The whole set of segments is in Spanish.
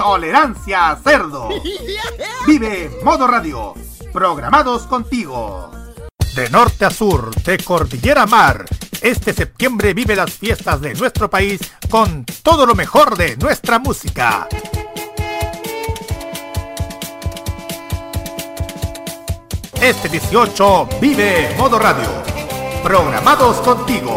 Tolerancia Cerdo. Vive Modo Radio, programados contigo. De norte a sur, de cordillera a mar, este septiembre vive las fiestas de nuestro país con todo lo mejor de nuestra música. Este 18 vive Modo Radio. Programados contigo.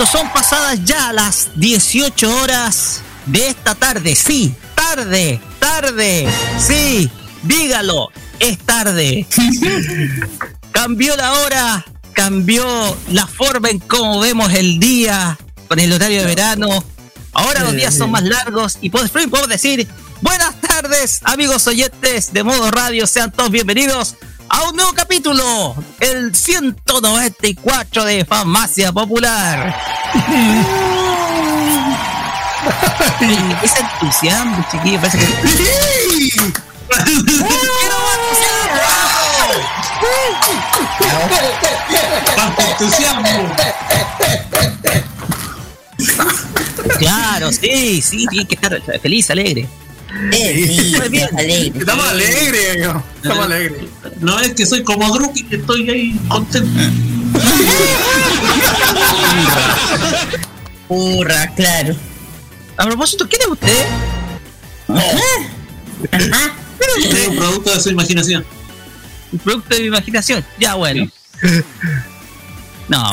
Cuando son pasadas ya las 18 horas de esta tarde, sí, tarde, tarde, sí, dígalo, es tarde. cambió la hora, cambió la forma en cómo vemos el día con el horario de verano. Ahora los días son más largos y por fin puedo decir buenas tardes, amigos oyentes de modo radio, sean todos bienvenidos a un nuevo capítulo, el 194 de Farmacia Popular. Ese entusiasmo, chiquillo, parece que. ¡Cuánto entusiasmo! Claro, sí, sí, tiene que estar feliz, alegre. Muy bien. Estamos alegres, amigo. Estamos alegres. No es que soy como Drupi, que estoy ahí contento. Hurra, claro. A propósito, ¿quién es usted? Ajá. Es un producto de su imaginación. Un producto de mi imaginación. Ya, bueno. No,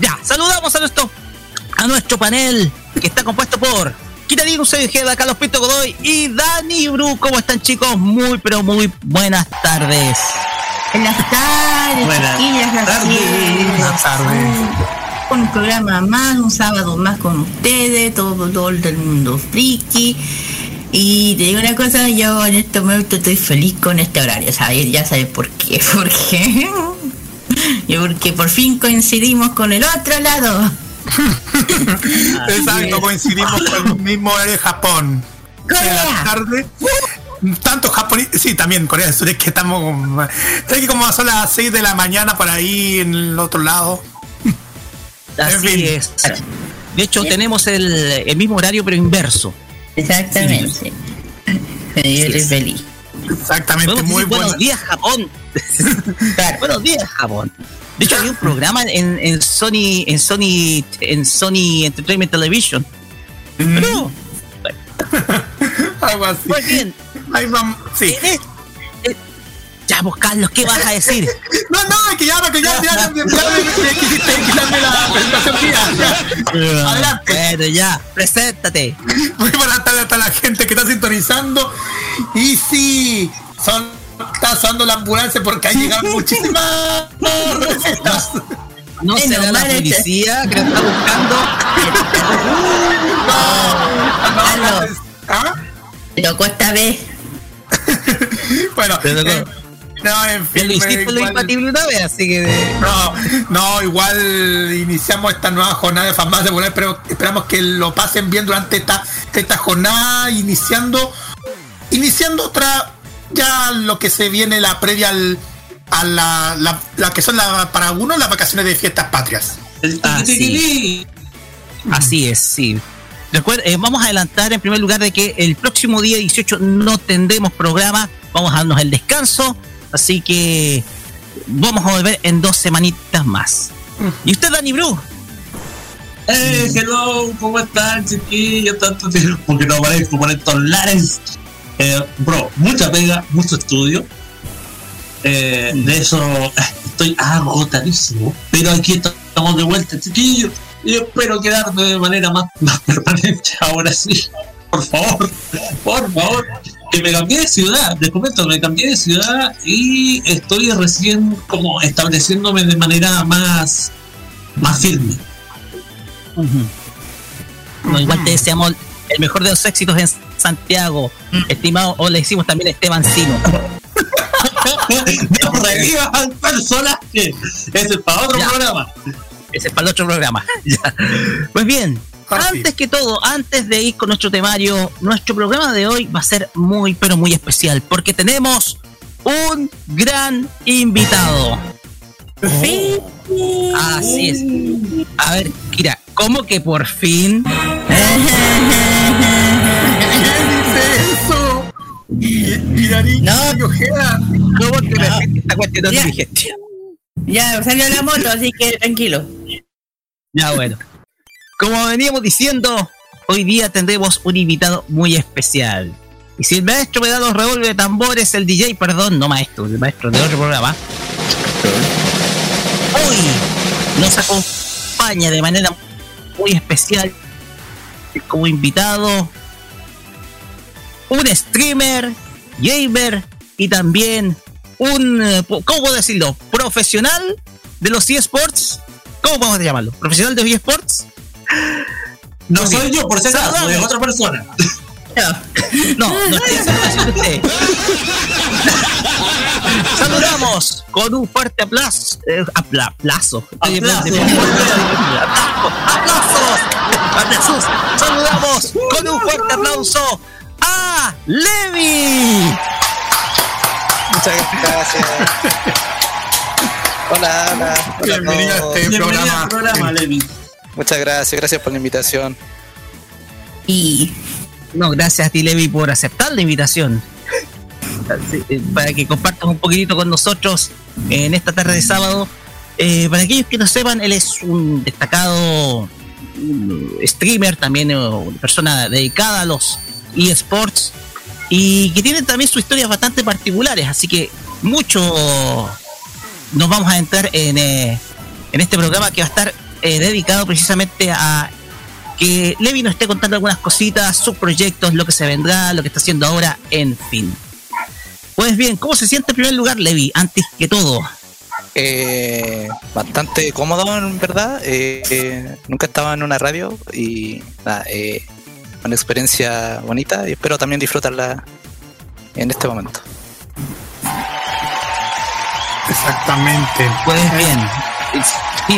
ya, saludamos a nuestro a nuestro panel que está compuesto por Kira Diego, Ojeda, Carlos Pinto Godoy y Dani Bru. ¿Cómo están chicos? Muy pero muy buenas tardes. Buenas tardes, Buenas chiquillas, así tardes. es. Buenas tardes. Un programa más, un sábado más con ustedes, todo, todo el mundo friki. Y te digo una cosa, yo en este momento estoy feliz con este horario, ¿sabes? Ya sabes por qué, por qué. Y porque por fin coincidimos con el otro lado. Exacto, coincidimos con el mismo horario de Japón. En la tarde. Tanto japoneses, sí, también Corea del Sur, es que estamos es que como son las 6 de la mañana por ahí en el otro lado. Así En fin. es. De hecho, tenemos el, el mismo horario pero inverso. Exactamente. Pero yo feliz. Exactamente, muy decir, bueno. Buenos días, Japón. Buenos días, Japón. De hecho, había un programa en, en Sony, en Sony, en Sony Entertainment Television. Pero, Algo así. muy bien. Ahí vamos, sí. Este- eh, Ya, vos, Carlos, ¿qué vas a decir? No, no, es que ya, que ya, ya, ya, ya, ya me quisiste quitarme la presentación mía. Adelante. Bueno, ya, preséntate. Muy buenas tardes a la gente que está sintonizando. Y sí, son, está sonando la ambulancia porque ha llegado muchísimas recetas. No Menos será la policía que lo está buscando. No, no, Aló. ¿Ah? Esta vez. bueno, eh, no, en fin. Lo hiciste lo impatible una vez, así que. No, no, igual iniciamos esta nueva jornada de de volar, pero esperamos que lo pasen bien durante esta, esta jornada, iniciando, iniciando otra, ya lo que se viene la previa al, a la, la, que son la, para algunos las vacaciones de fiestas patrias. Así, Así es, sí. Recuerda, eh, vamos a adelantar en primer lugar de que el próximo día 18 no tendremos programa, vamos a darnos el descanso Así que vamos a volver en dos semanitas más. ¿Y usted, Dani Bru? Eh, hello, ¿cómo están, chiquillos? Tanto tiempo porque no aparezco por estos lares. Eh, bro, mucha pega, mucho estudio. Eh, de eso estoy agotadísimo. Pero aquí estamos de vuelta, chiquillos. Y espero quedarme de manera más, más permanente ahora sí. Por favor, por favor que me cambié de ciudad, les comento, me cambié de ciudad y estoy recién como estableciéndome de manera más, más firme. igual te deseamos el mejor de los éxitos en Santiago, mm. estimado, o le decimos también Esteban Sino. no revivas al personaje. Ese es para otro programa. Ese es para otro programa. pues bien, antes que todo, antes de ir con nuestro temario, nuestro programa de hoy va a ser muy, pero muy especial, porque tenemos un gran invitado. Por fin. Así es. A ver, Kira, ¿cómo que por fin? Eso? No, ¿Cómo te no. esta cuestión ya. ya, salió la moto, así que tranquilo. Ya, bueno. Como veníamos diciendo, hoy día tendremos un invitado muy especial. Y si el maestro me da los revólveres de tambores, el DJ, perdón, no maestro, el maestro de otro programa, hoy nos acompaña de manera muy especial como invitado un streamer, gamer y también un, eh, ¿cómo decirlo? Profesional de los eSports. ¿Cómo a llamarlo? ¿Profesional de los eSports? No soy yo, por si acaso, es otra persona. No, no estoy haciendo usted. Saludamos con un fuerte aplauso. Eh, aplauso. Aplausos. Aplausos. Saludamos con un fuerte aplauso a Levi. Muchas gracias. Hola, hola. Bienvenido a este programa. programa Levi. Muchas gracias, gracias por la invitación. Y no, gracias a ti, Levi, por aceptar la invitación. Eh, para que compartas un poquitito con nosotros en esta tarde de sábado. Eh, para aquellos que no sepan, él es un destacado streamer, también una persona dedicada a los eSports y que tiene también sus historias bastante particulares, así que mucho nos vamos a entrar en, eh, en este programa que va a estar eh, dedicado precisamente a que Levi nos esté contando algunas cositas, sus proyectos, lo que se vendrá, lo que está haciendo ahora, en fin. Pues bien, ¿cómo se siente en primer lugar, Levi, antes que todo? Eh, bastante cómodo, en verdad. Eh, nunca estaba en una radio y nada, una experiencia bonita y espero también disfrutarla en este momento. Exactamente. Pues bien,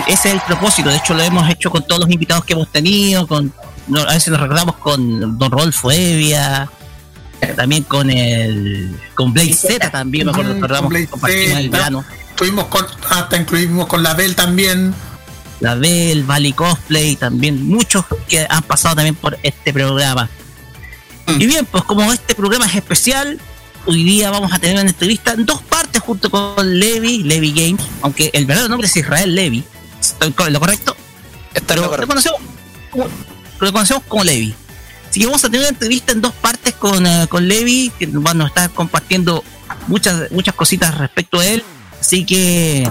ese es el propósito. De hecho, lo hemos hecho con todos los invitados que hemos tenido. Con, a veces nos recordamos con Don Rodolfo Evia, también con el con Blaze Z también, me acuerdo, recordamos el verano. Tuvimos con, hasta incluimos con la Bell también. La Bell, Valley Cosplay, también muchos que han pasado también por este programa. Mm. Y bien, pues como este programa es especial, hoy día vamos a tener una entrevista en dos partes junto con Levi, Levi Games, aunque el verdadero nombre es Israel Levi. ¿Estoy lo correcto? Está lo, correcto. Lo, conocemos, como Levi. Así que vamos a tener una entrevista en dos partes con, uh, con Levi, que nos a estar compartiendo muchas, muchas cositas respecto a él. Así que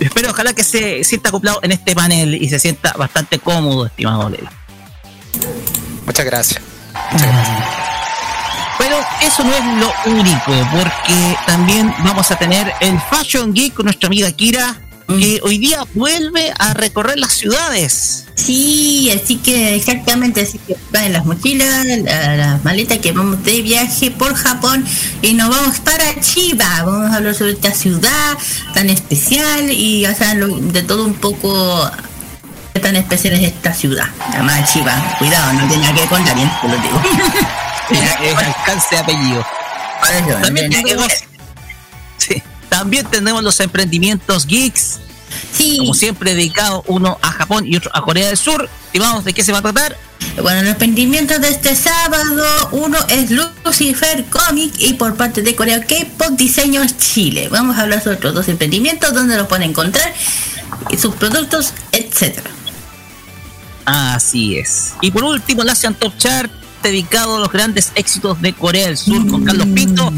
espero ojalá que se sienta acoplado en este panel y se sienta bastante cómodo, estimado Levi. Muchas gracias. Muchas gracias. Pero eso no es lo único, porque también vamos a tener el Fashion Geek con nuestra amiga Kira. Que hoy día vuelve a recorrer las ciudades. Sí, así que exactamente, así que van las mochilas, la- las maletas que vamos de viaje por Japón y nos vamos para Chiba. Vamos a hablar sobre esta ciudad tan especial y o sea, lo- de todo un poco qué tan especial es esta ciudad. Llamada Chiba. Cuidado, no tiene nada que ver con Darien, te lo digo. Es alcance de apellido. Eso, También tenemos, también tenemos los emprendimientos geeks, Sí, como siempre dedicados uno a Japón y otro a Corea del Sur. Y vamos, ¿de qué se va a tratar? Bueno, los emprendimientos de este sábado, uno es Lucifer Comic y por parte de Corea K-Pop Diseños Chile. Vamos a hablar sobre estos dos emprendimientos, dónde los pueden encontrar, y sus productos, etcétera. Así es. Y por último, el Asian Top Chart, dedicado a los grandes éxitos de Corea del Sur con Carlos Pinto.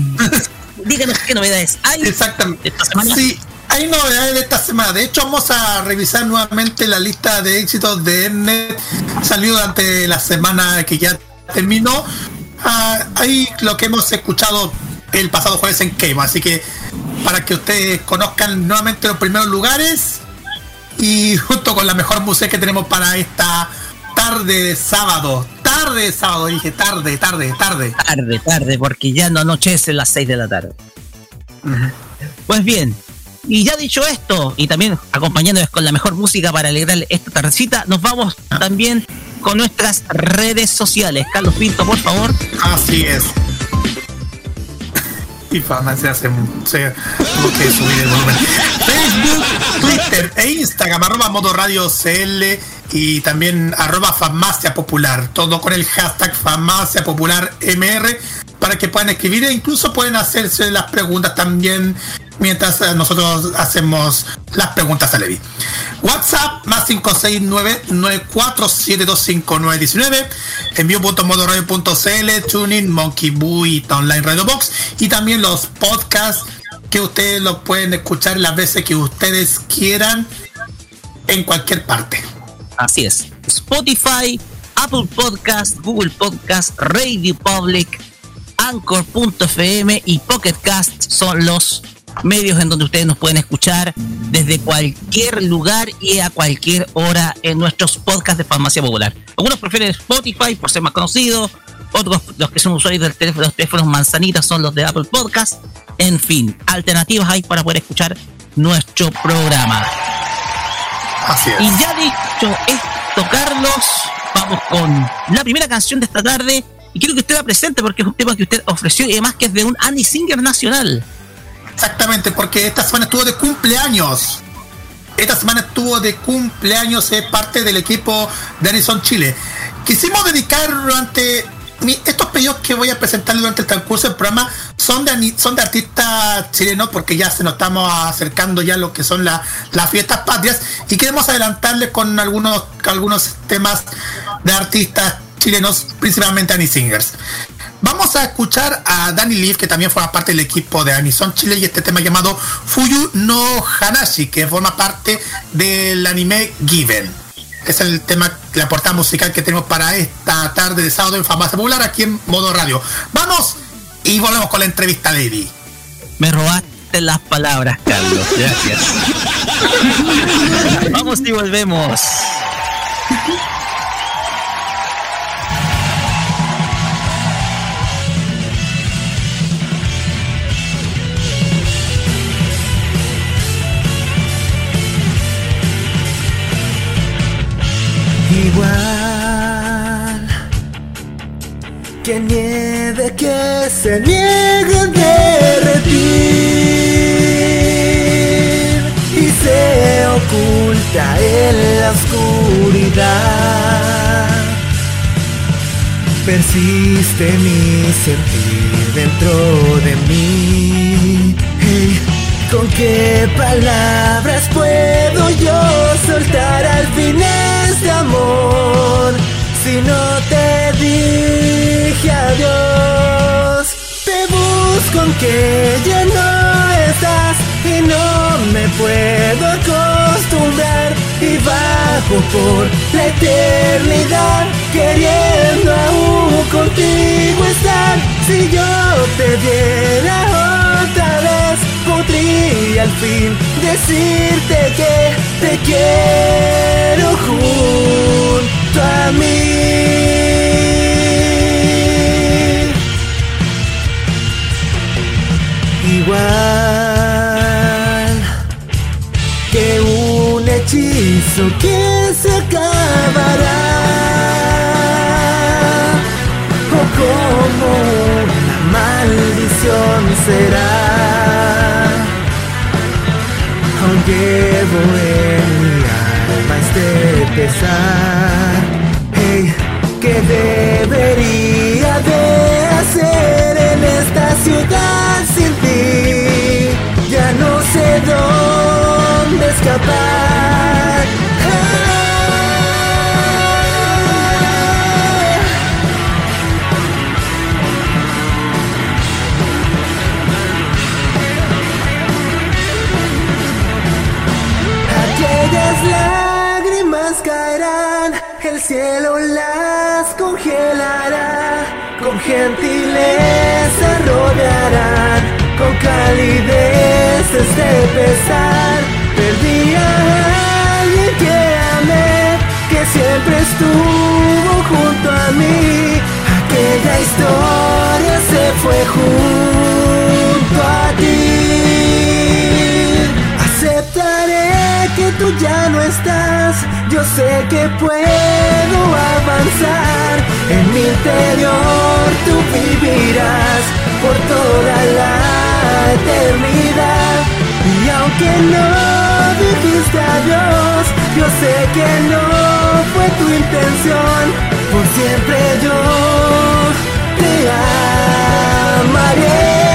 Díganos qué novedades hay Exactamente. esta semana. Sí, hay novedades de esta semana. De hecho, vamos a revisar nuevamente la lista de éxitos de Mnet. Salió durante la semana que ya terminó. Ah, ahí lo que hemos escuchado el pasado jueves en Keima. Así que para que ustedes conozcan nuevamente los primeros lugares y junto con la mejor música que tenemos para esta tarde de sábado. Tarde de sábado, dije tarde, tarde, tarde. Tarde, tarde, porque ya no anochece las 6 de la tarde. Pues bien, y ya dicho esto, y también acompañándonos con la mejor música para alegrarle esta tardecita, nos vamos también con nuestras redes sociales. Carlos Pinto, por favor. Así es. Y fama se subir. Facebook, Twitter e Instagram, arroba modo radio CL y también arroba farmacia popular. Todo con el hashtag farmacia popular MR para que puedan escribir e incluso pueden hacerse las preguntas también mientras eh, nosotros hacemos las preguntas a Levi. WhatsApp más 569-94725919, envío.modoradio.cl, Tuning, Monkey Boo Online Radio Box y también los podcasts que ustedes los pueden escuchar las veces que ustedes quieran en cualquier parte. Así es. Spotify, Apple Podcast, Google Podcast, Radio Public, Anchor.fm y Pocket Cast son los medios en donde ustedes nos pueden escuchar desde cualquier lugar y a cualquier hora en nuestros podcasts de Farmacia Popular. Algunos prefieren Spotify por ser más conocido, otros, los que son usuarios del teléfono, los teléfonos manzanitas son los de Apple Podcast. En fin, alternativas hay para poder escuchar nuestro programa. Así es. Y ya dicho esto, Carlos, vamos con la primera canción de esta tarde. Y quiero que usted la presente porque es un tema que usted ofreció y además que es de un Andy Singer nacional. Exactamente, porque esta semana estuvo de cumpleaños. Esta semana estuvo de cumpleaños, es parte del equipo de Arizona Chile. Quisimos dedicar durante estos pedidos que voy a presentar durante el transcurso del programa son de, son de artistas chilenos porque ya se nos estamos acercando ya a lo que son la- las fiestas patrias y queremos adelantarles con algunos, algunos temas de artistas chilenos, principalmente Annie Singers. Vamos a escuchar a Danny Leaf, que también forma parte del equipo de Anison Chile, y este tema llamado Fuyu no Hanashi, que forma parte del anime Given. Es el tema, la portada musical que tenemos para esta tarde de sábado en Farmacia Popular aquí en modo radio. Vamos y volvemos con la entrevista Lady. Me robaste las palabras, Carlos. Gracias. vamos y volvemos. Que nieve que se niega a derretir y se oculta en la oscuridad. Persiste mi sentir dentro de mí. ¿Con qué palabras puedo yo soltar al fin este amor? Si no te dije adiós, te busco aunque ya no estás y no me puedo acostumbrar. Y bajo por la eternidad queriendo aún contigo estar. Si yo te diera otra vez, podría al fin decirte que te quiero junto a mí. Igual que un hechizo que se acabará o como una maldición será. Aunque llevo en mi alma este pesar, ¿qué debería de hacer en esta ciudad sin ti? Ya no sé dónde escapar. Gentileza rodearán, con calidez este pesar. Perdí a alguien que amé, que siempre estuvo junto a mí. Aquella historia se fue junto a ti. Tú ya no estás. Yo sé que puedo avanzar. En mi interior tú vivirás por toda la eternidad. Y aunque no dijiste adiós, yo sé que no fue tu intención. Por siempre yo te amaré.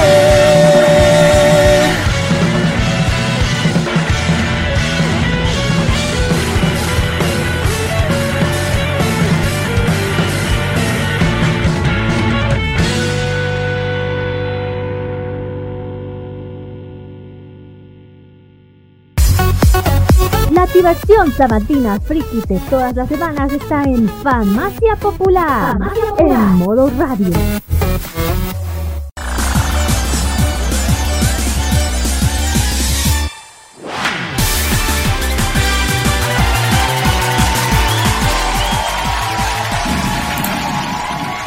La activación sabatina friki de todas las semanas está en Farmacia Popular, en modo radio.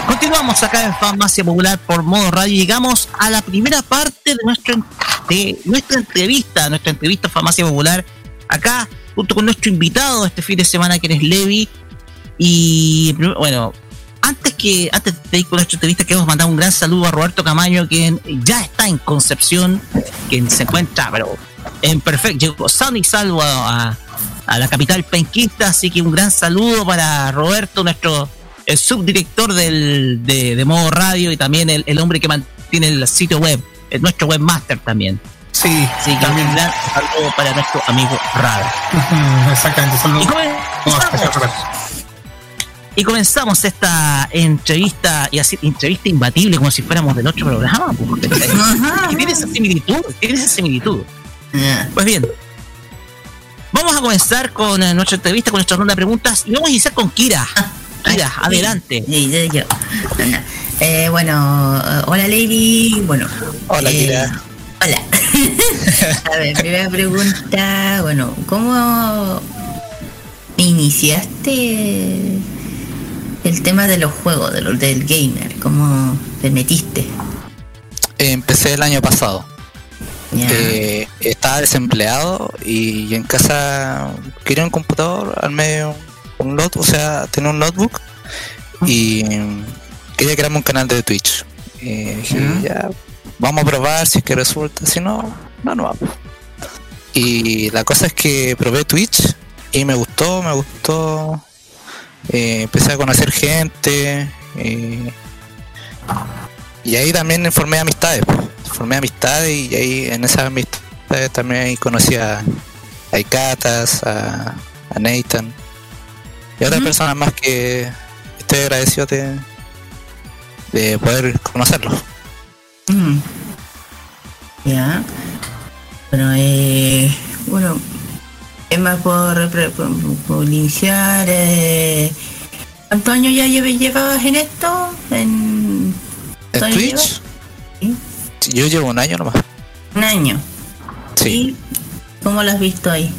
Continuamos acá en Farmacia Popular por modo radio y llegamos a la primera parte de, nuestro, de nuestra entrevista, nuestra entrevista Farmacia Popular, acá junto con nuestro invitado este fin de semana que es Levi. Y bueno, antes que antes de ir con nuestra entrevista, queremos mandar un gran saludo a Roberto Camaño, quien ya está en Concepción, quien se encuentra, pero en perfecto, llegó sano y salvo a, a la capital penquista, así que un gran saludo para Roberto, nuestro el subdirector del, de, de Modo Radio y también el, el hombre que mantiene el sitio web, el- nuestro webmaster también. Sí, que también. saludo para nuestro amigo Rada. Exactamente, saludos. Y comenzamos, esta entrevista, y así, entrevista imbatible, como si fuéramos del otro programa. tiene esa similitud, tiene esa similitud. Pues bien, vamos a comenzar con eh, nuestra entrevista, con nuestra ronda de preguntas, y vamos a iniciar con Kira. Kira, Ay, adelante. Sí, sí, yo. No, no. Eh, bueno, eh, hola Lady. Bueno. Hola, eh, Kira. Hola. A ver, primera pregunta. Bueno, ¿cómo iniciaste el tema de los juegos, de los, del gamer? ¿Cómo te metiste? Empecé el año pasado. Eh, estaba desempleado y en casa quería un computador, al medio un lot, o sea, tenía un notebook y quería crearme un canal de Twitch. Y dije, ya, vamos a probar si es que resulta, si no, no, no vamos. Y la cosa es que probé Twitch y me gustó, me gustó. Eh, empecé a conocer gente. eh, y ahí también formé amistades. pues. Formé amistades y ahí en esas amistades también ahí conocí a, a Ikatas, a, a Nathan y otras personas más que estoy agradecido de, de poder conocerlos. Mm. Ya. Bueno, eh, bueno, es más por, por, iniciar. Eh, ¿Cuántos años ya lleve- llevabas en esto? En ¿En ¿Todavía Twitch? Sí. Yo llevo un año nomás. un año. Sí. ¿Y cómo lo has visto ahí?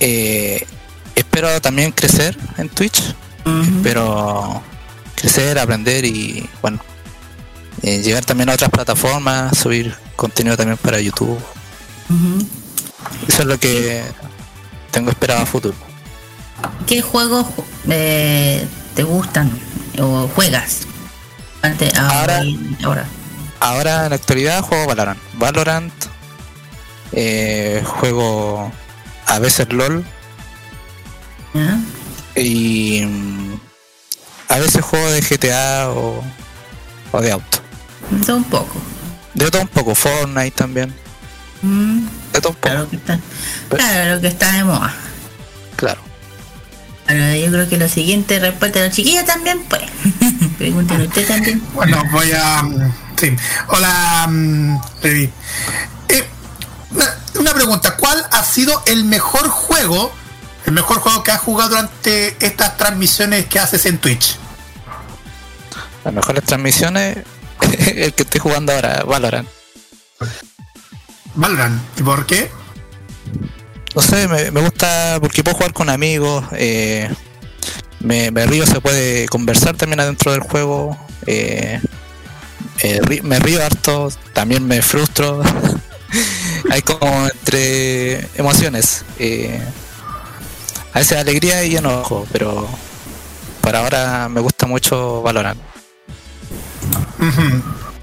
Eh, espero también crecer en Twitch. Ujú. Espero crecer, aprender y bueno, eh, llegar también a otras plataformas, subir contenido también para YouTube. Eso es lo que tengo esperado a futuro. ¿Qué juegos eh, te gustan o juegas? Antes, Ahora- ahora. Ahora en la actualidad juego Valorant. Valorant, eh, juego a veces LOL y mm, a veces juego de GTA o, o de auto. Eso un poco. De todo un poco, Fortnite también. Mm, De todo un poco, claro que está. Pero- Claro, lo que está de moda. claro. Bueno, yo creo que lo siguiente respuesta de los chiquillos también, pues. Pregúntenle usted también. Bueno, voy a. mm, Sí. Hola, mm, Levi. Eh, una, una pregunta: ¿Cuál ha sido el mejor juego, el mejor juego que has jugado durante estas transmisiones que haces en Twitch? Las mejores transmisiones, el que estoy jugando ahora, Valorant. Valorant. ¿Y por qué? No sé, me, me gusta porque puedo jugar con amigos, eh, me, me río, se puede conversar también adentro del juego, eh, eh, me río harto, también me frustro, hay como entre emociones, a veces alegría y enojo, pero por ahora me gusta mucho Valorant.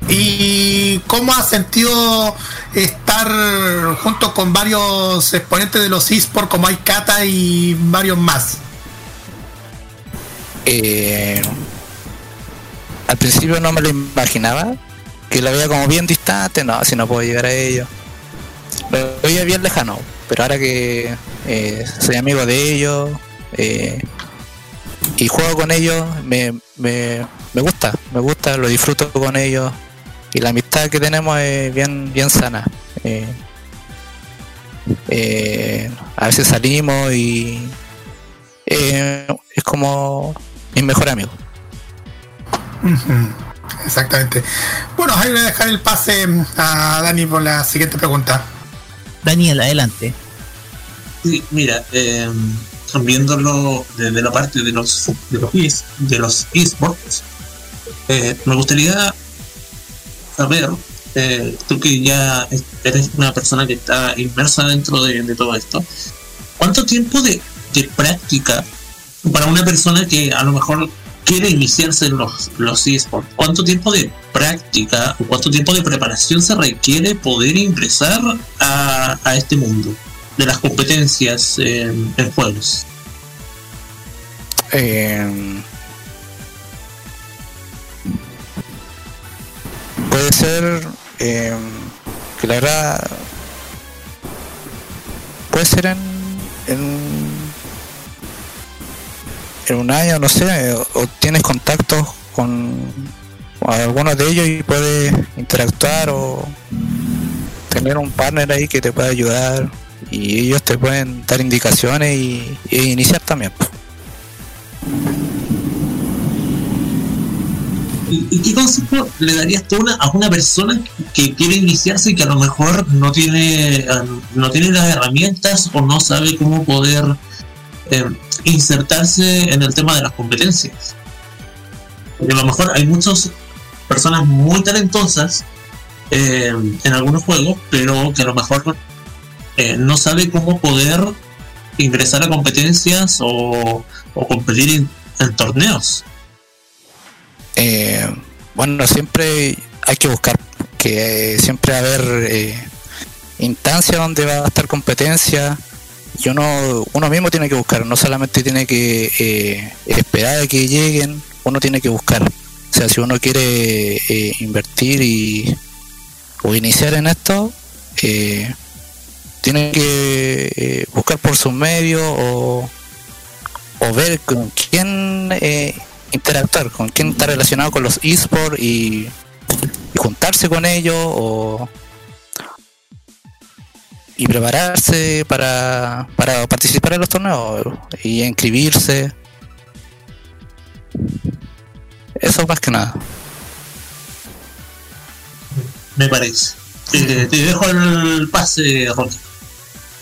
¿Y cómo has sentido estar junto con varios exponentes de los eSports como hay Kata y varios más? Eh, al principio no me lo imaginaba, que lo veía como bien distante, no, si no puedo llegar a ellos. Lo veía bien lejano, pero ahora que eh, soy amigo de ellos eh, y juego con ellos, me, me, me gusta, me gusta, lo disfruto con ellos y la amistad que tenemos es bien, bien sana. Eh, eh, a veces salimos y eh, es como mi mejor amigo. Exactamente. Bueno, ahí voy a dejar el pase a Dani por la siguiente pregunta. Daniel, adelante. Sí, mira, eh, viéndolo desde la parte de los de los, de los esports, eh, me gustaría saber, eh, tú que ya es- eres una persona que está inmersa dentro de, de todo esto, ¿cuánto tiempo de, de práctica para una persona que a lo mejor quiere iniciarse en los, los esports? ¿Cuánto tiempo de práctica o cuánto tiempo de preparación se requiere poder ingresar a, a este mundo? De las competencias en, en juegos. Eh, puede ser eh, que la verdad puede ser en, en, en un año, no sé, o, o tienes contactos con, con algunos de ellos y puedes interactuar o tener un partner ahí que te pueda ayudar y ellos te pueden dar indicaciones y, iniciar también. ¿Y, qué consejo le darías tú a una persona que quiere iniciarse y que a lo mejor no tiene, eh, no tiene las herramientas o no sabe cómo poder eh, insertarse en el tema de las competencias? Porque a lo mejor hay muchas personas muy talentosas eh, en algunos juegos, pero que a lo mejor eh, no sabe cómo poder ingresar a competencias o, o competir en- torneos. Eh, bueno, siempre hay que buscar que siempre va a haber eh, instancias donde va a estar competencia y uno, uno mismo tiene que buscar, no solamente tiene que eh, esperar a que lleguen, uno tiene que buscar. O sea, si uno quiere eh, invertir y o iniciar en esto, eh, tiene que eh, buscar por sus medios o, o ver con quién eh, interactuar, con quién está relacionado con los esports y, juntarse con ellos o y prepararse para, para participar en los torneos y inscribirse. Eso más que nada. me parece. Eh, te dejo el pase, Rocky.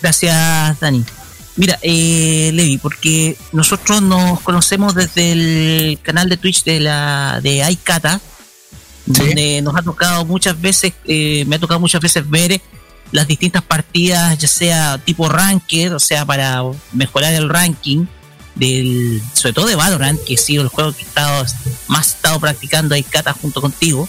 Gracias, Dani. Mira, eh, Levi, porque nosotros nos conocemos desde el canal de Twitch de la de Aikata, donde nos ha tocado muchas veces, eh, me ha tocado muchas veces ver las distintas partidas, ya sea tipo ranked, o sea, para mejorar el ranking del, sobre todo de Valorant, que ha sido el juego que he estado, más he estado practicando Aikata junto contigo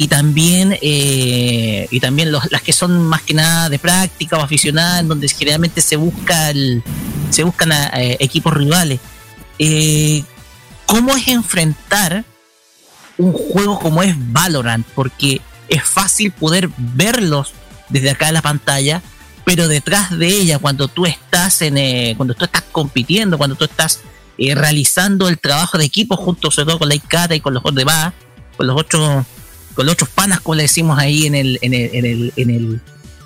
y también eh, y también los, las que son más que nada de práctica o aficionadas en donde generalmente se busca el, se buscan a, equipos rivales. Eh, cómo es enfrentar un juego como es Valorant porque es fácil poder verlos desde acá en la pantalla pero detrás de ella cuando tú estás en eh, cuando tú estás compitiendo cuando tú estás eh, realizando el trabajo de equipo junto sobre todo con la ICATA y con los demás con los otros con los otros panas, como le decimos ahí en el, en el, en el, en el,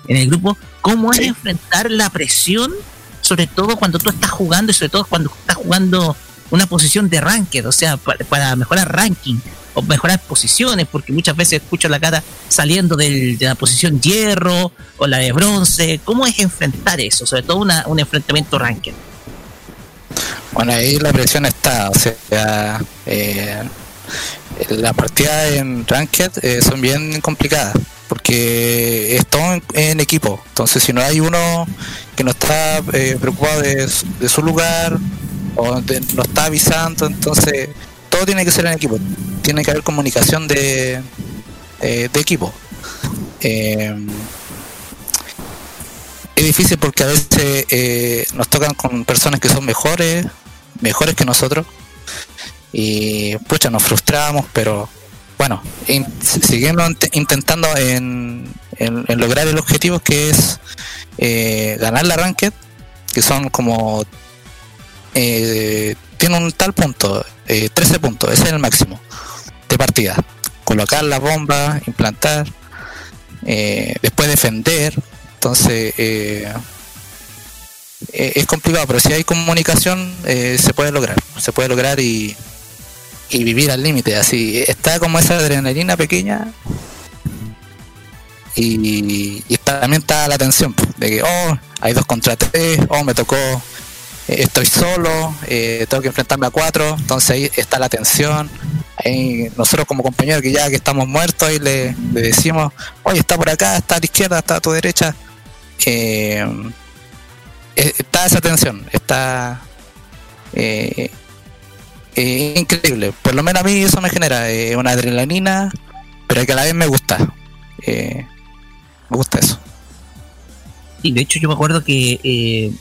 en el grupo, cómo es enfrentar la presión, sobre todo cuando tú estás jugando y sobre todo cuando estás jugando una posición de ranked, o sea, para, para mejorar ranking o mejorar posiciones, porque muchas veces escucho la cara saliendo del- de la posición hierro o la de bronce. ¿Cómo es enfrentar eso? Sobre todo una, un enfrentamiento ranked. Bueno, ahí la presión está, o sea, eh, las partidas en Ranked eh, son bien complicadas, porque es todo en, equipo, entonces si no hay uno que no está eh, preocupado de, su- lugar, o no está avisando, entonces todo tiene que ser en equipo, tiene que haber comunicación de, eh, de equipo. Eh, es difícil porque a veces eh, nos tocan con personas que son mejores, mejores que nosotros. Y pucha, nos frustramos, pero bueno, in- seguimos int- intentando en, lograr el objetivo que es eh, ganar la ranked, que son como eh, tiene un tal punto, eh, 13 puntos, ese es el máximo de partida. Colocar la bomba, implantar, eh, después defender. Entonces eh, eh, es complicado, pero si hay comunicación se puede lograr, se puede lograr y, y vivir al límite. Así está como esa adrenalina pequeña y, y también está la tensión pues, de que oh hay dos contra tres, oh me tocó eh, estoy solo, eh, tengo que enfrentarme a cuatro, entonces ahí está la tensión. Ahí nosotros como compañeros que ya que estamos muertos ahí le, decimos, oye está por acá, está a la izquierda, está a tu derecha. Eh, está esa tensión, está eh, increíble. Por lo menos a mí eso me genera eh, una adrenalina, pero que a la vez me gusta. Eh, me gusta eso. Y de hecho yo me acuerdo que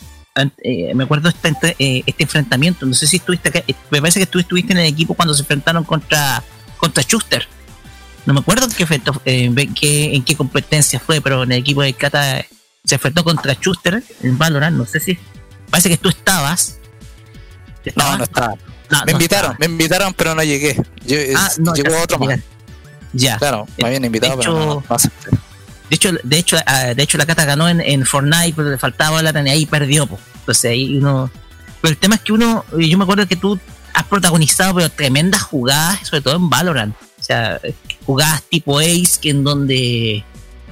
me acuerdo este, este enfrentamiento, no sé si estuviste acá, me parece que tú estuviste en el equipo cuando se enfrentaron contra contra Schuster. No me acuerdo en qué, efecto- en qué, en qué competencia fue, pero en el equipo de Kata eh, se enfrentó contra Schuster en Valorant, no sé si parece que tú estabas. No, ¿Estabas? no estaba. No, Me no invitaron, me invitaron, pero no llegué. Yo, Ah, no, llegó ya, otro más. ya. Claro, me habían invitado, de pero no, hecho- no acepté. De hecho, de hecho, ah, de hecho la Cata ganó en, en Fortnite, pero le faltaba la y ahí perdió. po. Entonces ahí uno. Pero el tema es que uno, yo me acuerdo que tú has protagonizado pero tremendas jugadas, sobre todo en Valorant. O sea, jugadas tipo Ace, que en donde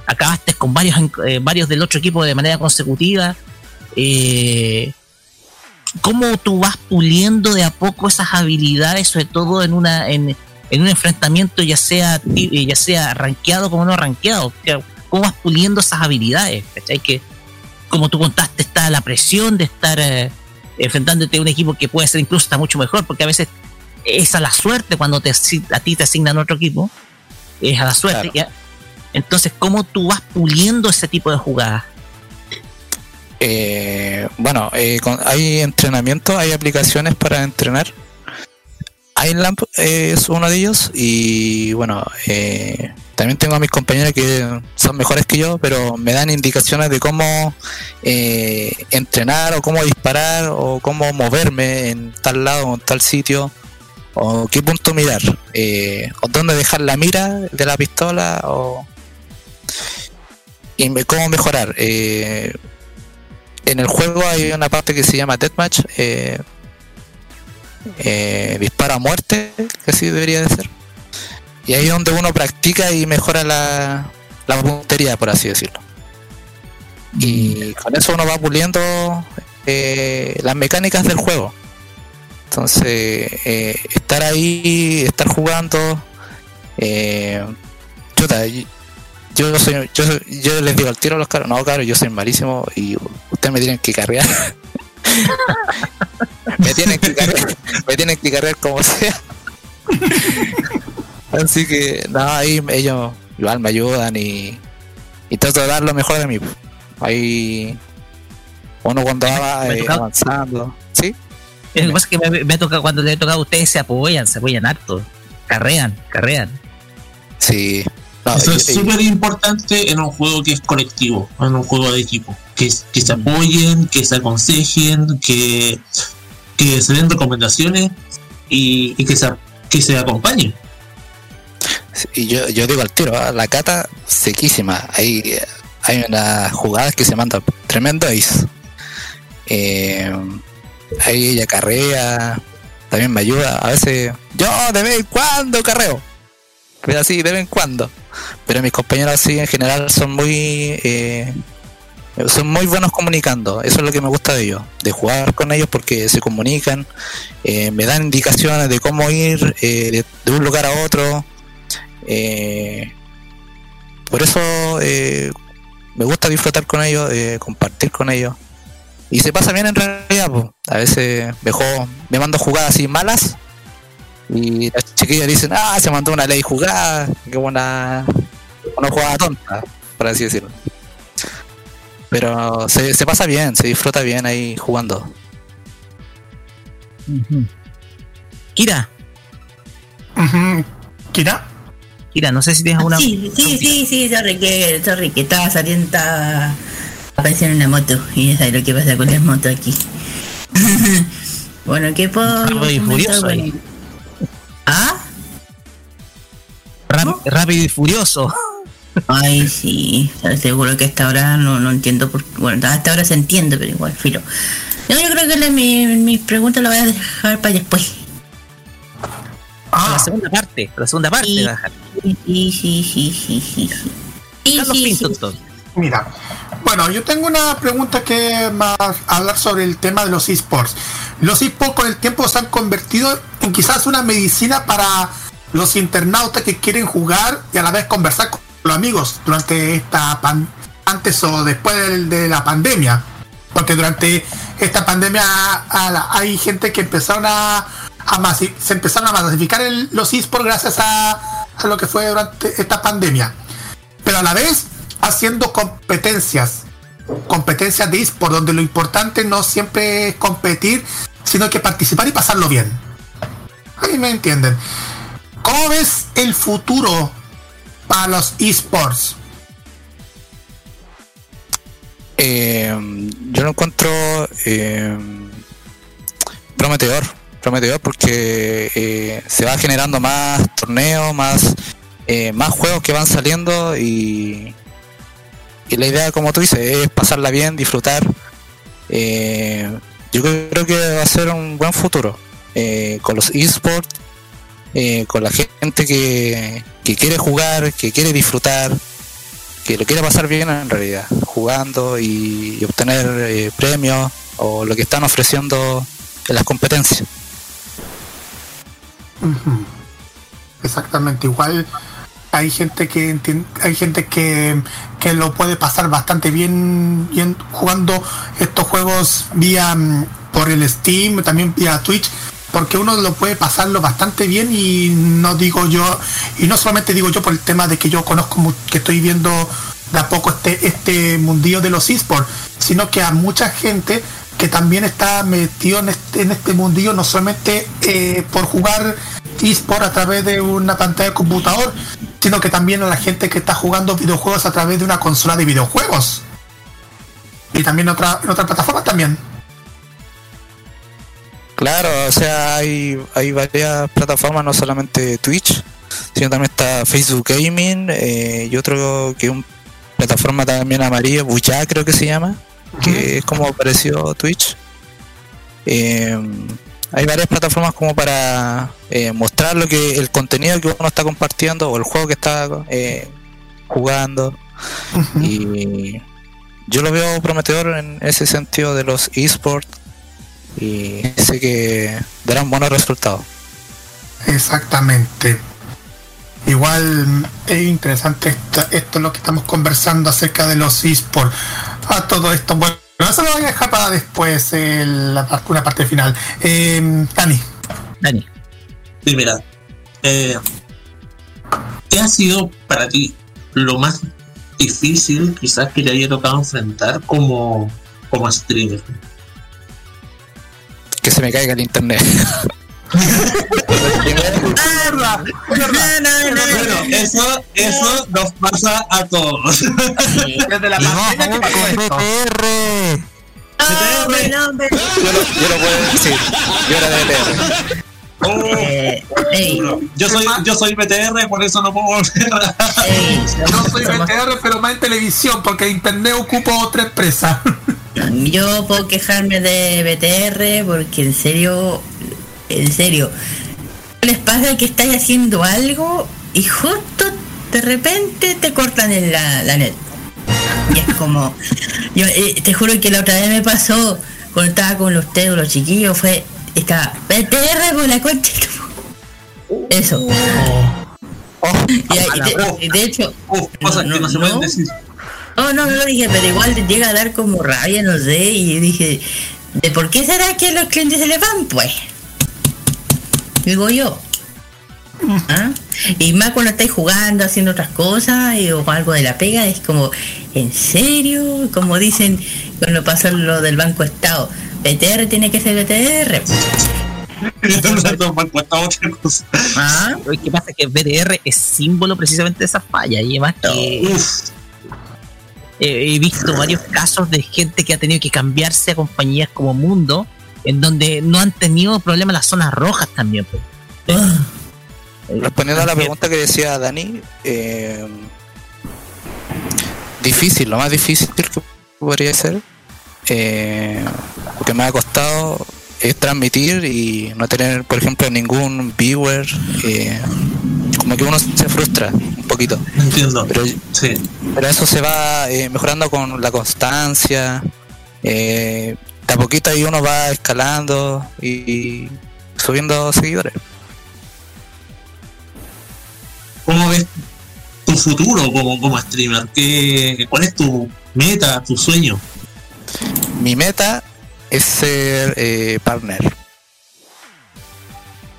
acabaste con varios, eh, varios del otro equipo de manera consecutiva. Eh, ¿Cómo tú vas puliendo de a poco esas habilidades, sobre todo en una en, en un enfrentamiento ya sea ti- ya sea rankeado como no rankeado? ¿Cómo vas puliendo esas habilidades? ¿Cachai? Que como tú contaste, está la presión de estar eh, enfrentándote a un equipo que puede ser incluso está mucho mejor, porque a veces es a la suerte cuando te, a ti te asignan otro equipo, es a la suerte. Claro. ¿ya? Entonces, ¿cómo tú vas puliendo ese tipo de jugadas? Eh, bueno, eh, hay entrenamiento, hay aplicaciones para entrenar. iLamp es uno de ellos y bueno, eh, también tengo a mis compañeros que son mejores que yo, pero me dan indicaciones de cómo eh, entrenar o cómo disparar o cómo moverme en tal lado o en tal sitio o qué punto mirar eh, o dónde dejar la mira de la pistola o y me- cómo mejorar. En el juego hay una parte que se llama Deathmatch, eh, eh, dispara a muerte, que así debería de ser. Y ahí es donde uno practica y mejora la, la puntería, por así decirlo. Y con eso uno va puliendo eh, las mecánicas del juego. Entonces, eh, estar ahí, estar jugando, eh, chuta, yo soy, yo, yo les digo al tiro a los caros, no, caros, yo soy malísimo y ustedes me tienen que carrear. me tienen que carrear, me tienen que carrear como sea. Así que, no, ahí ellos igual me ayudan y, y trato de dar lo mejor de mí. Ahí, uno cuando va eh, tocado- avanzando, ¿sí? Lo que pasa es que me, me toca cuando le toca a ustedes se apoyan, se apoyan harto. Carrean, carrean. Sí. No, Eso es súper importante en un juego que es colectivo, en un juego de equipo. Que, que se apoyen, que se aconsejen, que, que se den recomendaciones y, y que, se, que se acompañen. Y yo, yo digo al tiro, ah, la cata sequísima. Hay, hay unas jugadas que se mandan tremendo. Eh, ahí ella carrea, también me ayuda. A veces yo de vez en cuando carreo, pero así de vez en cuando. Pero mis compañeros así en general son muy eh, son muy buenos comunicando. Eso es lo que me gusta de ellos, de jugar con ellos porque se comunican, eh, me dan indicaciones de cómo ir eh, de, un lugar a otro. Eh, por eso me gusta disfrutar con ellos, compartir con ellos. Y se pasa bien en realidad, a veces me, juego- me mando jugadas así malas y las chiquillas dicen, ah, se mandó una ley jugada, que buena, una jugada tonta, por así decirlo. Pero se, se pasa bien, se disfruta bien ahí jugando. Kira. ¿Kira? Kira, no sé si tienes alguna. Sí, sí, sí, sí, sorry que, sorry que estaba saliendo, estaba apareciendo una moto y ya sabes lo que pasa con las motos aquí. bueno, ¿qué puedo Rápido y comentar? furioso ahí. Bueno. ¿Ah? Rap- Rápido y furioso. Ay, sí, estoy seguro que hasta ahora no, no entiendo por Bueno, hasta ahora se entiende, pero igual, filo. No, yo creo que la- mi- mis preguntas las voy a dejar para después. La Ah, segunda parte, la segunda parte. Sí. baja. Sí, sí, sí, sí, sí, sí. Sí, Carlos sí, Pinto, sí. entonces. mira. Bueno, yo tengo una pregunta que más hablar sobre el tema de los esports. Los esports con el tiempo se han convertido en quizás una medicina para los internautas que quieren jugar y a la vez conversar con los amigos durante esta pan antes o después de, la pandemia. Porque durante esta pandemia hay gente que empezaron a, a se empezaron a masificar el- los esports gracias a, lo que fue durante esta pandemia pero a la vez haciendo competencias, competencias de eSport, donde lo importante no siempre es competir, sino que participar y pasarlo bien. Ahí me entienden. ¿Cómo ves el futuro para los eSports? Eh, yo lo encuentro eh, prometedor, prometedor porque eh, se va generando más torneos, más, eh, más juegos que van saliendo y, y la idea, como tú dices, es pasarla bien, disfrutar. Yo creo que va a ser un buen futuro eh, con los esports, eh, con la gente que, que quiere jugar, que quiere disfrutar que lo quiere pasar bien en realidad, jugando y, obtener eh, premios o lo que están ofreciendo en las competencias. Exactamente, igual hay gente que hay gente que, que lo puede pasar bastante bien, bien jugando estos juegos vía mm, por el Steam, también vía Twitch, porque uno lo puede pasarlo bastante bien y no digo yo, y no solamente digo yo por el tema de que yo conozco que estoy viendo de a poco este, este mundillo de los esports, sino que a mucha gente que también está metido en este, en este mundillo, no solamente eh, por jugar eSport a través de una pantalla de computador, sino que también a la gente que está jugando videojuegos a través de una consola de videojuegos. Y también otra, en otra plataforma también. Claro, o sea, hay, hay varias plataformas, no solamente Twitch, sino también está Facebook Gaming eh, y otro que es una plataforma también amarilla, Buya creo que se llama, que es como parecido Twitch. Eh, hay varias plataformas como para eh, mostrar lo que el contenido que uno está compartiendo o el juego que está eh, jugando. Y yo lo veo prometedor en ese sentido de los esports y sé que darán buenos resultados. Exactamente. Igual es interesante esto, esto es lo que estamos conversando acerca de los esports. A todo esto, bueno, eso lo voy a dejar para después, el- la, parte- una parte final. Eh, Dani, Dani. Sí, mira. eh, ¿Qué ha sido para ti lo más difícil quizás que te haya tocado enfrentar como, como streamer? Que se me caiga el internet. No, no, no, Bueno, eso, eso nos pasa a todos. desde la pandemia que pasó esto. Yo lo, yo lo puedo decir. Yo era de BTR. Eh, ey, Yo soy, yo soy BTR, por eso no puedo volver ey, Yo soy BTR, pero más en televisión, porque internet ocupo otra empresa. Yo puedo quejarme de BTR porque en serio, en serio, ¿qué les pasa que estáis haciendo algo y justo de repente te cortan en la, la net? Y es como, yo eh, te juro que la otra vez me pasó cuando estaba con ustedes, con los chiquillos, fue, estaba BTR con la concha. tu-". Eso. Y, y de, y de hecho, Uf, cosas que no se pueden decir. No, no, no lo dije, pero igual llega a dar como rabia, no sé, y dije, ¿de por qué será que los clientes se le van? Pues, digo yo. ¿Ah? Y más cuando estáis jugando, haciendo otras cosas, y- o algo de la pega, es como, ¿en serio? Como dicen cuando pasó lo del Banco Estado, BTR tiene que ser BTR. ¿Ah? Lo que pasa es que BDR es símbolo precisamente de esa falla y además que Uf, eh, he visto varios casos de gente que ha tenido que cambiarse a compañías como Mundo en donde no han tenido problemas las zonas rojas también. pues. Respondiendo a la pregunta que decía Dani, eh, difícil, lo más difícil que podría ser, eh, lo que me ha costado es transmitir y no tener, por ejemplo, ningún viewer, eh, como que uno se frustra un poquito. entiendo. Pero, Sí. pero eso se va eh, mejorando con la constancia, eh, de a poquito ahí uno va escalando y subiendo seguidores. ¿Cómo ves tu futuro como, como streamer? ¿Qué, ¿Cuál es tu meta, tu sueño? Mi meta es ser eh, partner.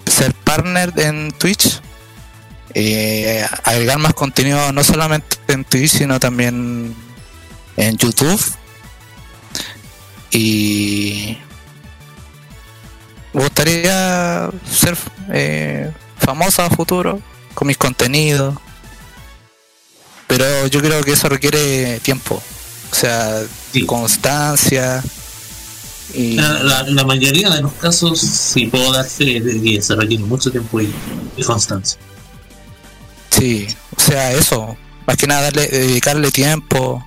Ser partner en Twitch. Eh, agregar más contenido no solamente en Twitch, sino también en YouTube. Y me gustaría ser eh, famosa a futuro con mis contenidos. Pero yo creo que eso requiere tiempo. O sea, Sí. constancia. Y La, la- la mayoría de los casos, sí puedo dar fe de que se requiere mucho tiempo y, y constancia. Sí, o sea, eso. Más que nada darle, dedicarle tiempo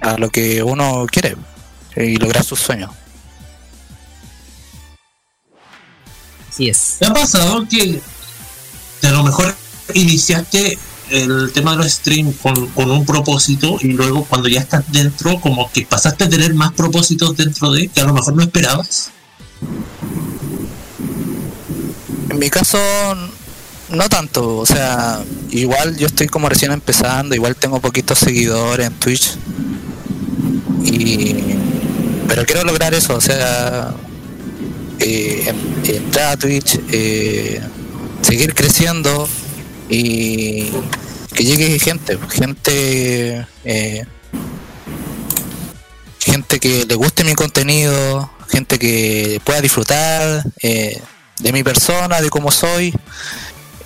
a lo que uno quiere y lograr sus sueños. Así es. ¿Te ha pasado que a lo mejor iniciaste el tema de los streams con, con un propósito y luego cuando ya estás dentro, como que pasaste a tener más propósitos dentro de que a lo mejor no esperabas? En mi caso, no tanto. O sea, igual yo estoy como recién empezando, igual tengo poquitos seguidores en Twitch. Y, pero quiero lograr eso, o sea, eh, en- entrar a Twitch, eh, seguir creciendo y que llegue gente, gente, eh, gente que le guste mi contenido, gente que pueda disfrutar eh, de mi persona, de cómo soy,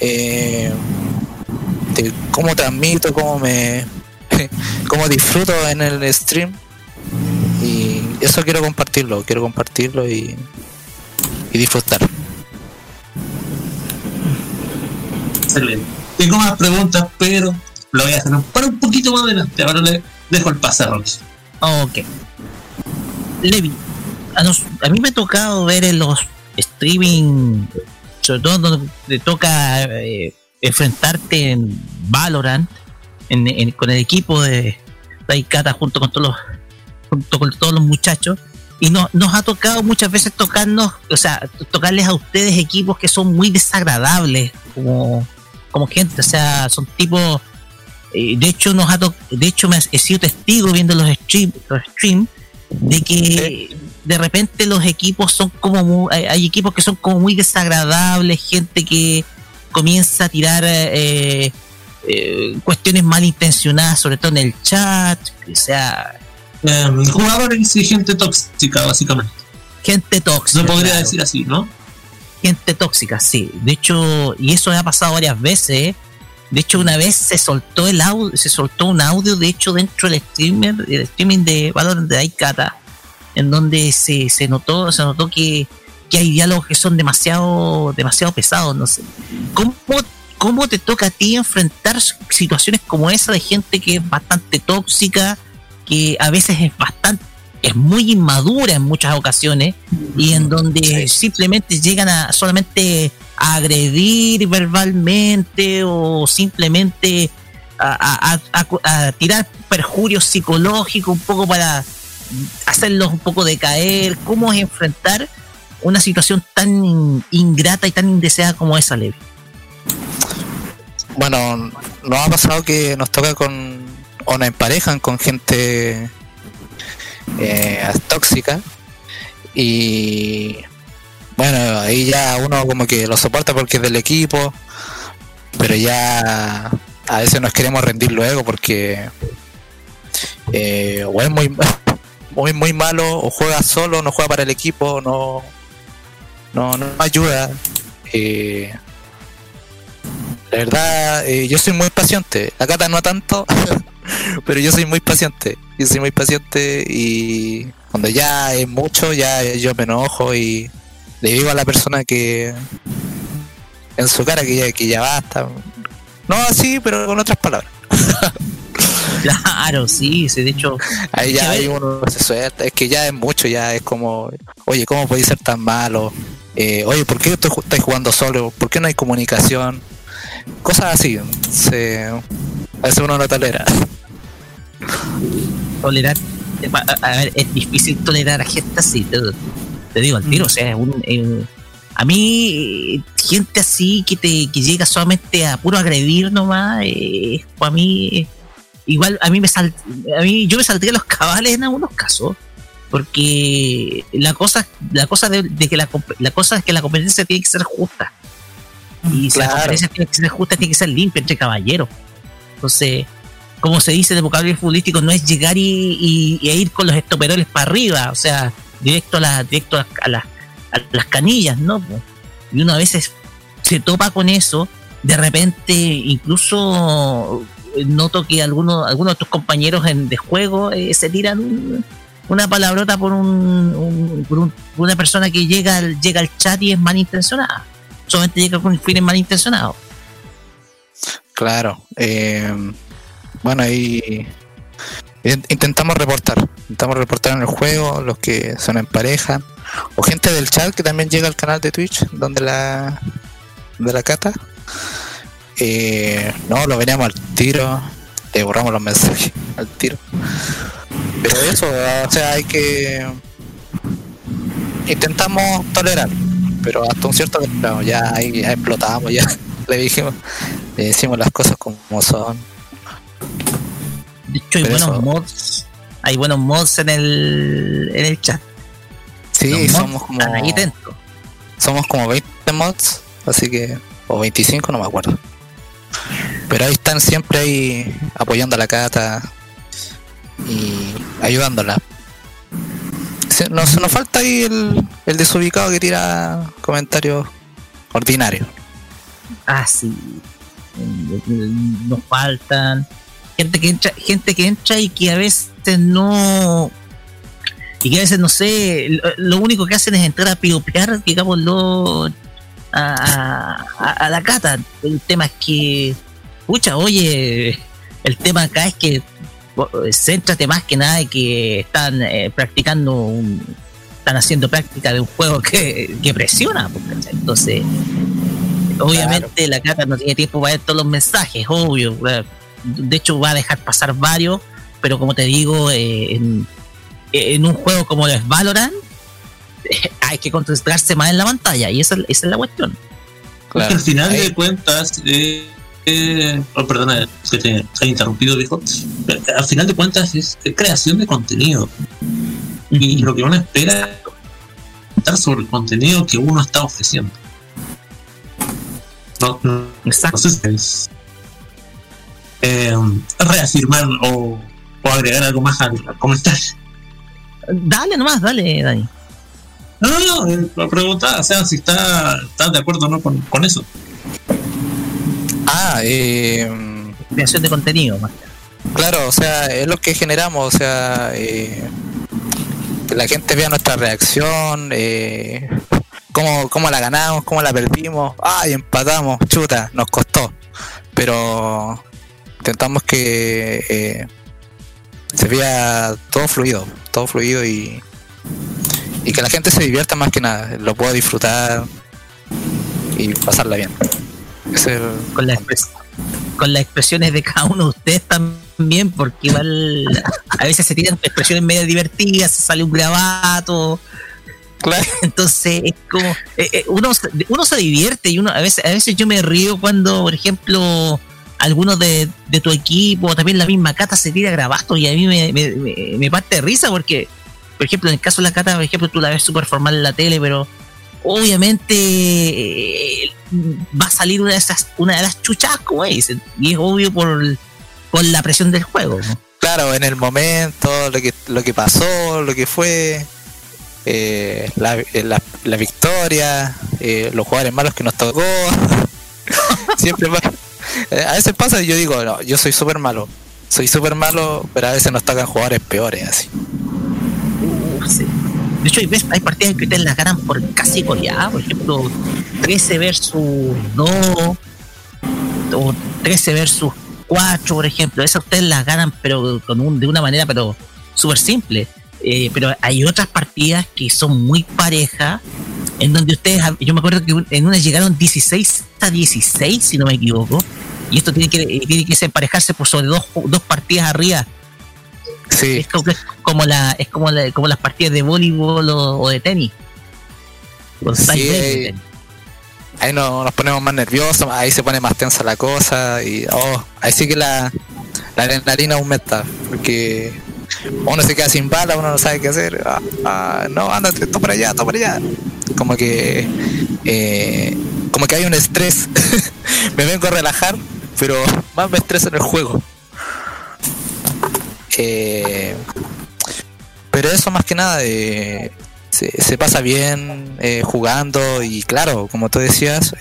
eh, de cómo transmito, cómo me, cómo disfruto en el stream y eso quiero compartirlo, quiero compartirlo y, y disfrutar. Excelente. Tengo más preguntas, pero lo voy a hacer para un poquito más adelante. Ahora le dejo el pase a Rocky. Ok. Levi, a, nos- a mí me ha tocado ver en los streaming, sobre todo donde te toca eh, enfrentarte en Valorant, en- con el equipo de Daikata junto con todos los junto con todos los muchachos. Y no, nos ha tocado muchas veces tocarnos, o sea, tocarles a ustedes equipos que son muy desagradables como, como gente, o sea, son tipos eh, de hecho nos ha de hecho me he sido testigo viendo los stream, los stream de que de repente los equipos son como muy- hay, equipos que son como muy desagradables, gente que comienza a tirar eh, eh, cuestiones malintencionadas, sobre todo en el chat, o sea, Eh, jugadores y gente tóxica, básicamente. gente tóxica. Se podría claro. decir así, ¿no? Gente tóxica, sí. De hecho, y eso me ha pasado varias veces. ¿eh? De hecho, una vez se soltó el audio, se soltó un audio, de hecho, dentro del streamer, el streaming de Valorant de Aikata, en donde se, se notó, se notó que, que hay diálogos que son demasiado, demasiado pesados, no sé. ¿Cómo, ¿Cómo te toca a ti enfrentar situaciones como esa de gente que es bastante tóxica, que a veces es bastante, es muy inmadura en muchas ocasiones, y en donde simplemente llegan a solamente a agredir verbalmente o simplemente a, a- a- a- a tirar perjurios psicológicos un poco para hacerlos un poco decaer, cómo es enfrentar una situación tan in- ingrata y tan indeseada como esa, Levi. Bueno, nos ha pasado que nos toca con. o nos emparejan con gente eh, tóxica. Y. Bueno, ahí ya uno como que lo soporta porque es del equipo. Pero ya. A veces nos queremos rendir luego porque. eh, o es muy, muy, muy malo, o juega solo, no juega para el equipo, no. No, no ayuda. Eh, la verdad, eh, yo soy muy paciente. La cata no tanto, pero yo soy muy paciente. Yo soy muy paciente y cuando ya es mucho, ya yo me enojo y le digo a la persona que en su cara que ya, que ya basta. No así, pero con otras palabras. Claro, sí, sí, de hecho, Ahí a ya ahí uno se suelta. Es que ya es mucho, ya es como, oye, ¿cómo podéis ser tan malo? Eh, oye, ¿por qué estáis jugando solo? ¿Por qué no hay comunicación? Cosas así. Se, a veces uno no tolera. tolerar, a, a ver, es difícil tolerar a gente así, te, te digo al tiro, o sea, es un, eh, a mí, gente así que te que llega solamente a puro agredir nomás, eh, para mí, igual a mí me sal, a mí yo me saldría los cabales en algunos casos, porque la cosa, la cosa de, de que la, la cosa es que la competencia tiene que ser justa. Y si la Claro. competencia tiene que ser justa, tiene que ser limpia entre caballeros. Entonces, como se dice en el vocabulario futbolístico, no es llegar y, y- y ir con los estoperoles para arriba, o sea, directo a, la, directo a, a las- a las canillas, ¿no? Y uno a veces se topa con eso, de repente incluso noto que algunos, algunos de tus compañeros en, de juego eh, se tiran un- una palabrota por, un, por, un- una persona que llega al, llega al chat y es malintencionada. Solamente llega con fines malintencionados. Claro. eh, bueno, ahí in- intentamos reportar. Intentamos reportar en el juego los que son en pareja. O gente del chat que también llega al canal de Twitch donde la, de la cata. Eh, no, lo veníamos al tiro. Le borramos los mensajes al tiro. Pero eso, o sea, hay que. Intentamos tolerar. Pero hasta un cierto grado, ya ya explotamos, ya le dijimos, le decimos las cosas como son. De hecho, hay Pero buenos eso- mods. Hay buenos mods en el, en el chat. Sí, somos como, ahí dentro. somos como 20 mods, así que, o 25, no me acuerdo. Pero ahí están siempre ahí apoyando a la cata y ayudándola. Nos, nos falta ahí el, el desubicado que tira comentarios ordinarios. Ah, sí. Nos faltan. Gente que entra, gente que entra y que a veces no. Y que a veces no sé, lo, único que hacen es entrar a piropear, digámoslo, a, a, a la cata. El tema es que, pucha, oye, el tema acá es que bo- céntrate más que nada que están eh, practicando un, están haciendo práctica de un juego que, que presiona, pues, entonces obviamente la cata no tiene tiempo para ver todos los mensajes, obvio. de hecho va a dejar pasar varios, pero como te digo, eh, en, en un juego como el Valorant, hay que concentrarse más en la pantalla y esa, esa es la cuestión. Porque Claro. al final Ahí- de cuentas, eh, eh, oh, perdona que te he interrumpido, viejo. Al final de cuentas es creación de contenido. Y lo que uno espera es comentar sobre el contenido que uno está ofreciendo. No, no, Exacto. no sé si es eh, reafirmar o, o agregar algo más al, al comentario. Dale nomás, dale, Dani. No, no, no, eh, la pregunta, o sea, si está, estás de acuerdo o no con, con eso. Ah, eh, Creación de contenido, más. claro, o sea, es lo que generamos, o sea, eh, que la gente vea nuestra reacción, eh, cómo, cómo la ganamos, cómo la perdimos, ay, empatamos, chuta, nos costó, pero intentamos que eh, se vea todo fluido, todo fluido y, y que la gente se divierta más que nada, lo pueda disfrutar y pasarla bien. Ese con, la con las expresiones de cada uno de ustedes también, porque igual a veces se tiran expresiones medio divertidas, se sale un grabato, Claro. entonces es como eh, eh, uno, se- uno se divierte y uno a veces, a veces yo me río cuando, por ejemplo, algunos de, de tu equipo, o también la misma Cata se tira grabatos y a mí me, me, me- me parte de risa porque, por ejemplo, en el caso de la Cata, por ejemplo, tú la ves súper formal en la tele, pero obviamente eh, va a salir una de esas, una de las chuchas, como dicen, y es obvio por, por la presión del juego. claro, en el momento, lo que, lo que pasó, lo que fue, eh, la, eh, la, la victoria, los jugadores malos que nos tocó. Siempre A veces pasa y yo digo, yo soy súper malo. Soy súper malo, pero a veces nos tocan jugadores peores, así. De hecho, hay, partidas que ustedes las ganan por casi goleada, por ejemplo, 13 versus 2, o 13 versus 4, por ejemplo. Esas ustedes las ganan, pero con un, de una manera, pero súper simple. Eh, pero hay otras partidas que son muy parejas, en donde ustedes, yo me acuerdo que en una llegaron 16 a 16, si no me equivoco, y esto tiene que, tiene que emparejarse por sobre dos, dos partidas arriba. Sí, Es como, es como la, es como, la- como las partidas de voleibol o, o de tenis. Con Sí, tenis. ahí no- nos ponemos más nerviosos, ahí se pone más tensa la cosa y oh, ahí sí que la, la adrenalina aumenta, porque uno se queda sin bala, uno no sabe qué hacer, ah, ah, no, ándate, tú para allá, tú para allá, como que eh, como que hay un estrés, me vengo a relajar, pero más me estreso en el juego. Eh, pero eso más que nada eh, se, pasa bien eh, jugando y claro, como tú decías,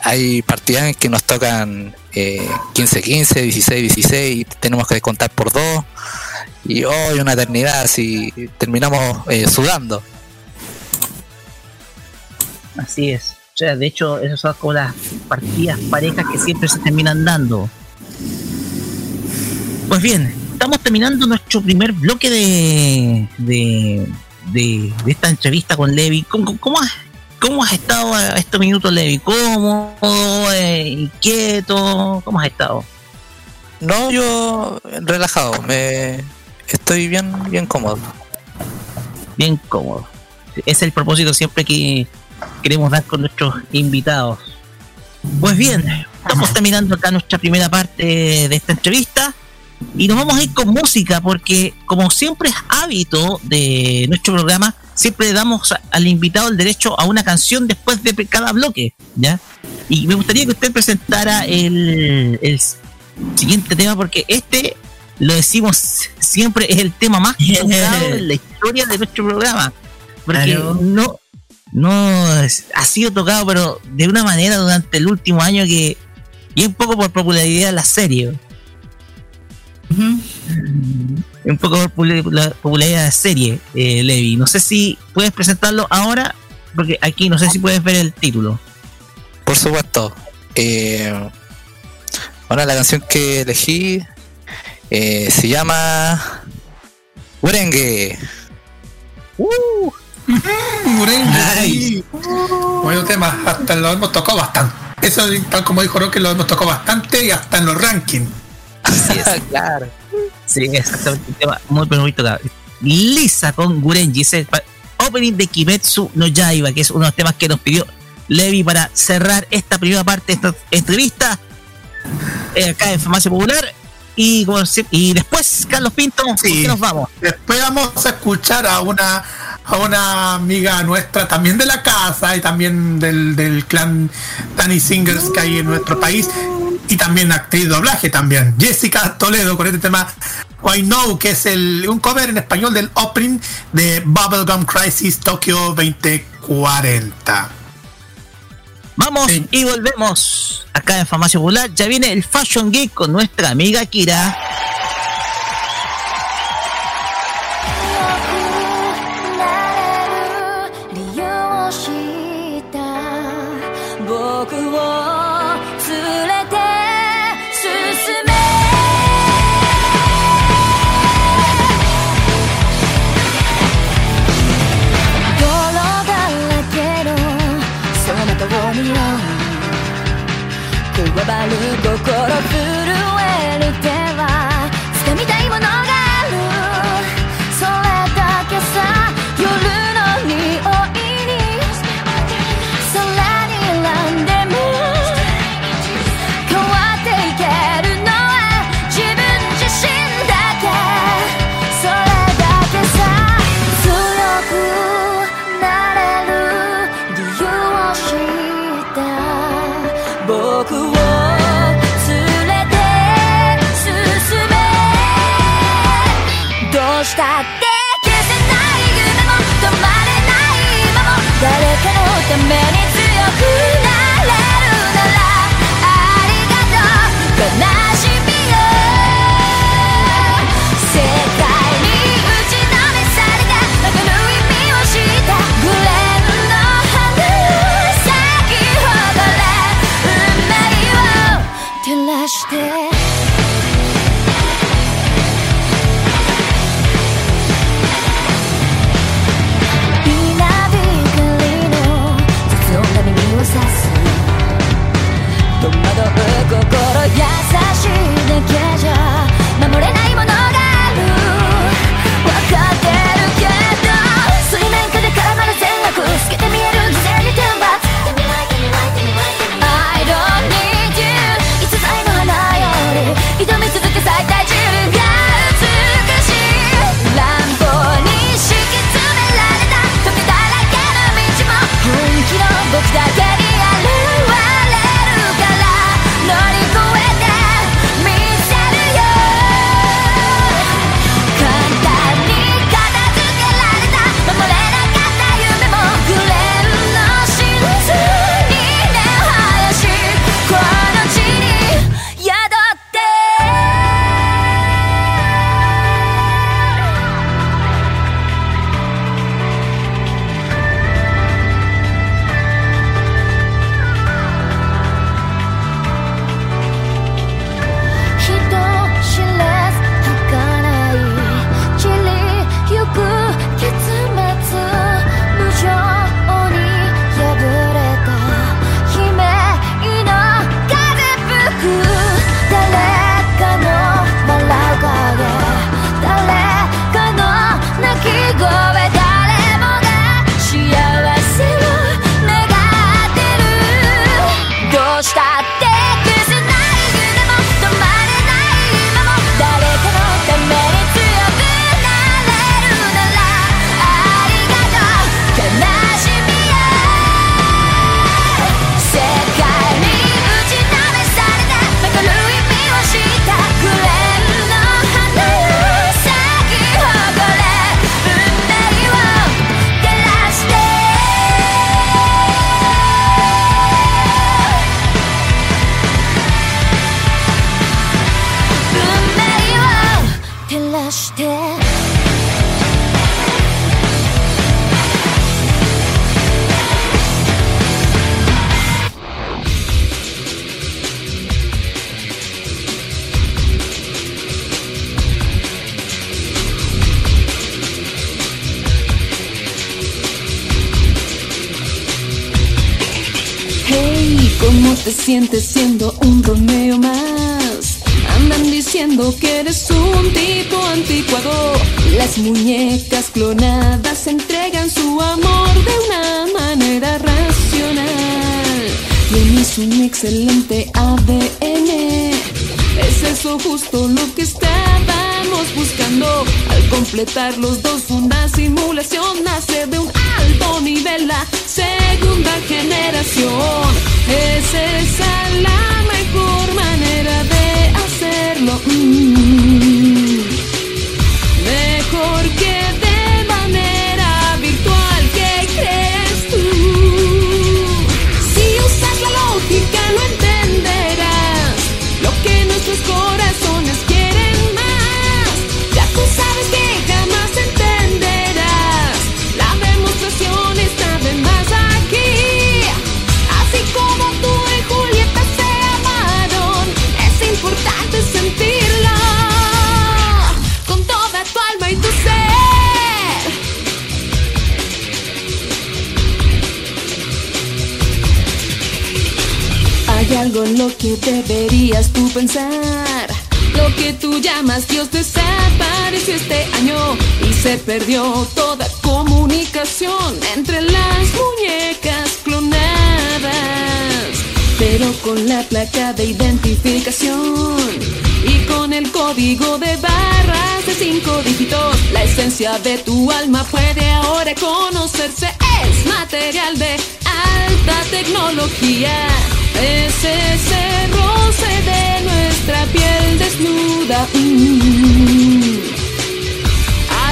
hay partidas que nos tocan eh, 15-15, 16-16 y tenemos que contar por dos y hoy una eternidad así terminamos sudando. Así es. O sea, de hecho, esas son como las partidas parejas que siempre se terminan dando. Pues bien, estamos terminando nuestro primer bloque de, de, de, de esta entrevista con Levi. ¿Cómo, cómo has, cómo has estado a estos minutos, Levi? ¿Cómo? Eh, ¿Inquieto? ¿Cómo has estado? No, yo relajado, me estoy bien bien cómodo. Bien cómodo. Ese es el propósito siempre que queremos dar con nuestros invitados. Pues bien, estamos terminando acá nuestra primera parte de esta entrevista y nos vamos a ir con música porque como siempre es hábito de nuestro programa, siempre le damos al invitado el derecho a una canción después de cada bloque, ¿ya? Y me gustaría que usted presentara el, el siguiente tema porque este lo decimos siempre es el tema más tocado en la historia de nuestro programa porque Claro. no no ha sido tocado pero de una manera durante el último año que y un poco por popularidad de la serie Un poco por la popularidad de la serie eh, Levi no sé si puedes presentarlo ahora porque aquí no sé si puedes ver el título Por supuesto. Eh, bueno, la canción que elegí eh, se llama Urengue. Murengue. Bueno tema, hasta lo hemos tocado bastante. eso, tal como dijo Roque, lo hemos tocado bastante y hasta en los rankings. Así es. claro. Sí, exactamente. Un tema muy, muy tocado. Lisa con Gurenji, ese opening de Kimetsu no Yaiba, que es uno de los temas que nos pidió Levi para cerrar esta primera parte de esta entrevista eh, acá en Farmacia Popular. Y, después, Carlos Pinto, ¿con Sí. qué nos vamos? Después vamos a escuchar a una a una amiga nuestra también de la casa y también del, del clan Danny Singers que hay en nuestro país y también actriz de doblaje también Jessica Toledo con este tema Why No que es el, un cover en español del opening de Bubblegum Crisis Tokyo 2040 Vamos Sí. y volvemos acá en Farmacia Popular. Ya viene el Fashion Geek con nuestra amiga Kira. したって消せない夢も止まれない今も誰かのために viajar. Completar los dos, una simulación nace de un alto nivel la segunda generación. Es esa Algo en lo que deberías tú pensar. Lo que tú llamas Dios desapareció este año y se perdió toda comunicación entre las muñecas clonadas. Pero con la placa de identificación y con el código de barras de cinco dígitos, la esencia de tu alma puede ahora conocerse. Es material de alta tecnología. Es ese roce de nuestra piel desnuda.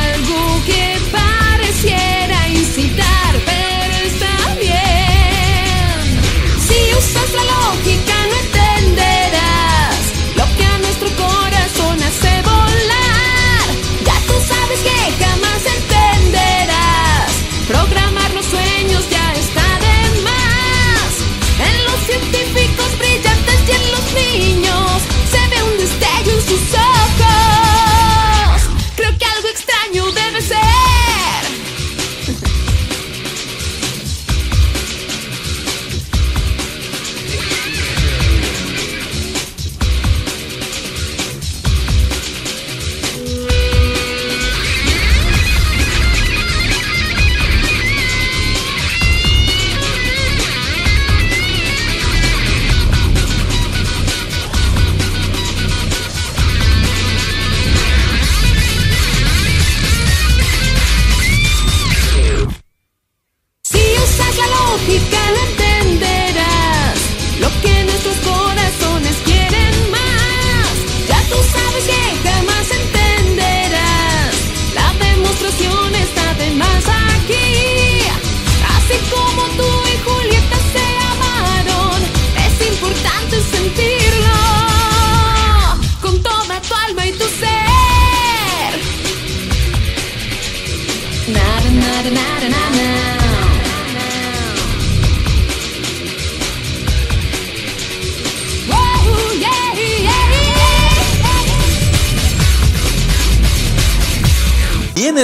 Algo que pareciera incitar, pero está bien. Si usas la lógica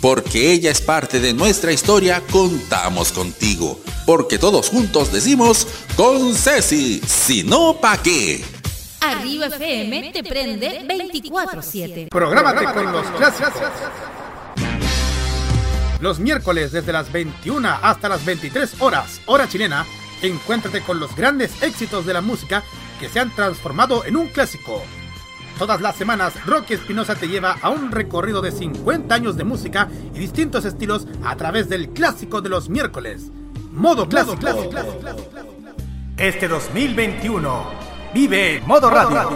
Porque ella es parte de nuestra historia, contamos contigo. Porque todos juntos decimos con Ceci, si no pa' qué. Arriba FM te prende 24-7. Prográmate con los clásicos. Los miércoles desde las 21 hasta las 23 horas, hora chilena, encuéntrate con los grandes éxitos de la música que se han transformado en un clásico. Todas las semanas, Rocky Espinosa te lleva a un recorrido de 50 años de música y distintos estilos a través del clásico de los miércoles. Modo clásico. Este 2021, vive Modo Radio.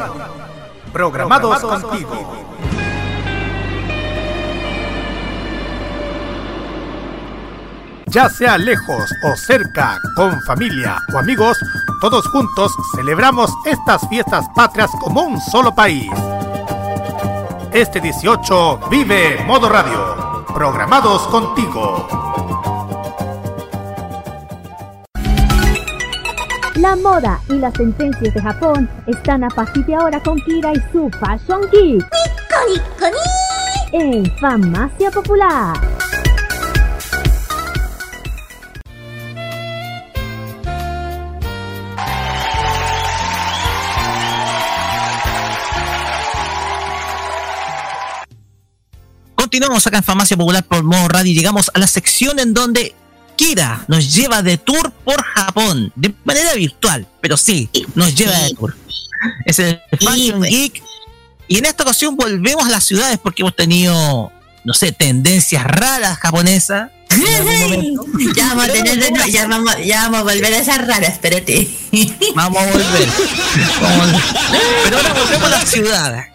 Programados contigo. Ya sea lejos o cerca, con familia o amigos, todos juntos celebramos estas fiestas patrias como un solo país. Este 18 vive Modo Radio. Programados contigo. La moda y las tendencias de Japón están a partir de ahora con Kira y su Fashion Geek. En Farmacia Popular. Continuamos acá en Farmacia Popular por Modo Radio y llegamos a la sección en donde Kira nos lleva de tour por Japón, de manera virtual, pero sí, nos lleva de tour. Es el Fashion Geek. Y en esta ocasión volvemos a las ciudades porque hemos tenido, no sé, tendencias raras japonesas. ya, vamos a tener, no, ya, vamos, ya vamos a volver a esas raras, espérate. Vamos a volver. Vamos a volver. Pero ahora volvemos a la ciudad.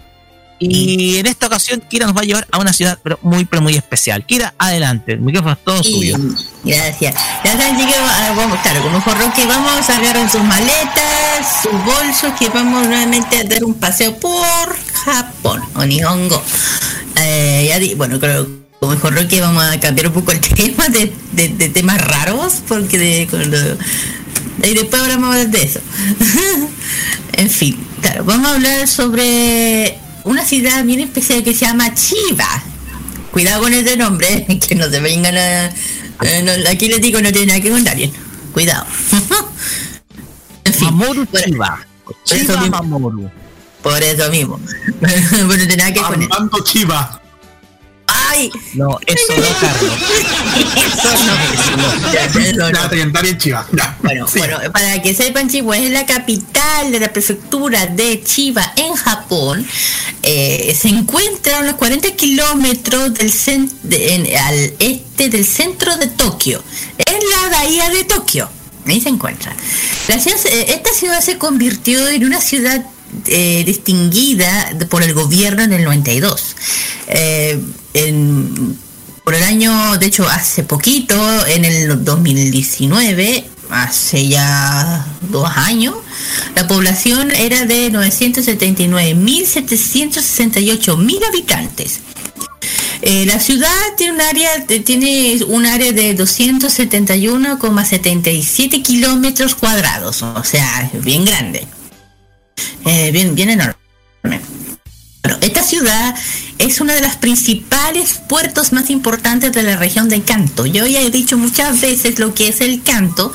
Y en esta ocasión Kira nos va a llevar a una ciudad pero muy pero muy especial. Kira, adelante, el micrófono es todo suyo. Gracias. Ya saben, chicos, ah, vamos, claro, como jorro que vamos a agarrar sus maletas, sus bolsos, que vamos nuevamente a dar un paseo por Japón, o Nihongo. Eh, ya di- bueno, creo como dijo Roque vamos a cambiar un poco el tema de, de- de temas raros, porque de, cuando- y después hablamos de eso. en fin, claro, vamos a hablar sobre una ciudad bien especial que se llama Chiba. Cuidado con ese nombre, que no se vengan a... eh, no, aquí les digo, no tiene nada que contar bien. Cuidado. en fin, Mamoru Chiba. por eso mismo. Mamoru. Por eso mismo. bueno, no tiene nada que poner. Armando Chiva. ¡Ay! No, eso no, Carlos. Eso no. Ya, eso no. Chiva. Ya. Bueno, Sí. bueno, para que sepan, Chiba es la capital de la prefectura de Chiba en Japón. Eh, se encuentra a unos 40 kilómetros del de- en- al este del centro de Tokio, en la bahía de Tokio. Ahí se encuentra. La ciudad- eh, esta ciudad se convirtió en una ciudad eh, distinguida por el gobierno en el 92. Eh, en- por el año, de hecho, hace poquito, en el 2019, hace ya dos años, la población era de 979.768.000 habitantes. Eh, la ciudad tiene un área tiene un área de 271,77 kilómetros cuadrados, o sea, bien grande, Eh, bien, bien enorme. Bueno, esta ciudad es una de las principales puertos más importantes de la región de Kanto. Yo ya he dicho muchas veces lo que es el Kanto.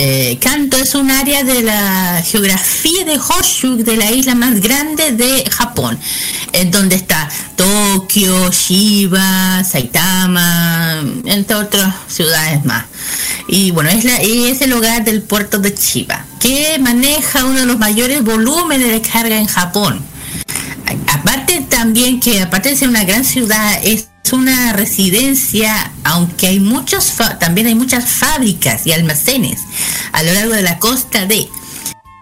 Eh, Kanto es un área de la geografía de Honshu, de la isla más grande de Japón, en donde está Tokio, Shiba, Saitama, entre otras ciudades más. Y bueno, es, la, es el hogar del puerto de Chiba, que maneja uno de los mayores volúmenes de carga en Japón. Aparte también que aparte de ser una gran ciudad es una residencia, aunque hay muchos también hay muchas fábricas y almacenes a lo largo de la costa de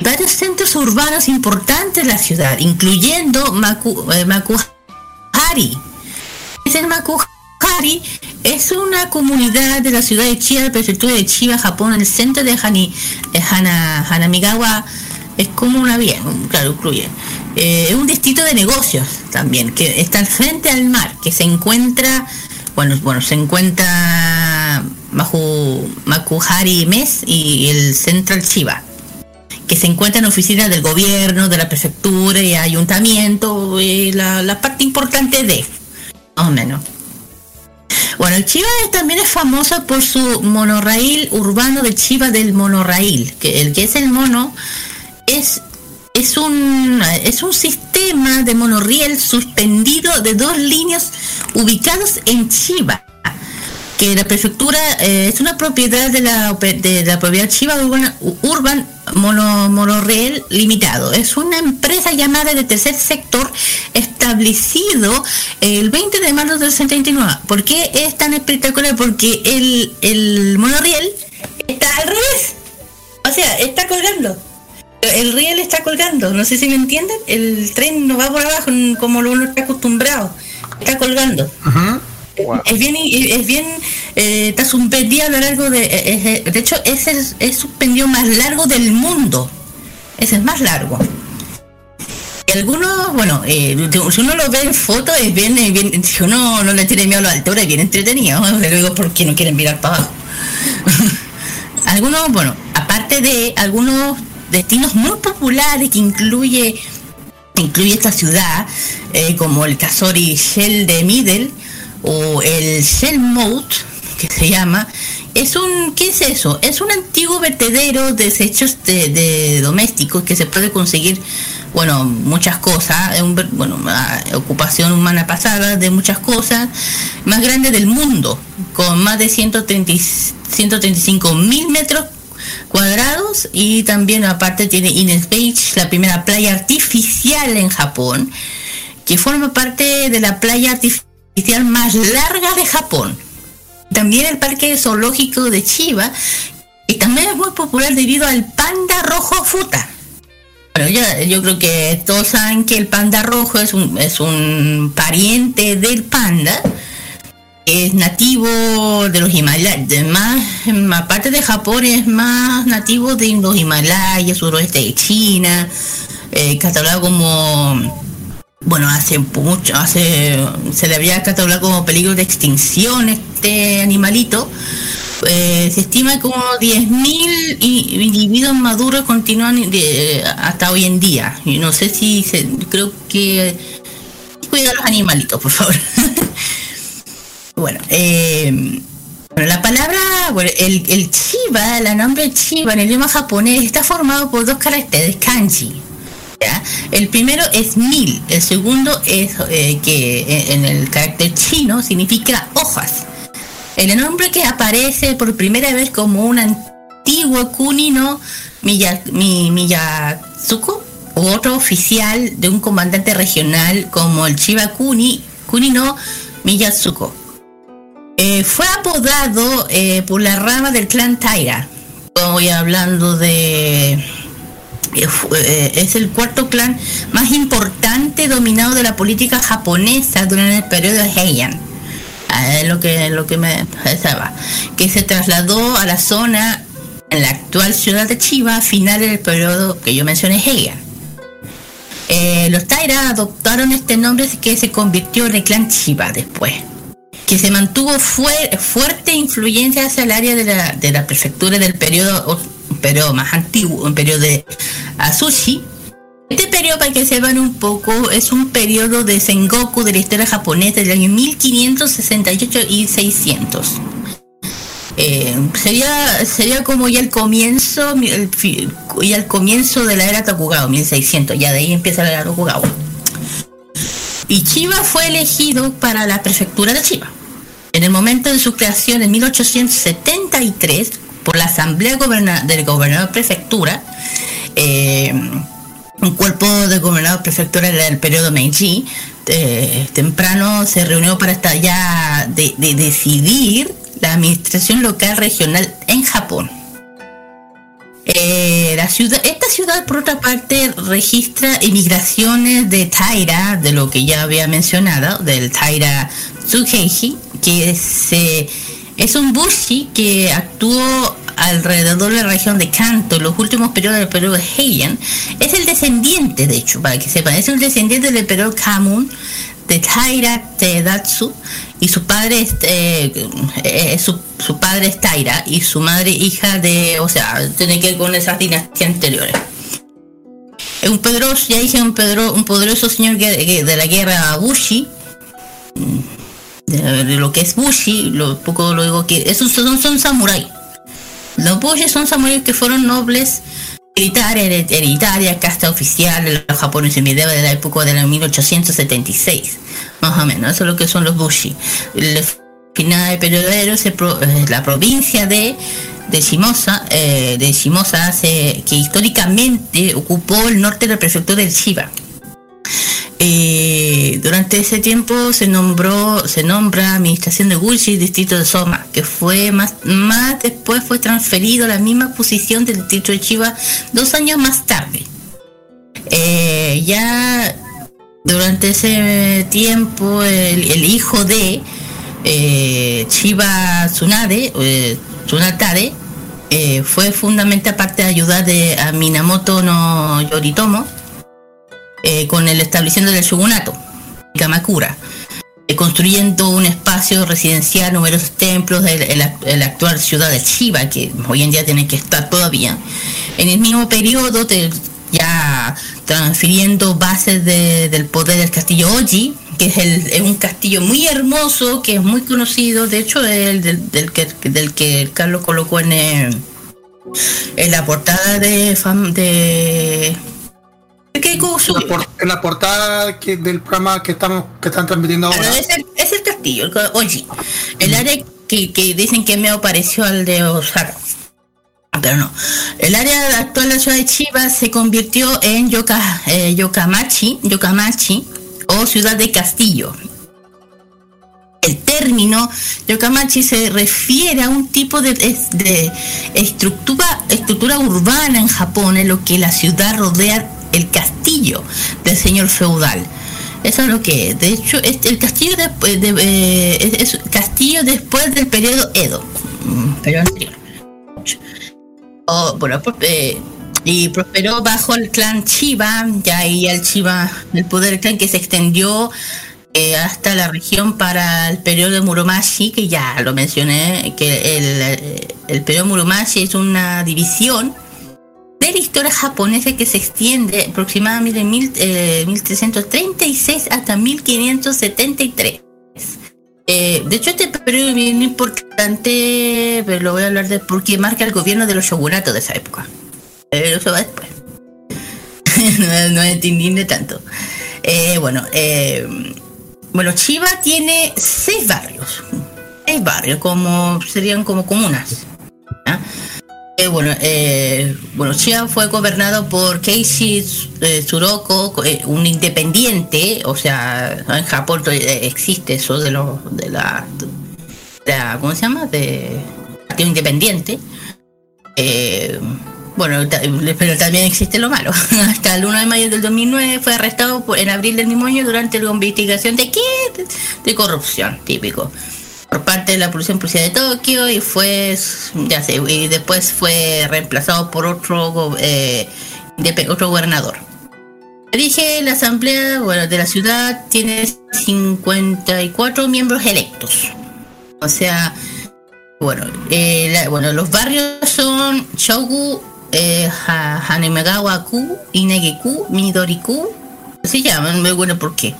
varios centros urbanos importantes de la ciudad, incluyendo Maku, eh, Makuhari. Es el Makuhari es una comunidad de la ciudad de Chiba, prefectura de Chiba, Japón, en el centro de eh, Hana- Hanamigawa. Es como una vía, claro, incluye. Eh, es un distrito de negocios también, que está al frente al mar, que se encuentra, bueno, bueno, se encuentra Maku, Makuhari Mes y el Central Chiba que se encuentran en oficinas del gobierno, de la prefectura y ayuntamiento, y la, parte importante de, más o menos. Bueno, el Chiva también es famoso por su monorraíl urbano de Chiva del monorraíl, que el que es el mono es es un es un sistema de monorriel suspendido de dos líneas ubicados en Chiba que la prefectura eh, es una propiedad de la, de la propiedad Chiba Urban, Urban Mono, Monorrail Limitado. Es una empresa llamada de tercer sector establecido el 20 de marzo del 79. ¿Por qué es tan espectacular? Porque el, el monorriel está al revés. O sea, está colgando. El riel está colgando, no sé si me entienden. El tren no va por abajo como lo uno está acostumbrado. Está colgando. Es bien, es bien, eh, está suspendido a lo largo de, eh, eh, de hecho, ese es el suspendido más largo del mundo. Ese es más largo. Y algunos, bueno, eh, si uno lo ve en foto, es bien, es bien, si uno no le tiene miedo a la altura, es bien entretenido. digo, porque no quieren mirar para abajo. algunos, bueno, aparte de algunos destinos muy populares que incluye incluye esta ciudad, eh, como el Casori Shell de Middle o el Shell Moat, que se llama, es un, ¿qué es eso? Es un antiguo vertedero de desechos de, de domésticos que se puede conseguir, bueno, muchas cosas, un bueno, ocupación humana pasada de muchas cosas, más grande del mundo, con más de 130, y- 135 mil metros cuadrados y también aparte tiene Ines Beach, la primera playa artificial en Japón, que forma parte de la playa artificial más larga de Japón. También el parque zoológico de Chiba, y también es muy popular debido al panda rojo futa. Bueno, ya, yo creo que todos saben que el panda rojo es un, es un pariente del panda, es nativo de los Himalayas, más, aparte de Japón es más nativo de los Himalayas, suroeste de China, eh, catalogado como, bueno, hace mucho, hace, se le había catalogado como peligro de extinción este animalito. Eh, se estima como 10.000 i- individuos maduros continúan de- hasta hoy en día. Y no sé si, se, creo que... Cuida los animalitos, por favor. Bueno, eh, bueno, la palabra, bueno, el, el chiba, el nombre chiba en el idioma japonés está formado por dos caracteres kanji. El primero es mil, el segundo es eh, que en, el carácter chino significa hojas. El nombre que aparece por primera vez como un antiguo kuni no Miya- Mi- Miyatsuko, u otro oficial de un comandante regional como el Chiba Kuni, Kuni no Miyatsuko. Eh, fue apodado eh, por la rama del clan Taira. Voy hablando de... eh, es el cuarto clan más importante dominado de la política japonesa durante el periodo Heian. Lo que, lo que me pensaba. Que se trasladó a la zona en la actual ciudad de Chiba a finales del periodo que yo mencioné Heian. Los Taira adoptaron este nombre que se convirtió en el clan Chiba después que se mantuvo fue- fuerte influencia hacia el área de la, de la prefectura del periodo, periodo más antiguo, un periodo de Asushi. Este periodo, para que sepan un poco, es un periodo de Sengoku de la historia japonesa del año 1568 y 600. Eh, sería sería como ya el comienzo el ya el comienzo de la era Tokugawa 1600 ya de ahí empieza la era Tokugawa y Chiba fue elegido para la prefectura de Chiba. En el momento de su creación en 1873 por la Asamblea del Gobernador Prefectura, eh, un cuerpo de gobernador prefectura del periodo Meiji, eh, temprano se reunió para estar ya de, de decidir la administración local regional en Japón. Eh, la ciudad, esta ciudad, por otra parte, registra emigraciones de Taira, de lo que ya había mencionado, del Taira Tsukeiji, que es un bushi que actuó alrededor de la región de Kanto los últimos periodos del periodo Heian. Es el descendiente, de hecho, para que sepan, es el descendiente del periodo Kamun, de Taira Tedatsu, y su padre es, eh, eh, su, padre es Taira y su madre hija de, o sea, tiene que ver con esas dinastías anteriores. Es un poderoso, ya dije, un, pedro, un poderoso señor de la guerra Bushi, de, lo que es Bushi, lo poco lo digo que esos son, son samuráis. Los Bushi son samuráis que fueron nobles hereditarias, casta oficial de los japoneses medieval de la época de la 1876, más o menos, eso es lo que son los Bushi. El final del periodo se pro- eh, la provincia de de Shimosa, eh, de Shimosa se- que históricamente ocupó el norte de la prefectura del Chiba. Eh, durante ese tiempo se nombró, se nombra administración de Gushi, distrito de Soma, que fue más, más después fue transferido a la misma posición del distrito de Chiba dos años más tarde. Eh, ya durante ese tiempo el, hijo de eh, Chiba Tsunade, eh, Tsunatare, eh, fue fundamental aparte de ayudar de, a Minamoto no Yoritomo eh, con el establecimiento del shogunato, Kamakura, eh, construyendo un espacio residencial, numerosos templos, el- el actual ciudad de Chiba, que hoy en día tiene que estar todavía. En el mismo periodo, te- ya transfiriendo bases de- del poder del castillo Oji, que es, un castillo muy hermoso, que es muy conocido, de hecho, el, del, del que, del que Carlos colocó en, eh, en la portada de... fam- de ¿Qué cosa? La, por- la portada que, del programa que estamos que están transmitiendo ahora. Claro, es, el, es el castillo, Oji. El área que, que dicen que me pareció al de Osaka. Pero no. El área actual de la ciudad de Chiba se convirtió en Yoka, eh, Yokamachi, Yokamachi o ciudad de castillo. El término Yokamachi se refiere a un tipo de, de estructura, estructura urbana en Japón, en lo que la ciudad rodea el castillo del señor feudal. Eso es lo que es. De hecho, este- el castillo después de, eh, es, es castillo después del periodo Edo, mm, periodo anterior. Oh, bueno, pues, eh, y prosperó bajo el clan Chiba, ya ahí el Chiba, el poder clan que se extendió eh, hasta la región para el periodo de Muromachi, que ya lo mencioné, que el, eh, el periodo Muromachi es una división de la historia japonesa que se extiende aproximadamente de mil, eh, 1336 hasta 1573. Eh, de hecho, este periodo es bien importante, pero lo voy a hablar de porque marca el gobierno de los shogunatos de esa época. Pero eso va después. no, no entendí tanto. Eh, bueno, eh, bueno, Chiba tiene seis barrios. Seis barrios, como serían como comunas. Eh, bueno, eh, bueno, Chiba fue gobernado por Keishi eh, Tsuroko, eh, un independiente, o sea, en Japón existe eso de lo de la, de ¿cómo se llama? De partido independiente. Eh, bueno, pero también existe lo malo. Hasta el 1 de mayo del 2009 fue arrestado por- en abril del mismo año durante la investigación de qué? De corrupción, típico por parte de la Policía Policía de Tokio y fue, ya sé, y después fue reemplazado por otro, eh, indepe- otro gobernador. Dije, la asamblea bueno, de la ciudad tiene 54 miembros electos. O sea, bueno, eh, bueno los barrios son Shogu, eh, Ha- Hanemagawa-ku, Inage-ku, Midori-ku, se llaman, muy bueno por qué.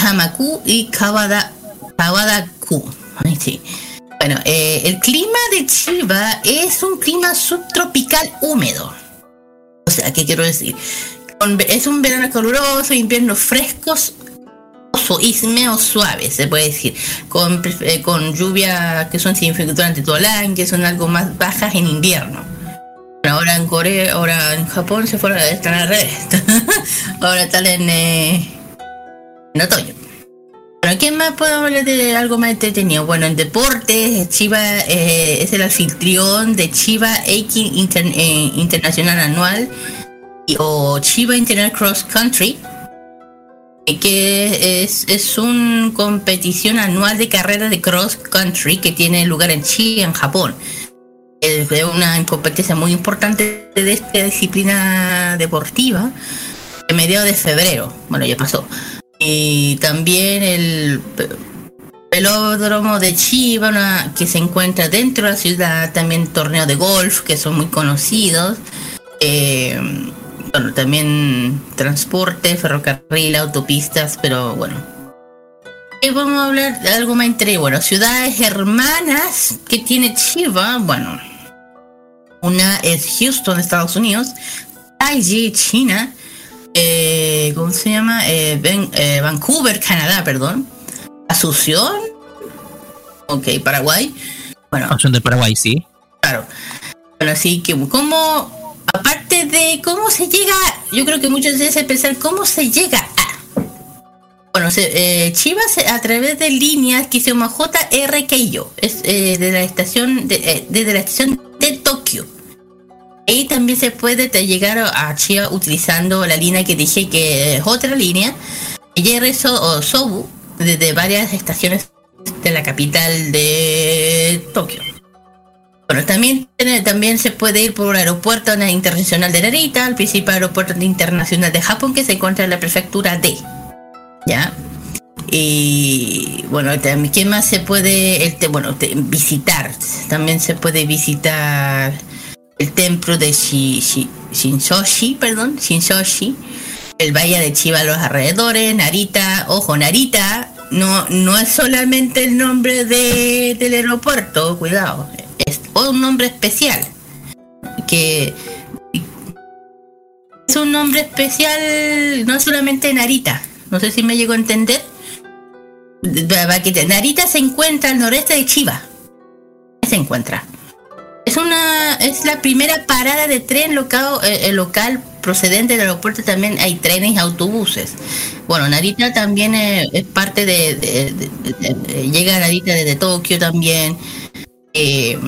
Hamaku y Kawada, Kawada-ku. Sí. Bueno, eh, el clima de Chiba es un clima subtropical húmedo. O sea, ¿qué quiero decir? Es un verano caluroso, inviernos frescos ismeos suaves, se puede decir, con, eh, con lluvia que son significativas durante todo el año, que son algo más bajas en invierno. Ahora en Corea, ahora en Japón se fueron, están al revés. ahora están en, eh, en otoño. ¿Qué más puedo hablar de algo más entretenido? Bueno, en deportes, Chiva eh, es el anfitrión de Chiva Inter- eh, Internacional Anual y- o Chiva International Cross Country, eh, que es, es una competición anual de carreras de cross country que tiene lugar en Chiba, en Japón. Es una competencia muy importante de esta disciplina deportiva a mediados de febrero. Bueno, ya pasó. Y también el velódromo de Chiba, una- que se encuentra dentro de la ciudad, también torneos de golf que son muy conocidos. Eh, bueno, también transporte, ferrocarril, autopistas, pero bueno. Y vamos a hablar de algo más entre, bueno, ciudades hermanas que tiene Chiba, bueno. Una es Houston, Estados Unidos, Taiji, China, eh, ¿cómo se llama? Eh, eh, Vancouver, Canadá, perdón. Asunción, ok, Paraguay. Bueno, Asunción de Paraguay, sí. Claro. Bueno, así que, ¿cómo, aparte de cómo se llega, yo creo que muchos veces pensar cómo se llega a. Bueno, se, eh, Chivas a través de líneas que se llama JRKyo, es eh, de la estación, de, desde la estación de Tokio. Ahí también se puede llegar a Chiba utilizando la línea que dije que es otra línea, JR So- o Sobu, desde varias estaciones de la capital de Tokio. Bueno, también, también se puede ir por el aeropuerto internacional de Narita, el principal aeropuerto internacional de Japón que se encuentra en la prefectura D. ¿Ya? Y bueno, también, ¿qué más se puede el te- bueno, visitar? También se puede visitar el templo de Shi, Shi- Shinsoshi, perdón, Shinsoshi, el valle de Chiba a los alrededores, Narita, ojo, Narita no, no es solamente el nombre de, del aeropuerto, cuidado, es un nombre especial, que es un nombre especial, no solamente Narita, no sé si me llegó a entender. Narita se encuentra al noreste de Chiba. Se encuentra. Es una es la primera parada de tren local, eh, eh, local procedente del aeropuerto. También hay trenes y autobuses. Bueno, Narita también eh, es parte de, llega a Narita desde Tokio también. Eh,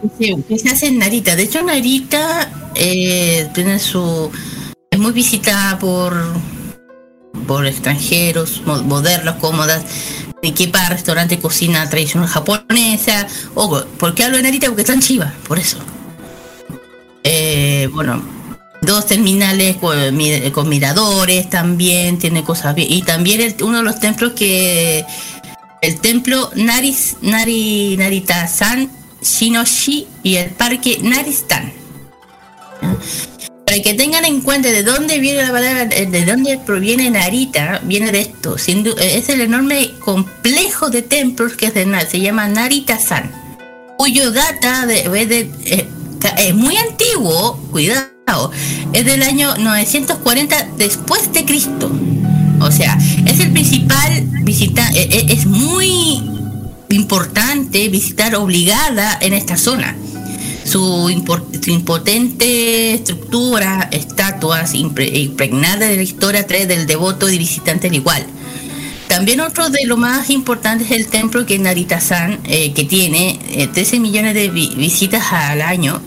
¿qué, se, qué hace en Narita? De hecho, Narita tiene su es muy visitada por por extranjeros, mo- modernos, cómodas, equipa restaurante, cocina tradicional japonesa. Ojo, ¿por qué hablo de Narita? Porque está en Chiva, por eso. Eh, bueno, dos terminales con, mi- con miradores también, tiene cosas bien. Y también el- uno de los templos que. El templo Naris, Nari, Narita-san, Shinoshi y el parque Naristan. Para que tengan en cuenta de dónde viene la palabra, eh, de dónde proviene Narita, viene de esto. Sin eh, es el enorme complejo de templos que de, Na- se llama Narita-san, cuyo data de, es de- eh, es muy antiguo, cuidado, es del año 940 después de Cristo. O sea, es el principal visita, es muy importante visitar obligada en esta zona su, impotente estructura, estatuas impre- impregnadas de la historia trae del devoto y visitante al igual. También otro de lo más importante es el templo que Narita-san, eh, que tiene eh, 13 millones de vi- visitas al año.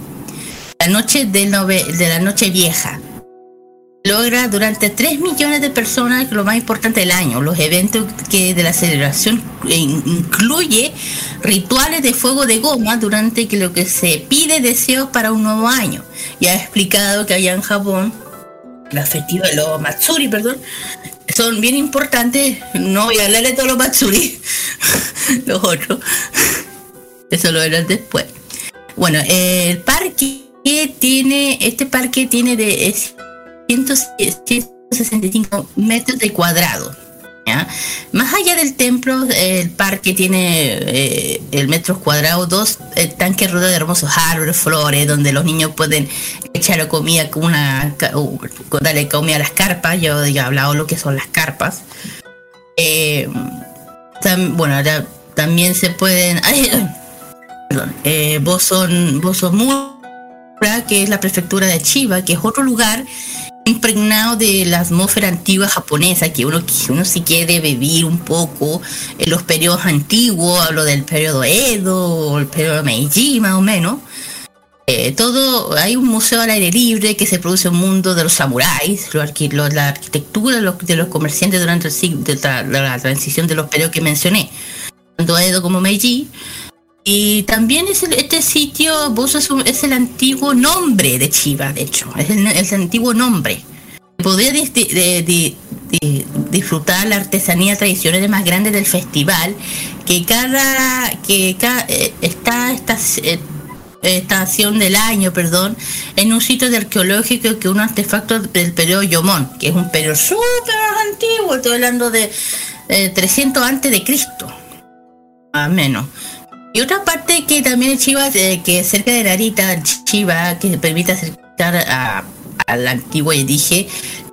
La noche de la noche vieja logra durante 3 millones de personas lo más importante del año. Los eventos que de la celebración eh, incluye rituales de fuego de goma durante que lo que se pide deseos para un nuevo año. Ya he explicado que allá en Japón las festivas, los Matsuri, perdón, son bien importantes. No voy a hablar de todos los Matsuri, los otros. Eso lo verán después. Bueno, el parque tiene, este parque tiene de 165 metros de cuadrado. Más allá del templo, el parque tiene eh, el metros cuadrados, dos eh, tanques rodeados de hermosos árboles, flores, donde los niños pueden echar comida con una, darle comida a las carpas. Yo he hablado lo que son las carpas. Eh, bueno, ahora también se pueden. ay, perdón, eh, Boson, Bosomura, que es la prefectura de Chiba, que es otro lugar impregnado de la atmósfera antigua japonesa, que uno, que uno si quiere vivir un poco en los periodos antiguos, hablo del periodo Edo, el periodo Meiji más o menos. Eh, todo, hay un museo al aire libre que se produce un mundo de los samuráis, la arquitectura de los, comerciantes durante el siglo, la- de la transición de los periodos que mencioné, tanto Edo como Meiji. Y también es el- este sitio, Bozo es, un- es el antiguo nombre de Chiba, de hecho, es el, antiguo nombre. Poder de- di- di- disfrutar la artesanía tradicional más grande del festival, que cada, que ca- eh, está esta eh, estación del año, perdón, en un sitio de arqueológico que un artefacto del periodo Yomón, que es un periodo súper antiguo, estoy hablando de eh, 300 antes de Cristo, más menos. Y otra parte que también es Chiva, eh, que cerca de Narita, Chiva, que permite acercar a, a la antigua, y dije,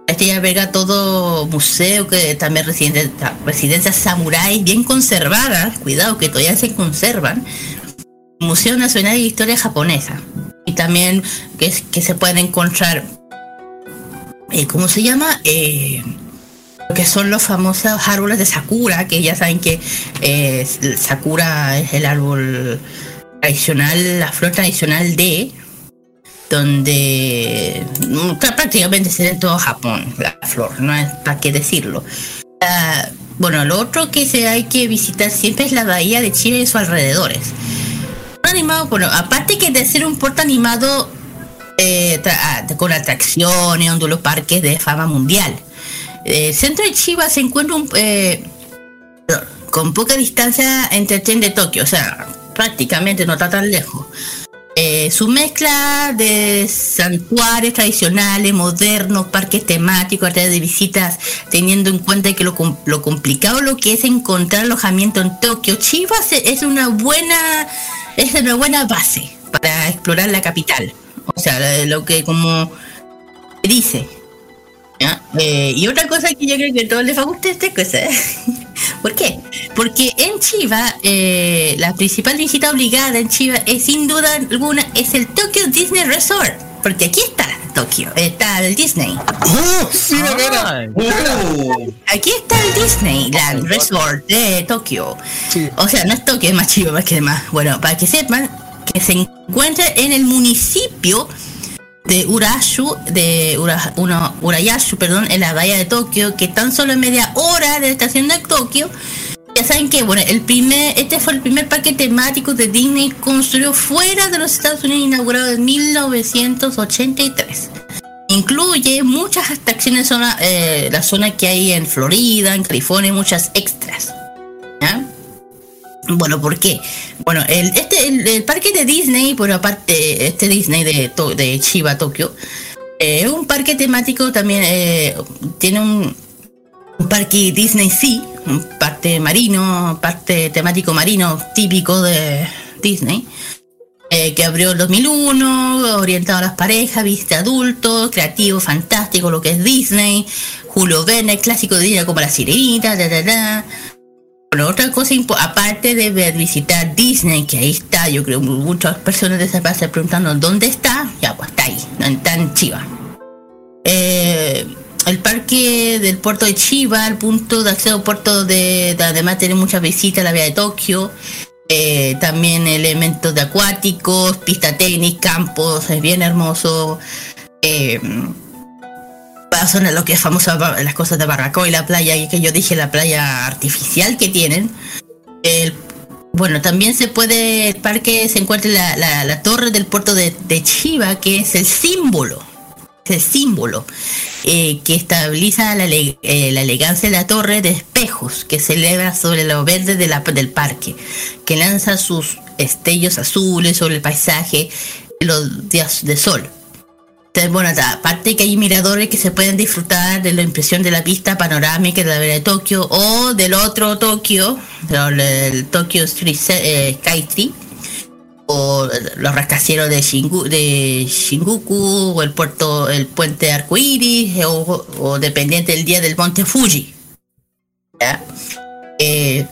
este alberga todo museo, que también residen- residencias samuráis bien conservadas, cuidado que todavía se conservan, Museo Nacional de Historia Japonesa. Y también que, es- que se pueden encontrar, eh, ¿cómo se llama? Eh, que son los famosos árboles de Sakura, que ya saben que eh, Sakura es el árbol tradicional, la flor tradicional de, donde mm, prácticamente se en todo Japón, la flor, no es para qué decirlo. Bueno, lo otro que se hay que visitar siempre es la bahía de Chiba y sus alrededores. Animado, bueno, aparte que de ser un puerto animado eh, ah, con atracciones, uno de los parques de fama mundial. Eh, El centro de Chiba se encuentra un, eh, con poca distancia entre el tren de Tokio, o sea, prácticamente no está tan lejos. Eh, su mezcla de santuarios tradicionales, modernos, parques temáticos, través de visitas, teniendo en cuenta que lo, lo complicado lo que es encontrar alojamiento en Tokio, Chiba es una buena es una buena base para explorar la capital. O sea, lo que como dice. ¿Ya? Eh, y otra cosa que yo creo que a todos les va a gustar esta cosa. ¿Por qué? Porque en Chiva, eh, la principal visita obligada en Chiva es sin duda alguna es el Tokyo Disney Resort. Porque aquí está Tokio, está el Disney. ¡Oh! ¡Sí, de veras! Aquí está el Disneyland Resort de Tokio. O sea, no es Tokio, es más chivo, más que demás. Bueno, para que sepan que se encuentra en el municipio de Urashu, de Ura- uno- Urayashu, perdón, en la bahía de Tokio, que tan solo en media hora de la estación de Tokio. Ya saben que, bueno, el primer, este fue el primer parque temático de Disney construido fuera de los Estados Unidos, inaugurado en 1983. Incluye muchas atracciones, zona, eh, la zona que hay en Florida, en California, muchas extras. Bueno, ¿por qué? Bueno, el, este, el, parque de Disney, bueno, aparte, este Disney de, To- de Chiba, Tokio, eh, es un parque temático también, eh, tiene un, un parque Disney Sea, un parte marino, parte temático marino típico de Disney, eh, que abrió en 2001, orientado a las parejas, viste adultos, creativo, fantástico, lo que es Disney, Julio Verne, clásico de Disney como la sirenita, da, da, da. Bueno, otra cosa, aparte de ver- visitar Disney, que ahí está, yo creo muchas personas de esa se preguntando dónde está, ya pues está ahí, no está en Chiva. Eh, el parque del puerto de Chiba, el punto de acceso puerto de, de- además tiene muchas visitas a la vía de Tokio, eh, también elementos de acuáticos, pista tenis, campos, es bien hermoso. Eh, la zona, lo que es famoso, las cosas de Barbacoa y la playa, que yo dije, la playa artificial que tienen. Bueno, también se puede, el parque se encuentra la, la- torre del puerto de, de Chiba, que es el símbolo, es el símbolo eh, que estabiliza la, eh, la elegancia de la torre de espejos que se eleva sobre lo verde de del parque, que lanza sus estellos azules sobre el paisaje los días de sol. Bueno, aparte que hay miradores que se pueden disfrutar de la impresión de la vista panorámica de la vera de Tokio o del otro Tokio, el, el Tokyo Street, eh, Skytree, o los rascacielos de, Shingu- de Shinjuku, o el puerto, el puente arcoíris, o, o dependiente del día del monte Fuji. Eh,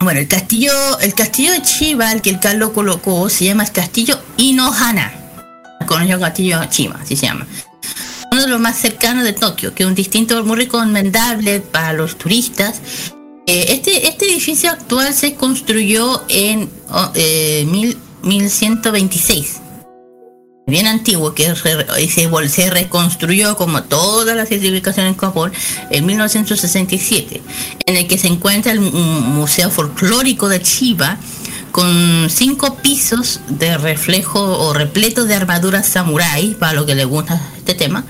bueno, el castillo, el castillo de Chiba, el que el Carlos colocó, se llama el castillo Inohana. Conocido castillo Chiba, así se llama. Uno de los más cercanos de Tokio, que es un distinto muy recomendable para los turistas. Eh, este, este edificio actual se construyó en oh, eh, mil- 1126 bien antiguo que se, se reconstruyó como todas las edificaciones en Japón en 1967 en el que se encuentra el mu- museo folclórico de Chiba con cinco pisos de reflejo o repleto de armaduras samurái para lo que le gusta este tema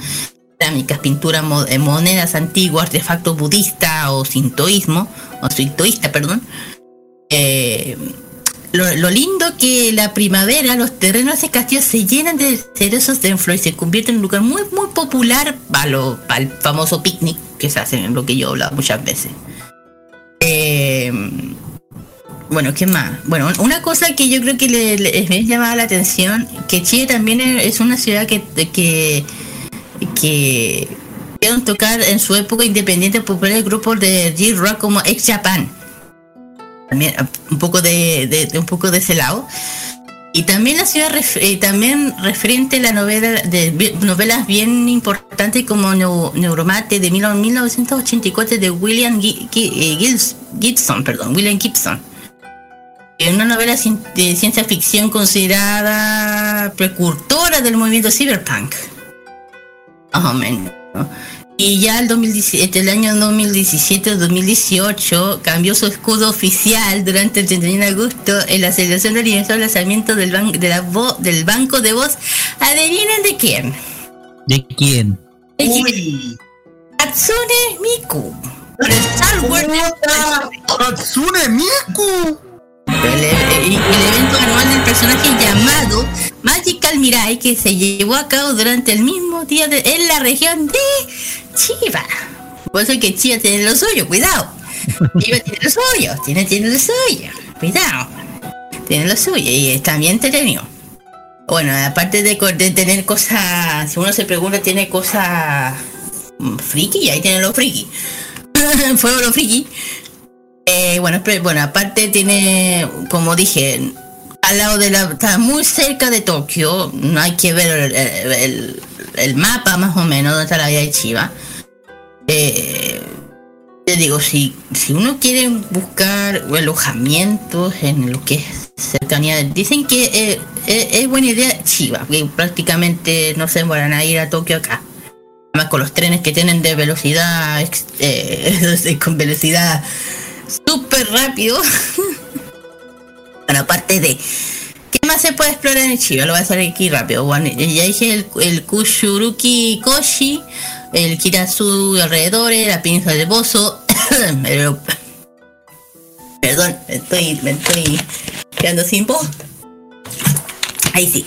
cerámicas, pinturas, eh, monedas antiguas, artefactos budistas o sintoísmo, o sintoísta, perdón. Eh, lo, lo lindo que la primavera los terrenos de castillo se llenan de cerezos de flor y se convierte en un lugar muy muy popular para, lo- para el famoso picnic que se hace en lo que yo he hablado muchas veces. Eh, bueno, ¿qué más? Bueno, una cosa que yo creo que le, le- llamaba la atención, que Chile también es una ciudad que, que, que pudieron tocar en su época independiente populares grupos de J-Rock como Ex Japan. También eh, un poco de, un poco de ese lado. Y también la ciudad ref- eh, también referente a la novela de novelas bien importantes como Neu- Neuromate de mil- 1984 de William Gi- Gi- eh, Gibson, perdón, William Gibson. Es una novela de ciencia ficción considerada precursora del movimiento cyberpunk. Más o menos. ¿no? Y ya el, 2017, el año 2017-2018 cambió su escudo oficial durante el 31 de agosto en la celebración del aniversario del lanzamiento del, ban- de la vo- del banco de voz. ¿Adivinen de quién? ¿De quién? ¿De quién? Hatsune Miku. El software de- ¡Hatsune Miku! El, el- el evento anual del personaje llamado Magical Mirai que se llevó a cabo durante el mismo día de- en la región de Chiba. Por eso es que Chiba tiene lo suyo, cuidado. Chiba tiene lo suyo, tiene, tiene lo suyo, cuidado. Tiene lo suyo y está bien entretenido. Bueno, aparte de, tener cosas, si uno se pregunta, tiene cosas mm, friki, y ahí tienen los friki. Fueron los friki. Eh, bueno, pero, bueno, aparte tiene, como dije, al lado de la, está muy cerca de Tokio, no hay que ver el, mapa más o menos donde está la vía de Chiva. Eh, te digo, si, si uno quiere buscar alojamientos en lo que es cercanía, dicen que eh, eh, es buena idea Chiva, que prácticamente no se van a ir a Tokio acá. Además con los trenes que tienen de velocidad, con velocidad súper rápido. bueno, aparte de... ¿Qué más se puede explorar en Chiba? Lo voy a hacer aquí rápido. Bueno, ya dije el, el Kushuruki Koshi, el Kirasu alrededores, la península de Bozo. pero- Perdón, me estoy, me estoy quedando sin voz. Ahí sí.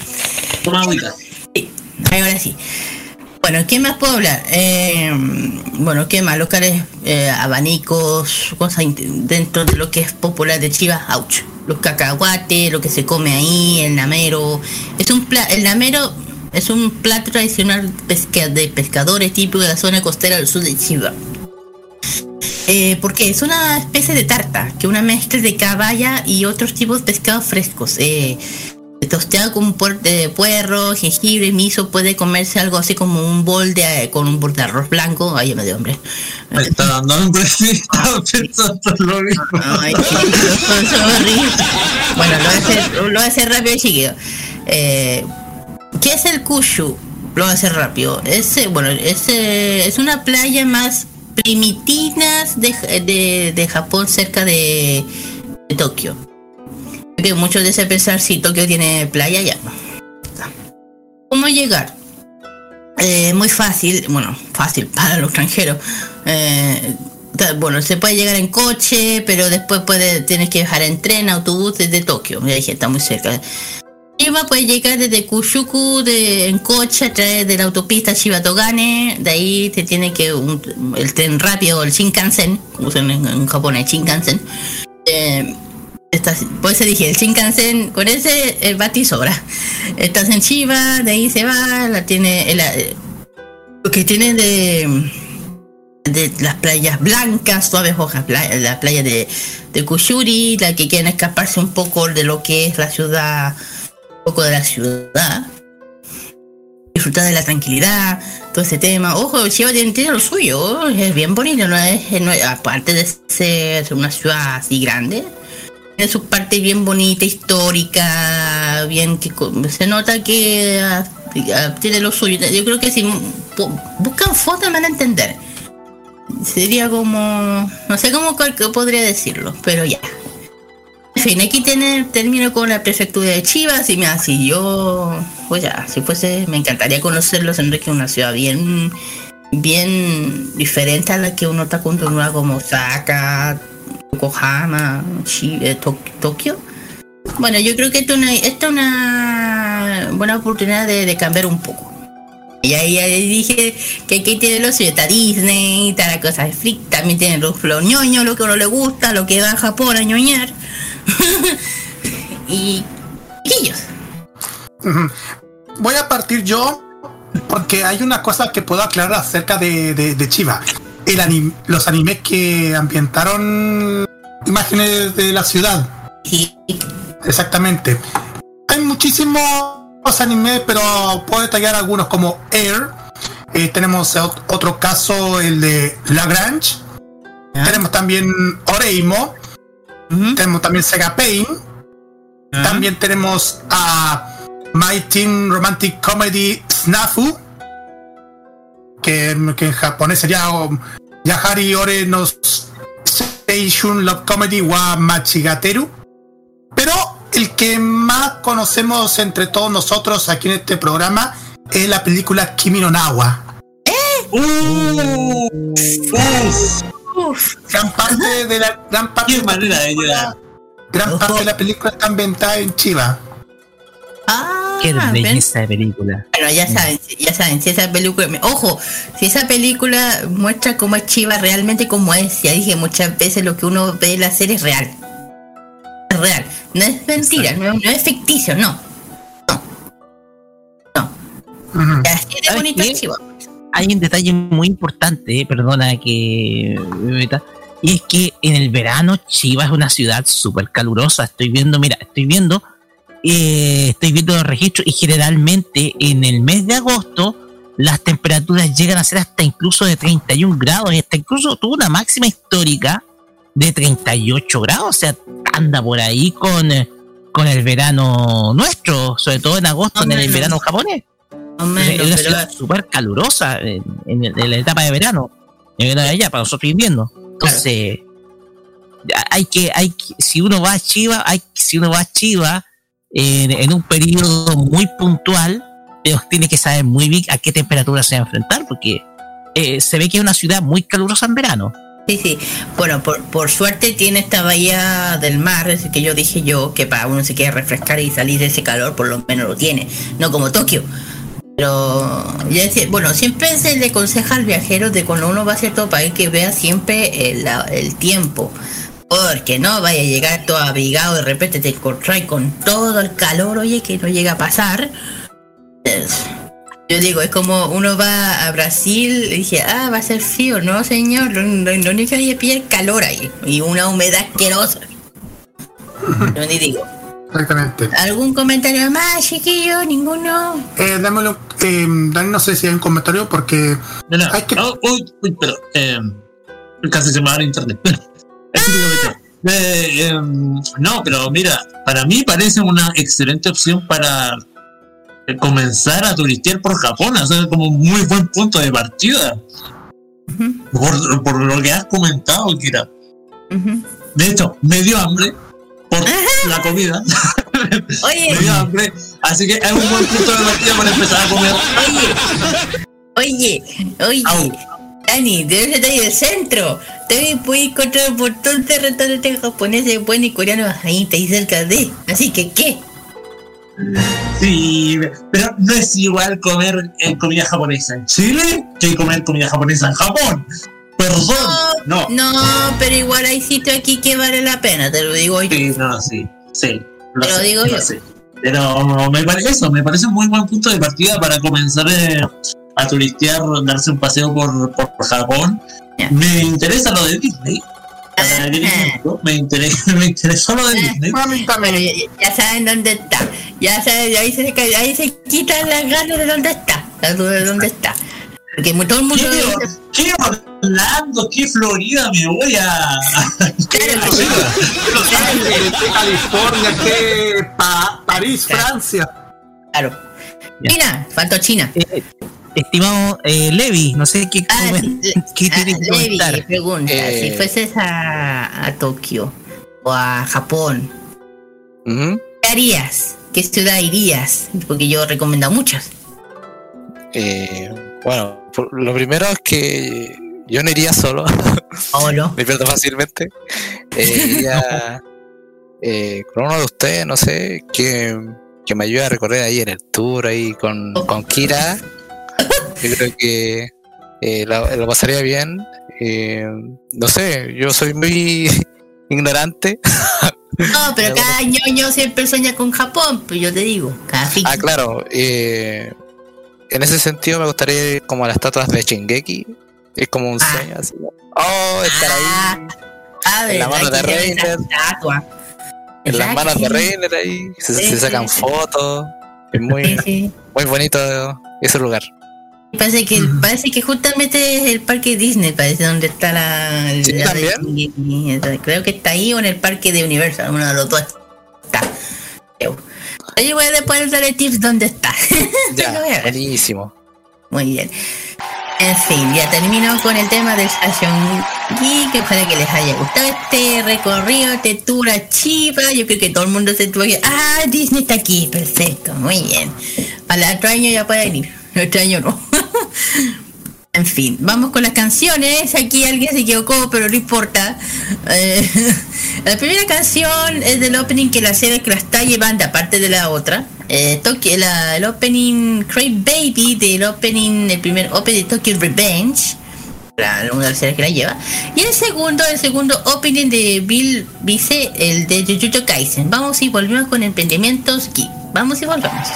Toma agüita. Sí, ahora sí. Bueno, ¿qué más puedo hablar? Eh, bueno, ¿qué más? Locales, eh, abanicos, cosas dentro de lo que es popular de Chivas, ouch. Los cacahuates, lo que se come ahí, el namero. Es un pla el namero es un plato tradicional de pescadores típico de la zona costera del sur de Chiva. Eh, porque es una especie de tarta, que una mezcla de caballa y otros tipos de pescados frescos. Eh, tosteado con puer- de puerro, jengibre, miso, puede comerse algo así como un bol de con un bol de arroz blanco. Ay, me dio hambre. Me está dando hambre, sí, estaba pensando lo mismo. Ay. Bueno, lo voy a hacer, lo voy a hacer rápido, chiquillo. Eh, ¿Qué es el Kushu? Lo voy a hacer rápido. Ese, bueno, ese es una playa más primitinas de, de, de Japón cerca de, de Tokio. Que muchos deben pensar si Tokio tiene playa ya. ¿Cómo llegar? Eh, muy fácil, bueno, fácil para los extranjeros. Eh, bueno, se puede llegar en coche, pero después puede, tienes que dejar en tren, autobús desde Tokio. Ya dije, está muy cerca. Chiba puede llegar desde Kushuku de, en coche a través de la autopista Shibatogane. De ahí te tiene que un- el tren rápido, el Shinkansen, como se en, en japonés, Shinkansen. Eh, estás, por eso dije, el Shinkansen, con ese el bati sobra. Estás en Chiba, de ahí se va, la tiene, el- eh, lo que tiene de, de las playas blancas, suaves hojas, la playa de, de Kushuri, la que quieren escaparse un poco de lo que es la ciudad, un poco de la ciudad. Disfrutar de la tranquilidad, todo ese tema. Ojo, Chiba tiene, tiene lo suyo, es bien bonito, no es- aparte de ser una ciudad así grande, tiene su parte bien bonita, histórica, bien que se nota que ah, ah, tiene lo suyo. Yo creo que si bu- buscan fotos van a entender. Sería como, no sé cómo cual- podría decirlo, pero ya. En fin, aquí tiene, termino con la prefectura de Chivas y me si yo, pues ya, si fuese, me encantaría conocerlos, en es una ciudad bien, bien diferente a la que uno está acostumbrado como Osaka, Yokohama, eh, Tok- Tokio. Bueno, yo creo que esta es una, es una buena oportunidad de, cambiar un poco. Y ahí, dije que aquí tiene lo suyo, está Disney, está la cosa de freak, también tiene los, los ñoños, lo que uno le gusta, lo que va a Japón a ñoñar. y chiquillos. Voy a partir yo porque hay una cosa que puedo aclarar acerca de, de, de Chiva. El anim- los animes que ambientaron imágenes de la ciudad. Exactamente. Hay muchísimos animes, pero puedo detallar algunos como Air. Eh, tenemos ot- otro caso, el de Lagrange. Tenemos también Oreimo. Tenemos también Sega Pain. También tenemos a My Teen Romantic Comedy Snafu. Que, que en japonés sería o, Yahari Ore no Seishun Love Comedy wa Machigateru. Pero el que más conocemos entre todos nosotros aquí en este programa es la película Kimi no Nawa. Gran parte de la gran parte Qué manera de llegar. gran parte de la película está ambientada en Chiva. Ah, Qué ven. belleza de película. Pero ya saben, ya saben, si esa película, ojo, si esa película muestra cómo es Chiva realmente como es, ya dije muchas veces lo que uno ve en la serie es real. Es real, no es mentira, no, no es ficticio, no. No. No. Así de ¿Sabes bonito qué? es Chiva. Hay un detalle muy importante, eh, perdona que me meta, y es que en el verano Chiva es una ciudad súper calurosa. Estoy viendo, mira, estoy viendo, eh, estoy viendo los registros y generalmente en el mes de agosto las temperaturas llegan a ser hasta incluso de 31 grados y hasta incluso tuvo una máxima histórica de 38 grados, o sea, anda por ahí con, eh, con el verano nuestro, sobre todo en agosto, en el verano japonés. No menos, es una ciudad súper calurosa en, en- en la etapa de verano. En verano de allá, para nosotros invierno. Entonces, hay que, hay que- si uno va a Chiva, hay, si uno va a Chiva en, un periodo muy puntual, eh, tiene que saber muy bien a qué temperatura se va a enfrentar, porque eh, se ve que es una ciudad muy calurosa en verano. Sí, sí. Bueno, por, por suerte tiene esta bahía del mar, es que yo dije yo, que para uno se quiere refrescar y salir de ese calor, por lo menos lo tiene. No como Tokio. Pero, ya bueno, siempre se le aconseja al viajero de cuando uno va a cierto país que vea siempre el tiempo. Porque no vaya a llegar todo abrigado, de repente te encontráis con todo el calor, oye, que no llega a pasar. Es- yo digo, es como uno va a Brasil y dice, ah, va a ser frío. No, señor, lo, lo- lo único que hay es pillar calor ahí y una humedad asquerosa. Yo ni digo. Exactamente. ¿Algún comentario más, chiquillo? ¿Ninguno? Eh, dámelo, eh, no sé si hay un comentario porque Mira, hay que oh, uy, uy, pero eh, casi se me va el internet. Eh, eh, no, pero mira, para mí parece una excelente opción para eh, comenzar a turistear por Japón, o sea, como un muy buen punto de partida. por, por lo que has comentado, Kira. De hecho, me dio hambre por la comida. Oye, me dio hambre, así que es un buen punto de partida para empezar a comer. oye, oye, Dani, debes estar ahí del centro. También puedes encontrar un montón de restaurantes japoneses buenos y coreanos ahí, ahí cerca de. Así que, ¿qué? Sí, pero no es igual comer eh, comida japonesa en Chile que comer comida japonesa en Japón. Perdón, no. No, pero igual hay sitios aquí que vale la pena, te lo digo yo. Sí, no, sí, sí. Te lo sé, digo yo. sé. Pero me parece eso, me parece un muy buen punto de partida para comenzar eh, a turistear, darse un paseo por, por Japón. Me interesa lo de Disney. ¿no? Me, interesa, me interesó lo de Disney. Bueno, ya, ya saben dónde está. Ya saben, ahí se, ahí se quitan las ganas de dónde está. La duda de dónde está. Porque todo el mundo ¿Qué, ¿Qué Orlando? ¿Qué Florida? Me voy a. ¿Qué California? ¿Qué Pa- París, Francia? Claro. China, faltó China. Estimado eh, Levi, no sé qué, Ah, qué ah, que Levi pregunta, Eh, si fueses a, a Tokio o a Japón, ¿qué harías? ¿Qué ciudad irías? Porque yo he recomendado muchas. Eh, bueno, por- lo primero es que yo no iría solo. Solo. Me pierdo fácilmente. Eh, iría eh, con uno de ustedes, no sé, que, que me ayude a recorrer ahí en el tour, ahí con, con Kira. Yo creo que eh, la- lo pasaría bien. Eh, no sé, yo soy muy ignorante. No, pero cada ñoño siempre sueña con Japón, pues yo te digo. Cada fin. Ah, claro. eh, en ese sentido me gustaría ir como a las estatuas de Shingeki. Es como un sueño así. Oh, estar ahí. Ah, en la verdad mano de Reiner. En las ¿Verdad manos de? Reiner ahí. Se, Sí, se sí, sacan sí. fotos. Es muy, muy bonito ese lugar. Parece que, parece que justamente es el parque Disney, parece donde está la. Sí, creo que está ahí o en el parque de Universal, uno de los dos está. Oye, voy a después darle tips dónde está. Ya, buenísimo. Muy bien. En fin, ya termino con el tema del Station Geek. Ojalá que les haya gustado este recorrido, este tour a Chiva. Yo creo que todo el mundo se tuvo que. ¡Ah! Disney está aquí. Perfecto, muy bien. Para el otro año ya puede ir. Este no. en fin, vamos con las canciones. Aquí alguien se equivocó, pero no importa. Eh, la primera canción es del opening que la serie que la está llevando, aparte de la otra. Eh, Tokyo, el opening Crave Baby del opening, el primer opening de Tokyo Revenge. La, una de las series que la lleva. Y el segundo, el segundo opening de Bill Vice, el de Jujutsu Kaisen. Vamos y volvemos con emprendimientos. Vamos y volvemos.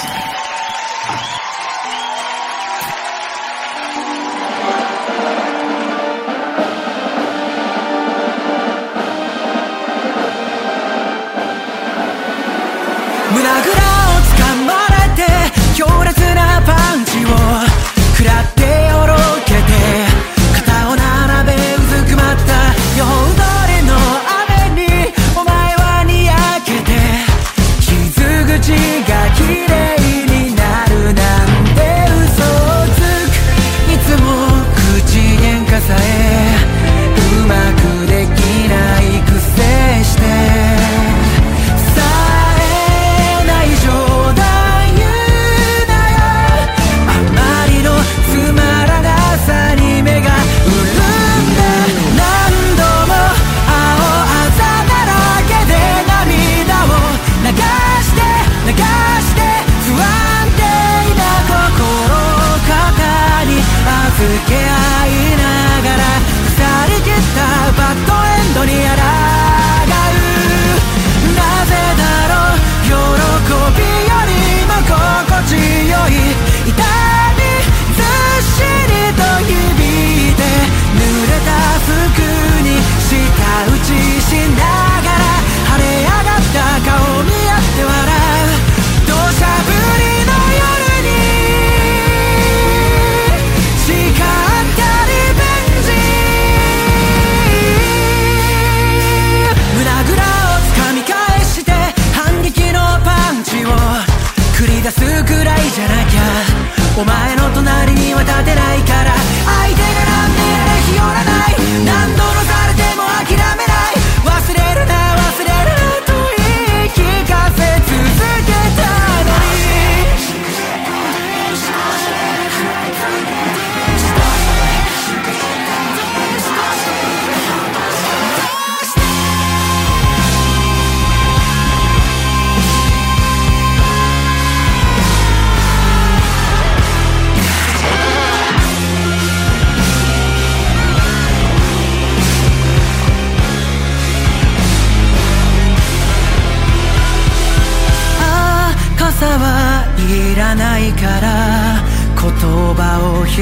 言葉を一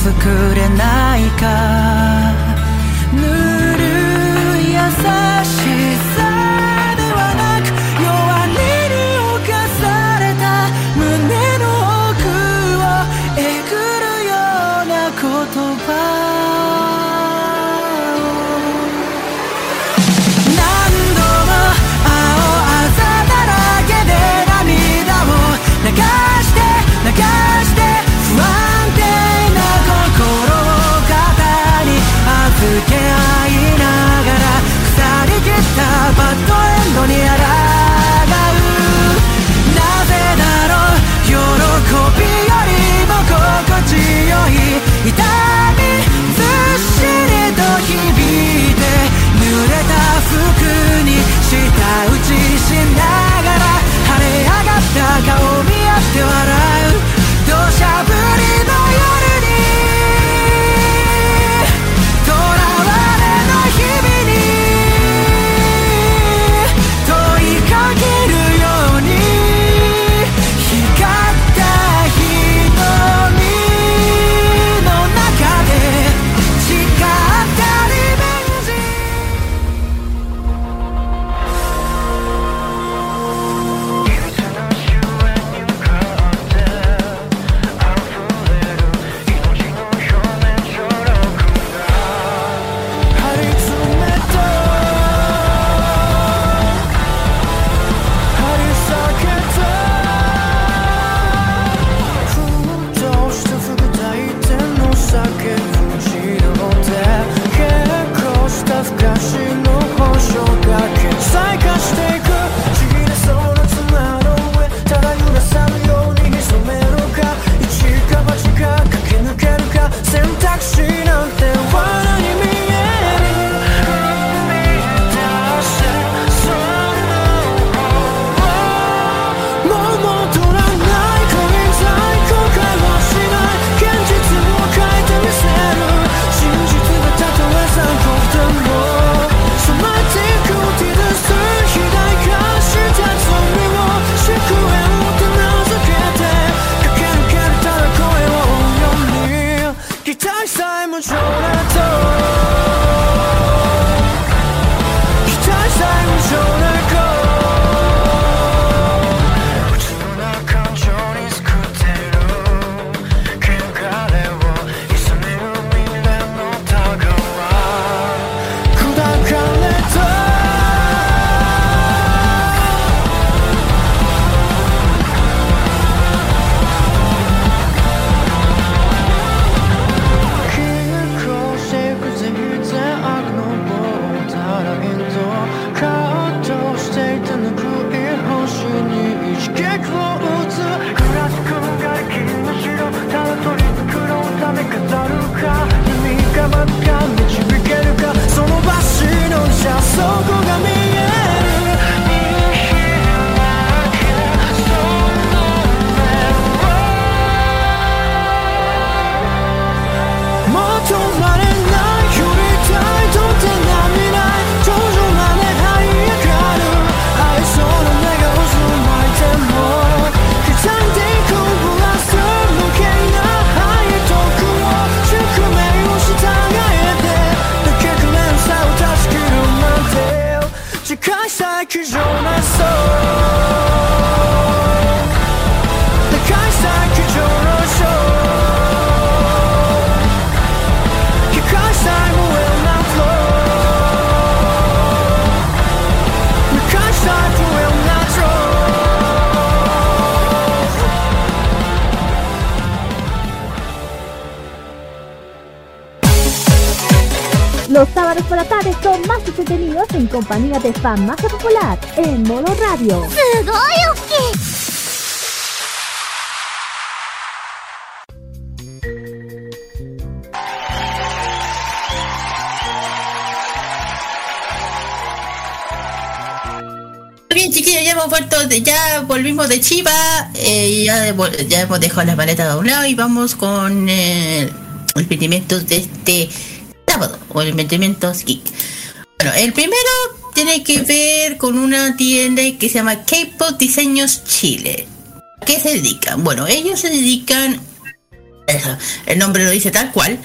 つくれないか。ぬるい優しさ。kunnen en compañía de Farmacia Popular en modo radio. Bien, chiquillos, ya hemos vuelto, de- ya volvimos de Chiva, eh, ya, de- ya hemos dejado las maletas a un lado y vamos con eh, los emprendimientos de este sábado, o el emprendimientos geek. Bueno, el primero tiene que ver con una tienda que se llama K-Pop Diseños Chile. ¿A qué se dedican? Bueno, ellos se dedican, el nombre lo dice tal cual,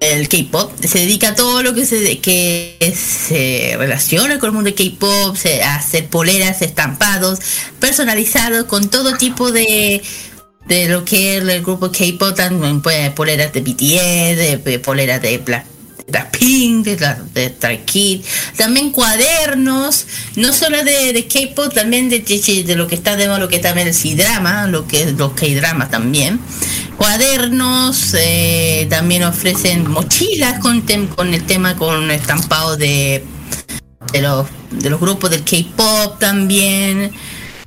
el K-pop se dedica a todo lo que se que se relaciona con el mundo del K-pop, a hacer poleras, estampados, personalizados con todo tipo de de lo que el grupo K-pop, también pues, poleras de BTS, de, de poleras de Black de, la- de Stray Kids, también cuadernos, no solo de, de K-pop, también de, de, de lo que está de lo que también el C-drama, lo que es los K-drama también. Cuadernos, eh, también ofrecen mochilas con, tem- con el tema con estampado de, de, los, de los grupos del K-pop también.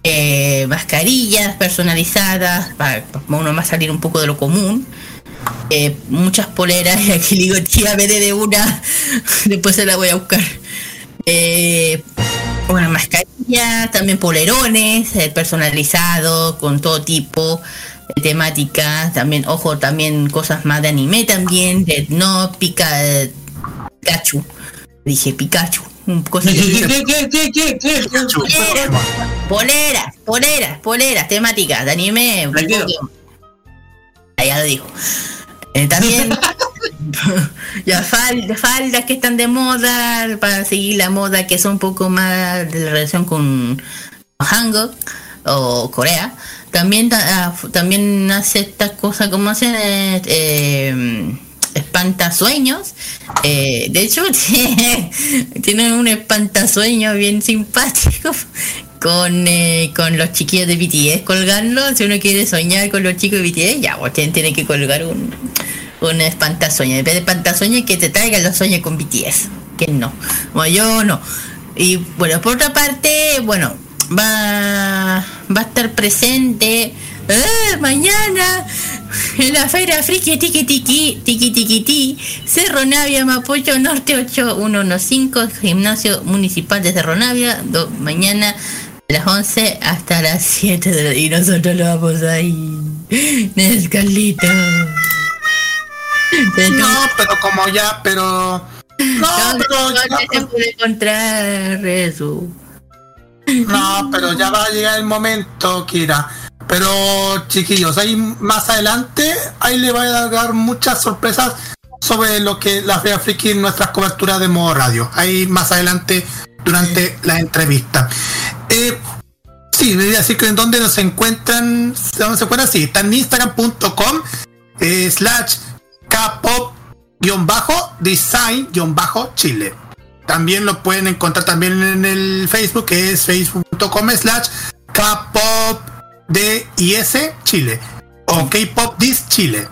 eh, mascarillas personalizadas para, para uno más salir un poco de lo común eh, muchas poleras y aquí digo tía me de una después se la voy a buscar eh, bueno mascarillas también polerones eh, personalizados con todo tipo de temáticas también ojo también cosas más de anime también de no pica Pikachu dije Pikachu un cosa ¿Qué, qué, qué, qué, qué, qué, qué? Poleras, poleras, poleras, temáticas de anime. Ya lo dijo. Eh, también ya fal- faldas que están de moda para seguir la moda que son un poco más de la relación con Hanguk o Corea. También ta- ah, también hace estas cosas como hacen eh, espantasueños. Eh, de hecho tiene, un espantasueño bien simpático con, eh, con los chiquillos de BTS colgando. Si uno quiere soñar con los chicos de BTS, ya, pues tiene que colgar un, un espantasueño. En vez de espantasueño, que te traigan los sueños con BTS. Que no. Bueno, yo no. Y bueno, por otra parte, bueno, va, va a estar presente eh, mañana en la feria friki tiki tiki tiki tiki ti Cerro Navia Mapocho Norte 8115 gimnasio municipal de Cerro Navia mañana de las 11 hasta las 7 de la y nosotros lo vamos ahí Nes Carlito No, pero como ya, pero. No, pero ¿Dónde ya, se puede encontrar eso? No, pero ya va a llegar el momento, Kira. Pero chiquillos, ahí más adelante, ahí le voy a dar muchas sorpresas sobre lo que la Feria Friki en nuestras coberturas de modo radio. Ahí más adelante durante la entrevista. Eh, sí, voy a decir que en donde nos encuentran, ¿dónde se encuentran? Sí, está en instagram.com eh, slash kpop guion bajo design guion bajo chile. También lo pueden encontrar también en el Facebook, que es facebook.com slash K-pop DIS Chile. O K-pop Dis Chile.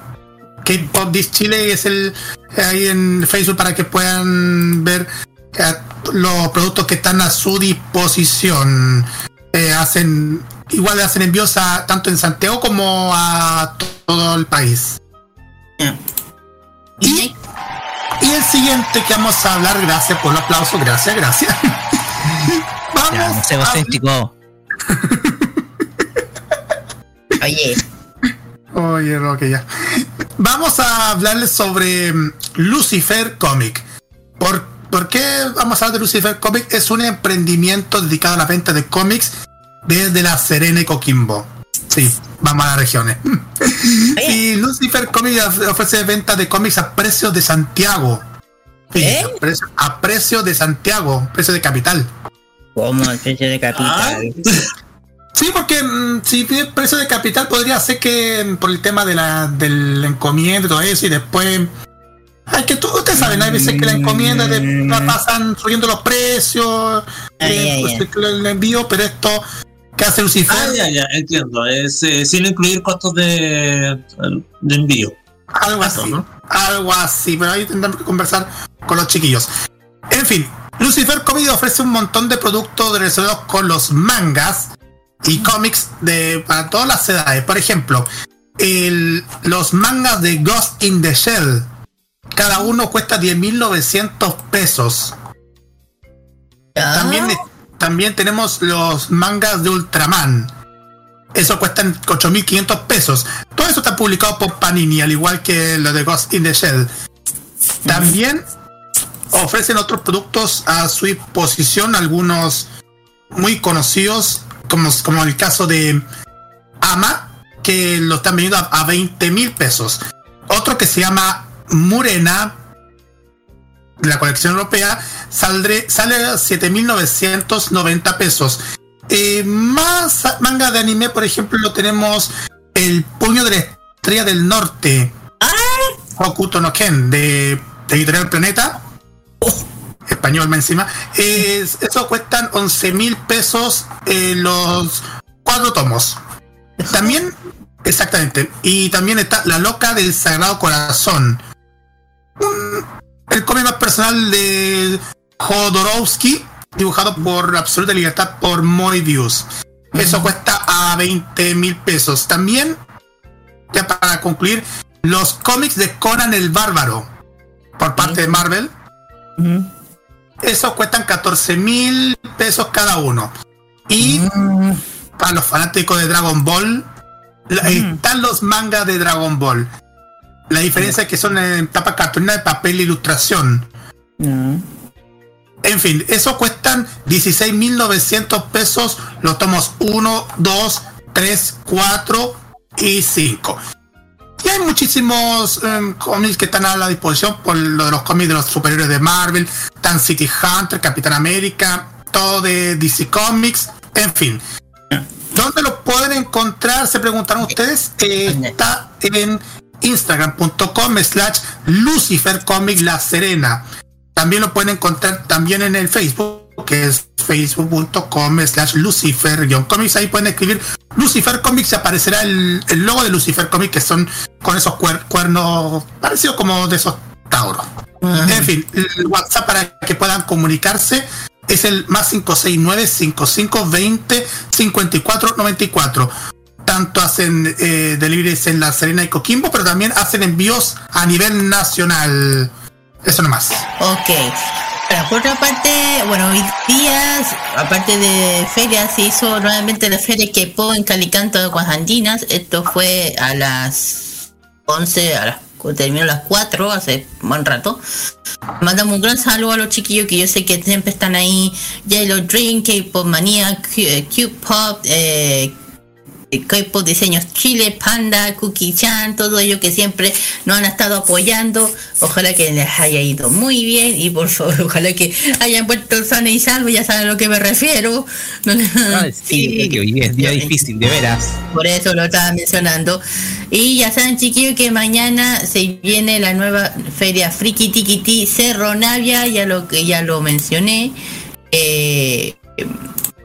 K-pop Dis Chile es el ahí en Facebook para que puedan ver eh, los productos que están a su disposición. Eh, hacen igual hacen envíos a, tanto en Santiago como a todo el país. Y, y el siguiente que vamos a hablar, gracias por el aplauso, gracias, gracias. Vamos Ya, no sé, egocéntrico. Oye. Oye, Roque, ya. Vamos a hablarles sobre mm, Lucifer Comic. ¿Por, por qué vamos a hablar de Lucifer Comic? Es un emprendimiento dedicado a la venta de cómics desde la Serena Coquimbo. Sí, vamos a las regiones. y Lucifer Comic of- ofrece venta de cómics a precios de Santiago. Fíjense, a, precio, a precio de Santiago, precio de capital. Como precio de capital. Sí, porque mm, si pide precio de capital podría ser que mm, por el tema de la del encomienda y todo eso y después hay que tú ustedes saben hay veces que la encomienda de, la pasan subiendo los precios eh, Ay, ay, pues, el envío pero esto que hace Lucifer Ah, ya, ya, entiendo. Es eh, sin incluir costos de, de envío. algo así algo así, pero ahí tendremos que conversar con los chiquillos. En fin, Lucifer Comics ofrece un montón de productos relacionados con los mangas y cómics de para todas las edades. Por ejemplo, el- los mangas de Ghost in the Shell. Cada uno cuesta 10.900 pesos. También, también tenemos los mangas de Ultraman. Eso cuestan 8.500 pesos. Todo eso está publicado por Panini, al igual que lo de Ghost in the Shell. También ofrecen otros productos a su disposición, algunos muy conocidos, como, como el caso de Ama, que lo están vendiendo a, a 20 mil pesos. Otro que se llama Murena, la colección europea, saldré, sale a 7.990 pesos. Eh, más manga de anime, por ejemplo, lo tenemos El Puño de la Estrella del Norte. Hokuto no Ken, de, de Editorial Planeta. Español más encima. Es- eso cuestan 11 mil pesos eh, los cuatro tomos. También, exactamente. Y también está La Loca del Sagrado Corazón. Un- el cómic más personal de Jodorowsky, dibujado por Absoluta Libertad por Moebius. Eso cuesta a 20 mil pesos. También, ya para concluir, los cómics de Conan el Bárbaro, por parte de Marvel. Esos cuestan 14 mil pesos cada uno. Y para los fanáticos de Dragon Ball, están los mangas de Dragon Ball. La diferencia es que son en tapa cartulina de papel e ilustración. En fin, eso cuestan 16.900 pesos. Los tomos 1, 2, 3, 4 y 5. Y hay muchísimos em, cómics que están a la disposición por lo de los cómics de los superiores de Marvel, Tan City Hunter, Capitán América, todo de DC Comics, en fin. ¿Dónde lo pueden encontrar? Se preguntaron ustedes. Eh, está en instagram.com slash Lucifer Comics La Serena. También lo pueden encontrar también en el Facebook, que es facebook.com slash Lucifer Comics. Ahí pueden escribir Lucifer Comics y aparecerá el, el logo de Lucifer Comics, que son con esos cuer- cuernos parecidos como de esos tauros. En fin, el WhatsApp para que puedan comunicarse es el más 569 5520 5494 tanto hacen eh, deliveries en La Serena y Coquimbo, pero también hacen envíos a nivel nacional. Eso nomás. Ok. Por otra parte, bueno, hoy día, aparte de ferias, se hizo nuevamente la feria Kepo en Calicanto de Aguas Andinas. Esto fue a las 11, a las, terminó a las 4, hace buen rato. Mandamos un gran saludo a los chiquillos que yo sé que siempre están ahí. Yellow Dream, K-Pop Manía, Cube Pop, eh, K-Pop Diseños Chile, Panda, Cookie Chan, todo ello que siempre nos han estado apoyando. Ojalá que les haya ido muy bien y por favor, ojalá que hayan vuelto sano y salvo, ya saben a lo que me refiero. No le- Sí, que hoy día es día difícil, de veras. por eso lo estaba mencionando. Y ya saben, chiquillos, que mañana se viene la nueva feria Friki Tikiti Cerro Navia, ya lo que ya lo mencioné. Eh,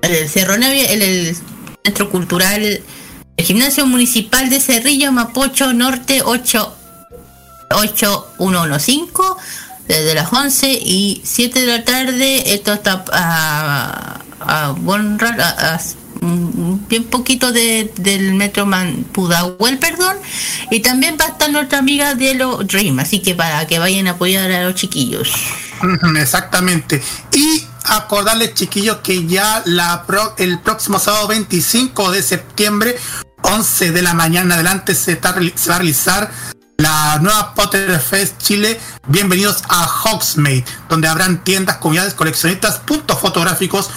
el Cerro Navia, el, el Centro Cultural, el Gimnasio Municipal de Cerrillo, Mapocho Norte 8 8115 desde las 11 y 7 de la tarde. Esto está a, a buen a- bien poquito de, del metro Man, Pudahuel, perdón. Y también va a estar nuestra amiga de los Dream, así que para que vayan a apoyar a los chiquillos. Exactamente. Y acordarles, chiquillos, que ya la el próximo sábado 25 de septiembre, 11 de la mañana adelante, se, va a realizar la nueva Potter Fest Chile. Bienvenidos a Hogsmeade, donde habrán tiendas, comunidades, coleccionistas, puntos fotográficos,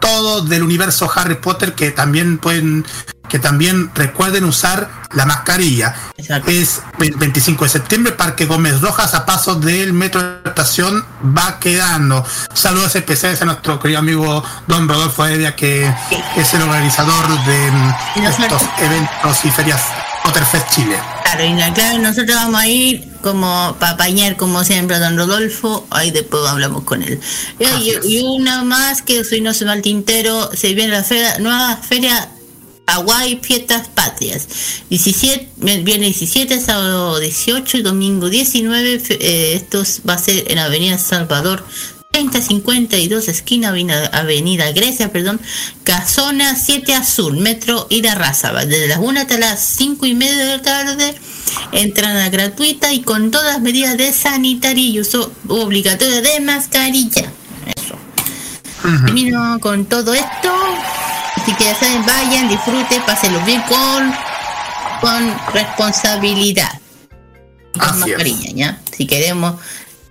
todo del universo Harry Potter que también pueden que también recuerden usar la mascarilla. Es el 25 de septiembre, Parque Gómez Rojas, a paso del metro de estación va quedando. Saludos especiales a nuestro querido amigo Don Rodolfo Heredia, que es el organizador de mm, estos eventos y ferias Potterfest Chile. Claro, y la- claro, nosotros vamos a ir como para apañar como siempre a don Rodolfo, ahí después hablamos con él. Y, una más que soy no se me va al tintero, se viene la feria, nueva feria Hawái, fiestas patrias. 17, viernes 17, sábado 18 y domingo 19. fe- eh, esto es- va a ser en Avenida Salvador 3052, esquina Avenida, Grecia, perdón, Casona 7 Azul, Metro Ida Razaba, desde las 1 hasta las 5 y media de la tarde. Entrada gratuita y con todas medidas de sanitario y uso obligatorio de mascarilla. Termino con todo esto. Así que ya saben, vayan, disfruten, pásenlo bien con, con responsabilidad. Con Así es. ¿ya? Si queremos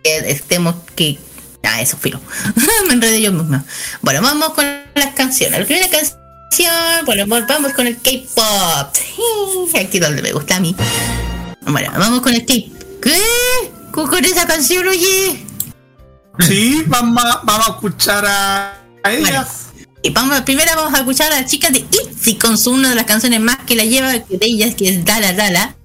que estemos que. Ah, eso filo. Me enredé yo misma. Bueno, vamos con las canciones. La primera canción, bueno, vamos con el K-pop. Aquí donde me gusta a mí. Bueno, vamos con el K-pop. ¿Qué? ¿Con con esa canción, oye? Sí, vamos, a- vamos a escuchar a, a ellas. Y vamos, primero vamos a escuchar a las chicas de ITZY con su una de las canciones más que la lleva de ellas, que es Dala Dala,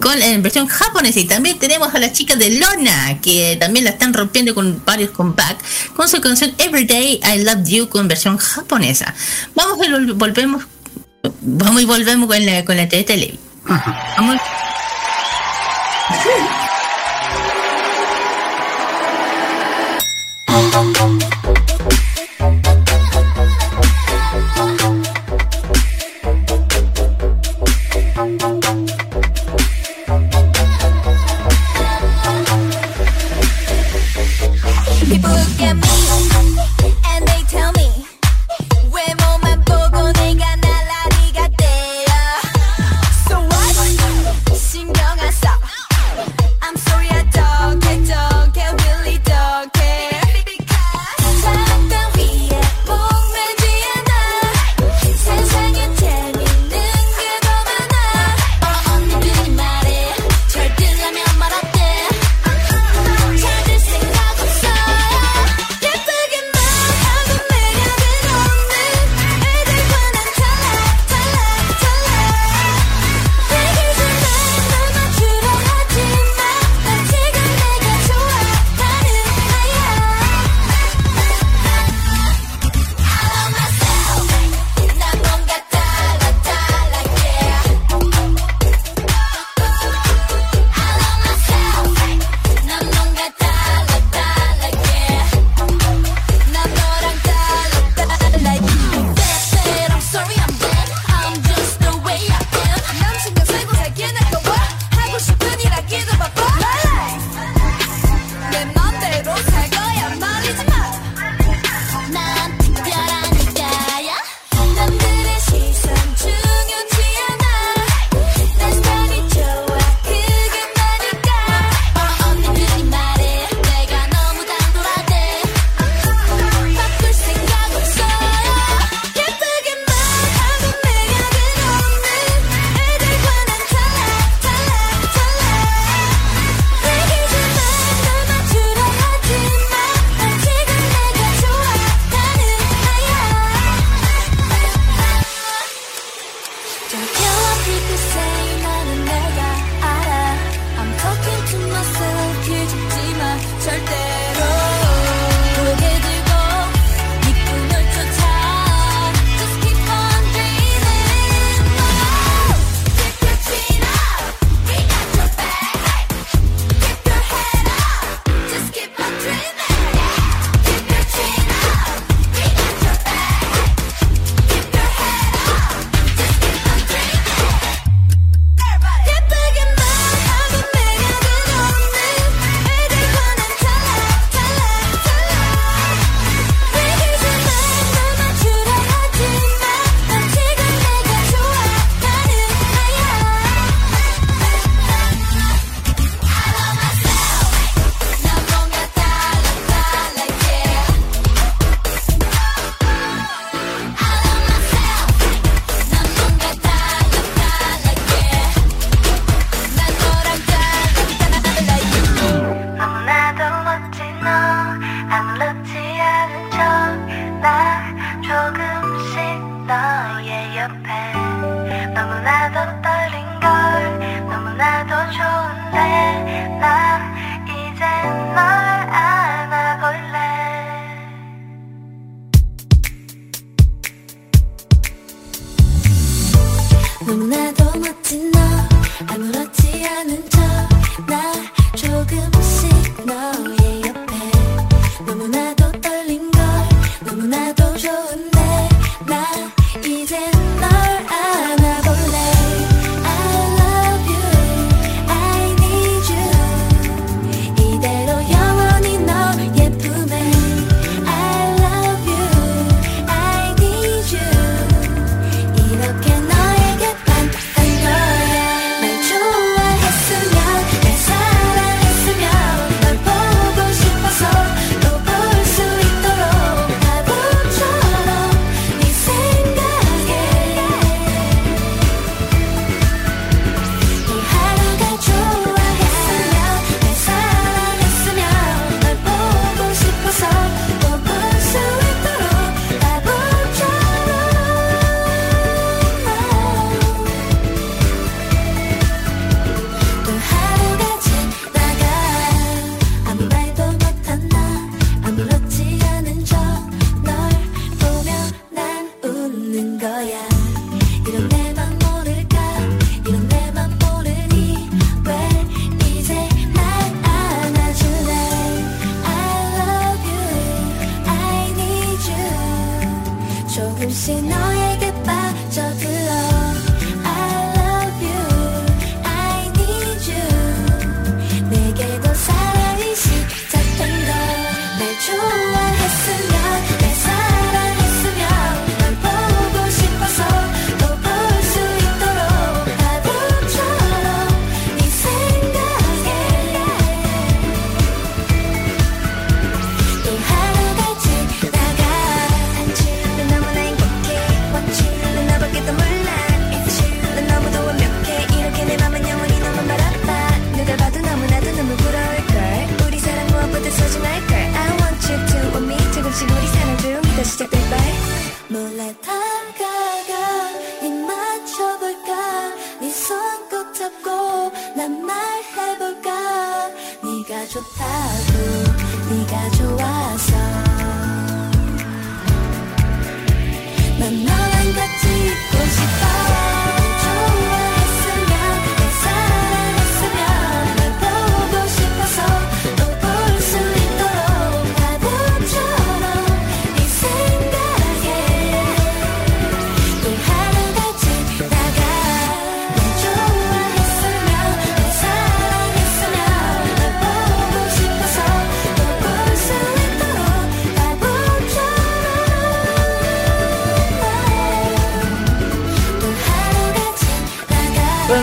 con en versión japonesa. Y también tenemos a las chicas de Lona, que también la están rompiendo con varios comeback, con su canción Everyday I Love You con versión japonesa. Vamos y vol- volvemos, vamos y volvemos con la, con la de. Vamos. 咚咚咚。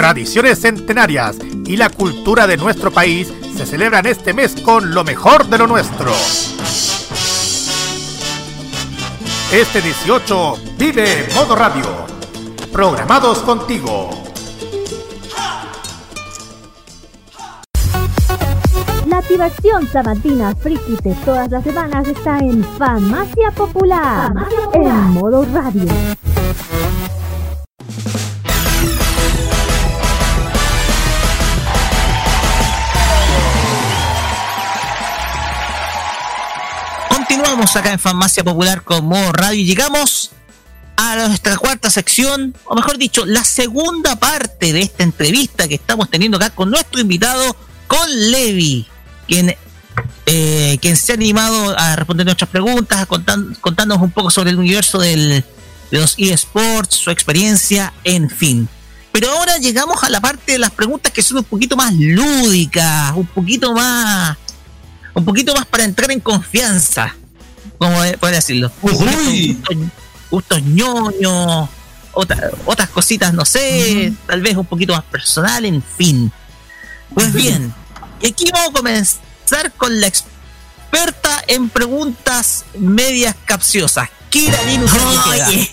Tradiciones centenarias y la cultura de nuestro país se celebran este mes con lo mejor de lo nuestro. Este 18 vive Modo Radio. Programados contigo. La diversión sabatina friki de todas las semanas está en Farmacia Popular, en modo radio. Continuamos acá en Farmacia Popular con Modo Radio y llegamos a nuestra cuarta sección, o mejor dicho, la segunda parte de esta entrevista que estamos teniendo acá con nuestro invitado, con Levi, quien, eh, quien se ha animado a responder nuestras preguntas, a contan- contándonos un poco sobre el universo del, de los eSports, su experiencia, en fin. Pero ahora llegamos a la parte de las preguntas que son un poquito más lúdicas, un poquito más un poquito más para entrar en confianza, como puede decirlo. Gustos, gustos ñoños, otra- otras cositas, no sé, tal vez un poquito más personal, en fin. Pues bien, y aquí vamos a comenzar con la experta en preguntas medias capciosas, Kira Linus. Oye,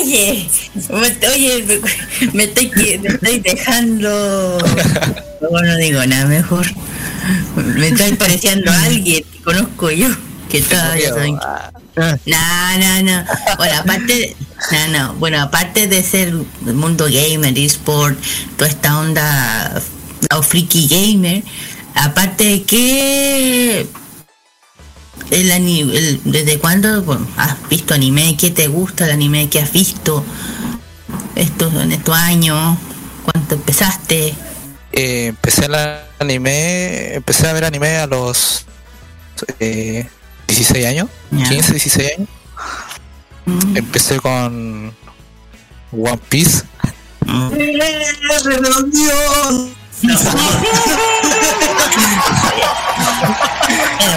oye, me- oye, me, estoy, me estoy dejando. No, no digo nada mejor. Me estoy pareciendo a alguien que conozco yo. Que todavía soy. No, no, no. Bueno, aparte, no, no. Bueno, aparte de ser el mundo gamer, eSport, toda esta onda o friki gamer, aparte de que el, el- ¿Desde cuándo bueno, has visto anime? ¿Qué te gusta el anime que has visto estos, en estos años? ¿Cuánto empezaste? Eh, empecé el anime, empecé a ver anime a los eh, 16 años, 15, 16 años. Empecé con One Piece. Menos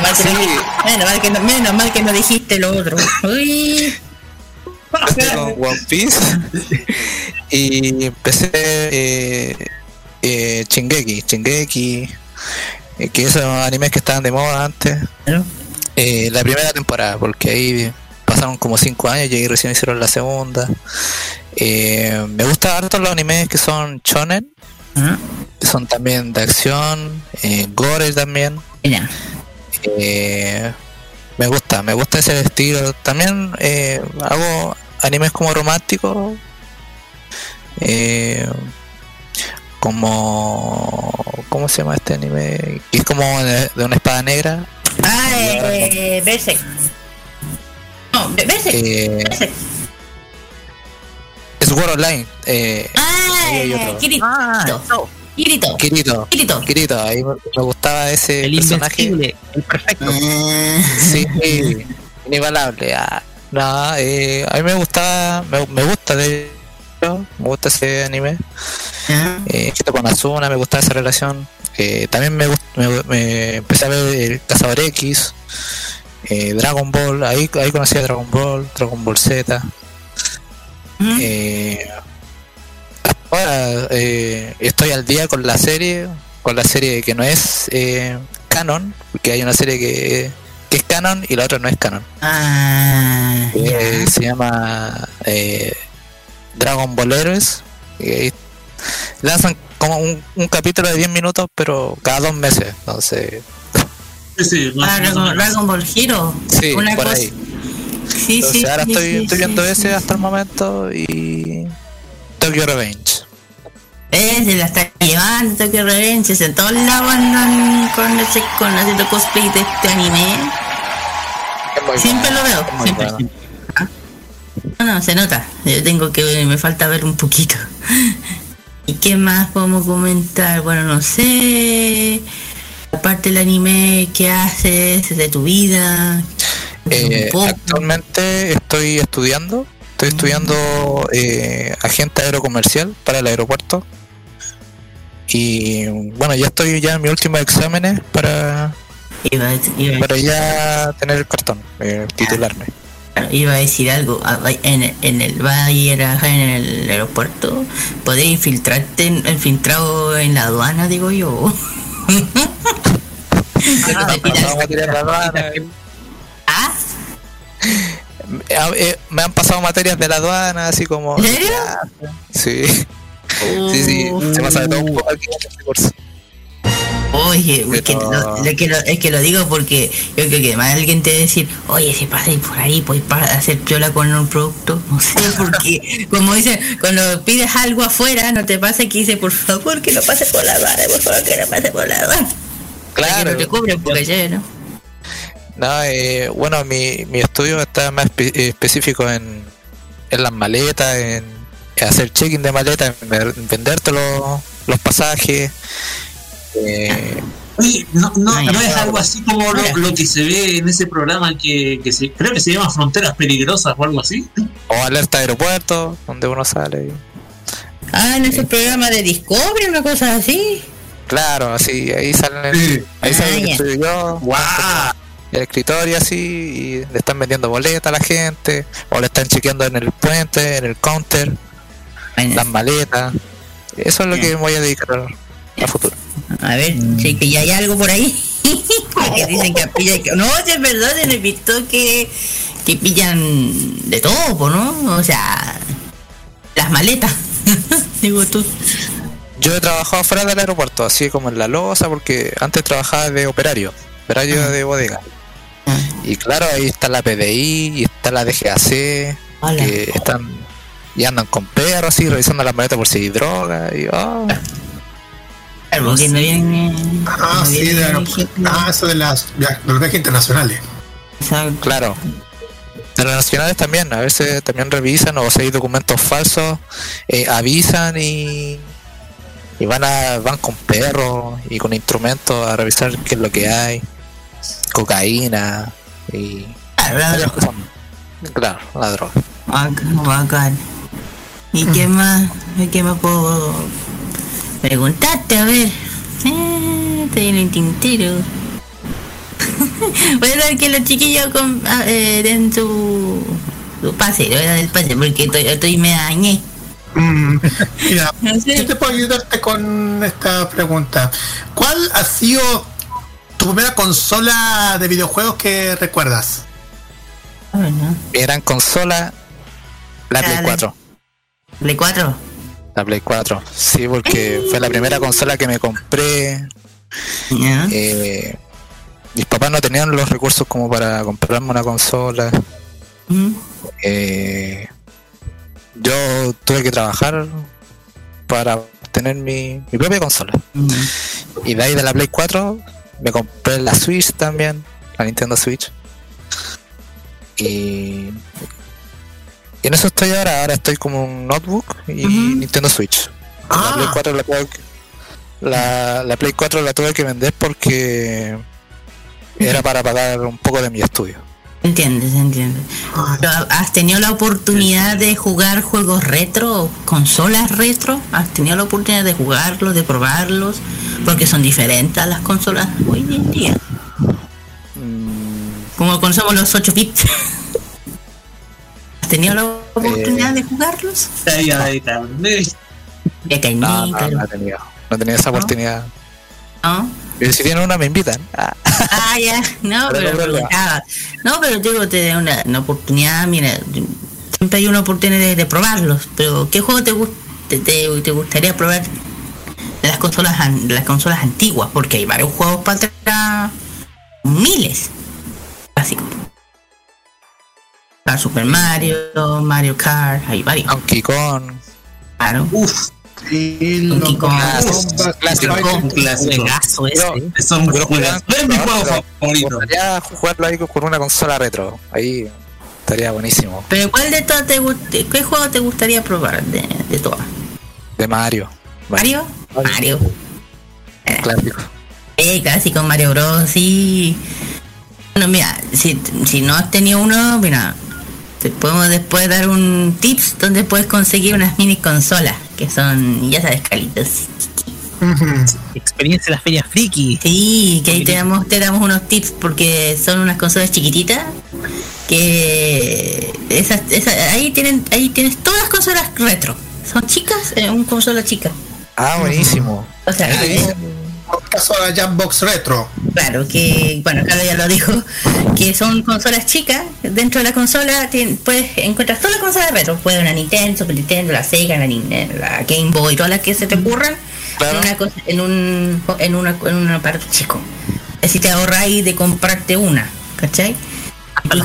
mal que, no, menos mal que no, menos mal que no dijiste lo otro. Uy. Con One Piece y empecé eh, eh, Shingeki, Shingeki, eh, que esos animes que estaban de moda antes. Eh, la primera temporada, porque ahí pasaron como 5 años y ahí recién hicieron la segunda. Eh, me gusta harto los animes que son shonen, Son también de acción, eh, gore también. Eh, me gusta, me gusta ese estilo. También hago animes como románticos. Como ¿cómo se llama este anime? Que es como de, de una espada negra. Ah, eh, Berserk. No, Be- Berserk. Eh, Berserk. es World Online. Eh, Ah, hay otro. Kirito. Kirito. Kirito. Kirito. Kirito, ahí me, me gustaba ese El personaje. el perfecto. Sí, inigualable. ah. No, eh, a mí me gustaba, me, me gusta de me gusta ese anime. Eh, junto con Asuna, me gustaba esa relación. Eh, también me, me, me empecé a ver el Cazador X, eh, Dragon Ball, ahí, ahí conocí a Dragon Ball, Dragon Ball Z. Eh, ahora eh, estoy al día con la serie, con la serie que no es eh, canon, porque hay una serie que, que es canon y la otra no es canon. Ah, Eh, se llama eh, Dragon Ball Heroes. y ahí lanzan como un, un capítulo de 10 minutos, pero cada dos meses. Entonces, Sí, sí, más- Ah, Dragon. Dragon Ball Hero. sí, Una por cosa- ahí. Sí, Entonces, sí. ahora sí, estoy, sí, estoy sí, viendo sí. ese hasta el momento y Tokyo Revenge. Eh, se la está llevando, que reverencias en todos lados andan con ese, con haciendo cosplay de este anime. Siempre bueno, lo veo, siempre, bueno. siempre. Ah. No, no, se nota. Yo tengo que, me falta ver un poquito. ¿Y qué más podemos comentar? Bueno, no sé. Aparte del anime, ¿qué haces de tu vida? Eh, actualmente estoy estudiando, estoy estudiando eh, agente aerocomercial para el aeropuerto. Y bueno, ya estoy ya en mis últimos exámenes para, Iba, iba- para ya tener el cartón, eh, titularme. Iba a decir algo. En, el- en el a- en el aeropuerto. Podés infiltrarte, en- infiltrado en la aduana, digo yo. Eh, eh, me han pasado materias de la aduana, así como. ¿En serio? Sí. Sí, sí, se pasa de todo un poco aquí en este curso. Oye, es, que lo, lo que lo- es que lo digo porque yo creo que más alguien te va a decir, oye, si pasas por ahí, pues para hacer piola con un producto. No sé, porque como dicen, cuando pides algo afuera, no te pasa que dice, por favor, que no pase por la aduana, por favor, que no pase por la aduana. Para que Claro. no te cubren porque ya, ¿no? No, eh, bueno, mi, mi estudio está más espe- eh, específico en, en las maletas, en hacer checking de maletas, en, venderte los, los pasajes. Eh, Oye, no, no, Ay, no es algo así como lo, lo que se ve en ese programa que, que se, creo que se llama Fronteras Peligrosas o algo así. o alerta aeropuerto, donde uno sale. y- Ah, en ese programa de Discovery, una cosa así. Claro, así, ahí salen, Sí. ahí sale Ah, el escritorio así, y le están vendiendo boletas a la gente, o le están chequeando en el puente, en el counter, las maletas. Eso es lo que me voy a dedicar a, futuro. A ver, sí, que ya hay algo por ahí. que dicen que pillan. que- No, si es verdad, se he visto que, que pillan de todo, po, ¿no? O sea, las maletas. Digo tú. Yo he trabajado fuera del aeropuerto, así como en la losa, porque antes trabajaba de operario, operario de bodega. Y claro, ahí está la PDI y está la DGAC, Hola. que están y andan con perros así, revisando las maletas por si hay droga. Y, oh, No vienen. Ah, no sí, de ah, eso de las, de los viajes internacionales. Exacto. claro. De los nacionales también, a veces también revisan o si hay documentos falsos, eh, avisan y, y van a van con perros y con instrumentos a revisar qué es lo que hay, cocaína y Claro, la varias droga. cosas más. Claro, la droga. Bacán, bacán. ¿Y qué más? ¿Qué más puedo preguntarte? A ver. Eh, estoy en el tintero. voy a dar que los chiquillos con, eh, den su, su pase, voy a dar el pase porque estoy, estoy me dañé. Mm, Mira, No sé. yo te puedo ayudarte con esta pregunta. ¿Cuál ha sido tu primera consola de videojuegos que recuerdas? Bueno. Gran consola, la Play Dale. 4. ¿Play 4? La Play 4. Sí, porque fue la primera consola que me compré. Eh, mis papás no tenían los recursos como para comprarme una consola. Mm. Eh, yo tuve que trabajar para tener mi, mi propia consola. Mm. Y de ahí de la Play 4 me compré la Switch también, la Nintendo Switch. Y, y en eso estoy ahora, ahora estoy como un notebook y Nintendo Switch. La Play 4 la tuve que- la, la Play 4 la tuve que vender porque era para pagar un poco de mi estudio. Entiendes, entiendes. ¿Has tenido la oportunidad de jugar juegos retro, consolas retro? ¿Has tenido la oportunidad de jugarlos, de probarlos? Porque son diferentes a las consolas hoy en día. Como cuando somos los 8 bits. ¿Has tenido la oportunidad de jugarlos? Que No, no, he tenido, no he tenido esa oportunidad. ¿no? Pero si tienen una me invitan. Ah, Ah, ya, no, Pero pero. No, digo, te da una, una oportunidad, mira, siempre hay una oportunidad de, de probarlos, pero ¿qué juego te, gust- te, te- te gustaría probar de las consolas de las consolas antiguas? Porque hay varios juegos para atrás, miles, básicos. Super Mario, Mario Kart, hay varios. Donkey Kong. Claro. Uf, Donkey Kong. clásico, un clásico. Pero juegos. Es mi juego favorito. Me gustaría jugarlo ahí con una consola retro. Ahí estaría buenísimo. Pero ¿cuál de todas te qué juego te gustaría probar de, de todas? De Mario. ¿Mario? Mario. Clásico. Eh, clásico Mario Bros. Sí. Bueno, mira, si, si no has tenido uno, mira, te podemos después dar un tips donde puedes conseguir unas mini consolas, que son, ya sabes, calitos. Experiencia en la feria friki. Sí, que ahí te damos, te damos unos tips porque son unas consolas chiquititas que esas, esas, ahí tienen, ahí tienes todas las consolas retro. Son chicas, eh, un consola chica. Ah, buenísimo. O sea, caso de la Jambox Retro. Claro, que, bueno, Carlos ya lo dijo, que son consolas chicas. Dentro de la consola tien- puedes encontrar todas las consolas retro. Puede una Nintendo, Super Nintendo, la Sega, la, Nintendo, la Game Boy, todas las que se te ocurran. En, una cosa, en, un, en, una, en un aparato chico. Así te ahorráis de comprarte una, ¿cachai? Y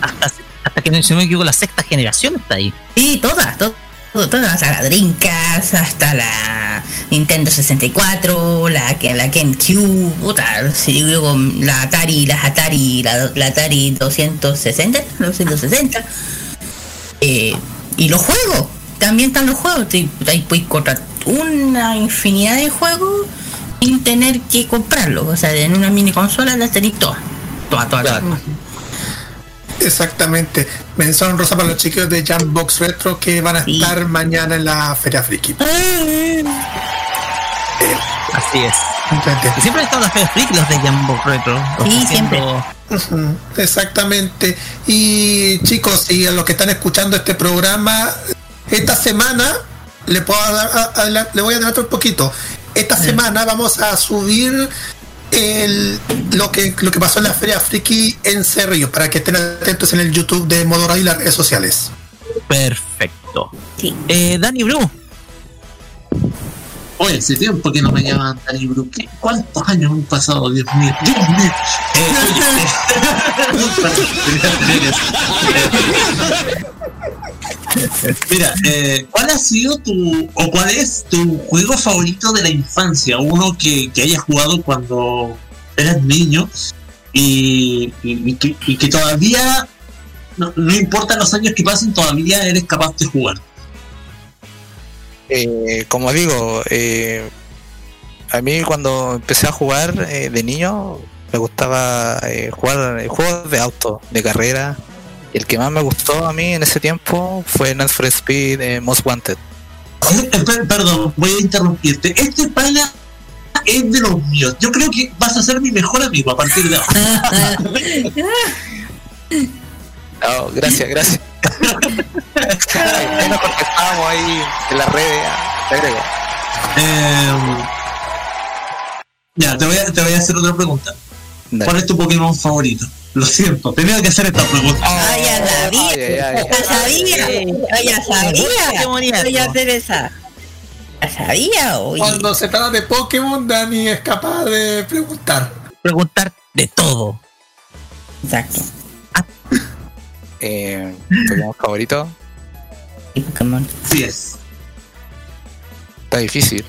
Hasta, hasta que no se me equivoco, la sexta generación está ahí. Sí, todas, todas, todas, hasta la Dreamcast, hasta la Nintendo 64, la, la GameCube, puta, si luego la Atari, las Atari, la, la Atari 260, 260. Eh, y los juegos, también están los juegos, ahí puedes encontrar una infinidad de juegos sin tener que comprarlos, o sea, en una mini consola las tenéis todas, todas, todas. todas. Exactamente. Mención rosa para los chicos de Jambox Retro que van a estar mañana en la Feria Friki. Así es. Exactamente. Siempre han estado las ferias friki los de Jambo Retro. ofreciendo- Ujú, Exactamente. Y chicos, y a los que están escuchando este programa, esta semana le puedo dar- a- a- le voy a adelantar un poquito. Esta semana vamos a subir el, lo que lo que pasó en la Feria Friki en Cerrillo para que estén atentos en el YouTube de Modo Radio y las redes sociales. Perfecto. Eh, Dani Bru. Oye, hace tiempo que no me llaman Dani. ¿Qué- ¿Cuántos años han pasado? Dios mío. Dios mío. Eh, Mira, eh, ¿cuál ha sido tu, o cuál es tu juego favorito de la infancia? Uno que, hayas jugado cuando eras niño y, que, todavía, no importa los años que pasen, todavía eres capaz de jugar. Eh, como digo, eh, a mí cuando empecé a jugar eh, de niño me gustaba eh, jugar juegos de auto, de carrera. Y el que más me gustó a mí en ese tiempo fue Need for Speed eh, Most Wanted. Eh, eh, per- perdón, voy a interrumpirte. Este pana es de los míos. Yo creo que vas a ser mi mejor amigo a partir de ahora. No, gracias, gracias. Ahí nos contestábamos ahí en las redes, ah, te agrego. Eh, ya, te voy, a, te voy a hacer otra pregunta. ¿Cuál es tu Pokémon favorito? Lo siento, tenía que hacer esta pregunta. Ay, ya sabía, ya sabía, ya sabía, Qué bonito. Doña Teresa. Ya sabía, oye. Cuando se trata de Pokémon, Dani es capaz de preguntar. Preguntar de todo. Exacto. Eh, Pokémon favorito. Y Pokémon. Sí es. Está difícil.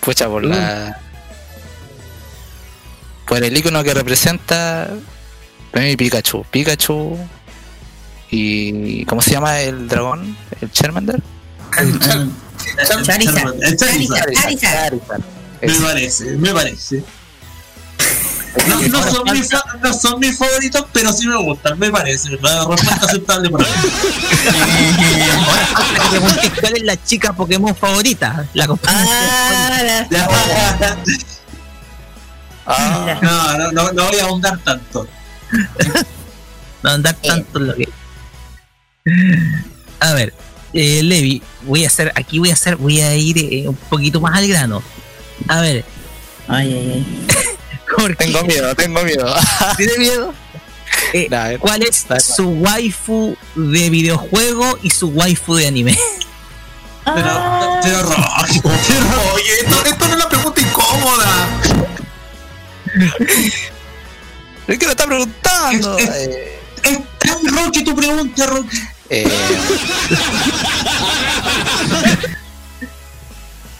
Pucha, por la. Por el icono que representa. Para mí, Pikachu. Pikachu. Y. ¿Cómo se llama el dragón? ¿El Charmander? Charizard. El Charizard. Charizard. Me parece, me parece. No, no, son mis, no son mis favoritos, pero sí me gustan, me parece. La respuesta aceptable para mí. Ahora que cuál es la chica Pokémon favorita. La compañía. Ah, Ah, No, no, no, no voy a ahondar tanto. No andar tanto en lo que. A ver, eh, Levi, voy a hacer, aquí voy a hacer, voy a ir eh, un poquito más al grano. A ver, Ay, ay, ay. Jorge, tengo miedo, tengo miedo. ¿tiene miedo? Eh, Nah, ver. ¿Cuál es Dale. su waifu de videojuego y su waifu de anime? Pero, pero Rocky, Oye, esto, esto no es una pregunta incómoda. ¿Por qué lo está preguntando? Es- Eh, es tan Rocky tu pregunta, Rocky. eh,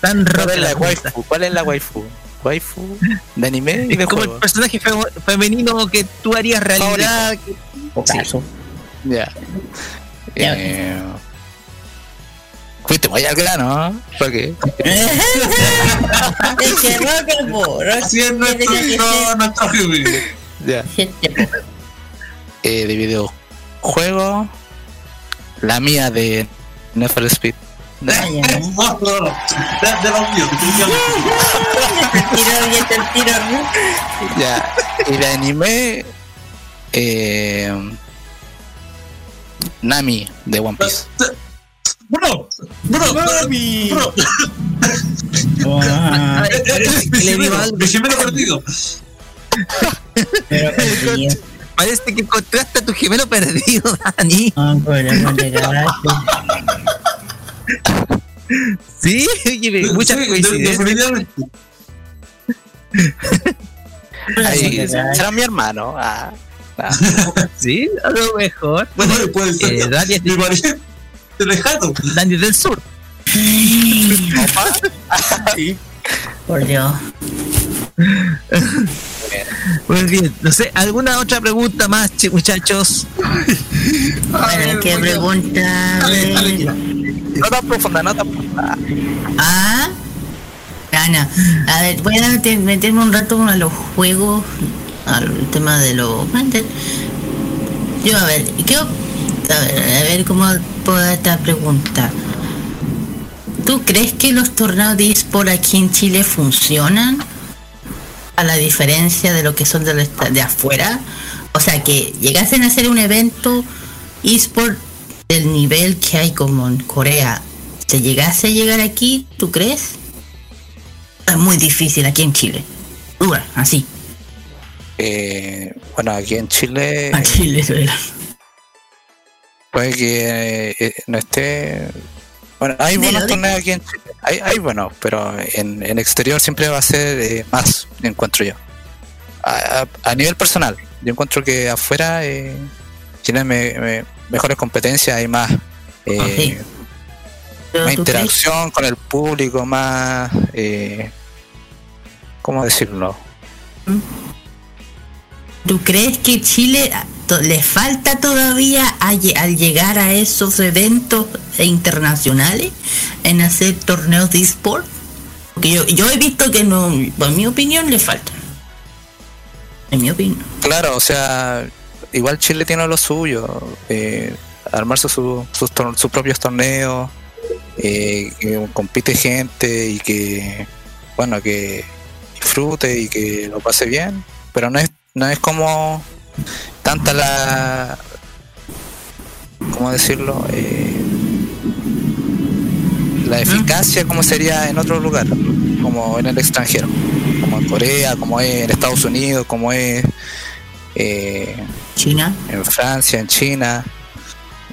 Tan ¿Cuál es la la waifu? ¿Cuál es la waifu? ¿Waifu? ¿De anime y Es de como el personaje fe- femenino que tú harías realidad. que- Caso. Ya. Ya. Eh, Fuiste muy al grano, ¿no? ¿Por qué? Es que tiene que no, jefe. Ya. Eh, de videojuego. La mía de for Speed. Vaya, ¿no? No, no, no. De, de los míos, definitivamente. El tiro, y el tiro, ¿no? Ya. De anime. Eh, Nami de One Piece. Bro, bro, bro. A ver, Eres mi le digo gemelo, perdido. pero conseguí. Parece que encontraste a tu gemelo perdido, Dani. Ah, el amor de carajo. Sí, oye, muchas Sí, de- coincidencias. Definitivamente. Será mi hermano. Ah, ah. Sí, a lo mejor. Bueno, puede ser. Eh, Dani, de- parece lejano. Dani del Sur. Sí. Por Dios. Muy bien, no sé, ¿alguna otra pregunta más, muchachos? ¿qué pregunta? A ver. No tan profunda, no tan profunda. Ah, Ana, a ver, voy a meter- meterme un rato a los juegos, al tema de los. Yo, a ver, ¿qué, a ver, a ver cómo puedo dar esta pregunta. ¿Tú crees que los torneos de eSport aquí en Chile funcionan? A la diferencia de lo que son de, de afuera. O sea, que llegasen a hacer un evento eSport del nivel que hay como en Corea. ¿Se llegase a llegar aquí, tú crees? Es muy difícil aquí en Chile. Dura, así. Eh, bueno, aquí en Chile A Chile, ¿verdad? puede que eh, no esté. Bueno, hay buenos dilo. torneos aquí en Chile. Hay, hay buenos, pero en, en exterior siempre va a ser eh, más, encuentro yo. A, a- a nivel personal, yo encuentro que afuera eh, tienen me- me- mejores competencias, hay más, eh, Ah, interacción con el público, más. Eh, ¿Cómo decirlo? ¿Tú crees que Chile le falta todavía al llegar a esos eventos internacionales en hacer torneos de eSport? Porque yo, he visto que no, en mi opinión, le falta. En mi opinión. Claro, o sea, igual Chile tiene lo suyo, eh, armarse su- sus, tor- propios torneos, eh, que compite gente y que, bueno, que disfrute y que lo pase bien, pero no es, no es como tanta la, ¿cómo decirlo? Eh, la eficacia como sería en otro lugar, como en el extranjero, como en Corea, como es en Estados Unidos, como es eh, China. en Francia, en China.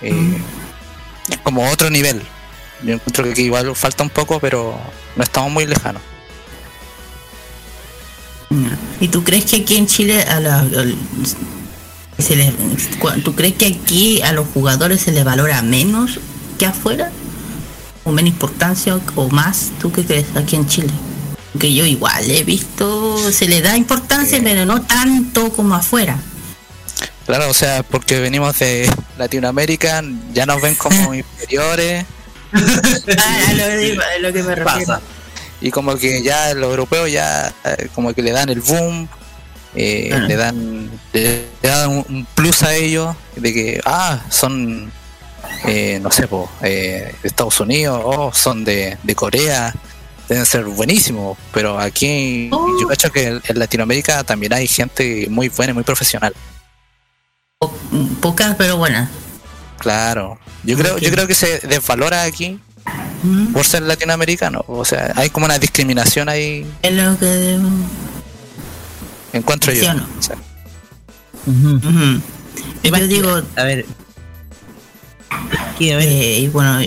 eh, es como otro nivel. Yo encuentro que aquí igual falta un poco, pero no estamos muy lejanos. ¿Y tú crees que aquí en Chile a la- al- se les- cua- tú crees que aquí a los jugadores se les valora menos que afuera? ¿O menos importancia o, más? ¿Tú qué crees aquí en Chile? Que yo igual he visto, se le da importancia, pero no tanto como afuera. Claro, o sea, porque venimos de Latinoamérica, ya nos ven como inferiores. Ah, a lo, a lo que me refiero. Pasa. Y como que ya los europeos ya eh, como que le dan el boom, eh, Ah. le dan le, le dan un, un plus a ellos de que ah son eh, no sé po, eh, de Estados Unidos o son de, de Corea deben ser buenísimos pero aquí yo cacho que en- en Latinoamérica también hay gente muy buena y muy profesional Pocas, pero buenas. claro yo creo yo creo que se desvalora aquí por ser latinoamericano o sea hay como una discriminación ahí. Es lo que encuentro yo. Yo digo, a ver, que, a ver, y bueno,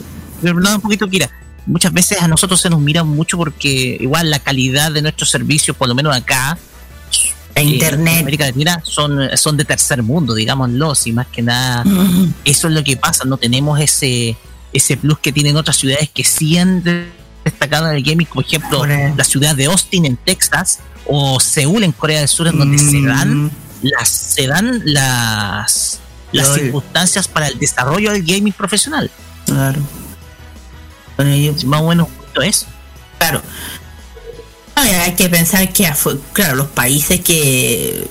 perdón un poquito, Kira. Muchas veces a nosotros se nos mira mucho porque igual la calidad de nuestros servicios, por lo menos acá, E internet. en América Latina, son, son de tercer mundo, digámoslo, y más que nada, eso es lo que pasa, no tenemos ese ese plus que tienen otras ciudades que sí han de- destacado en el gaming, por ejemplo, la ciudad de Austin en Texas o Seúl en Corea del Sur, en donde se dan las se dan las las circunstancias para el desarrollo del gaming profesional. Claro. Bueno, yo- Más o menos justo eso. Claro. Ay, hay que pensar que, claro, los países que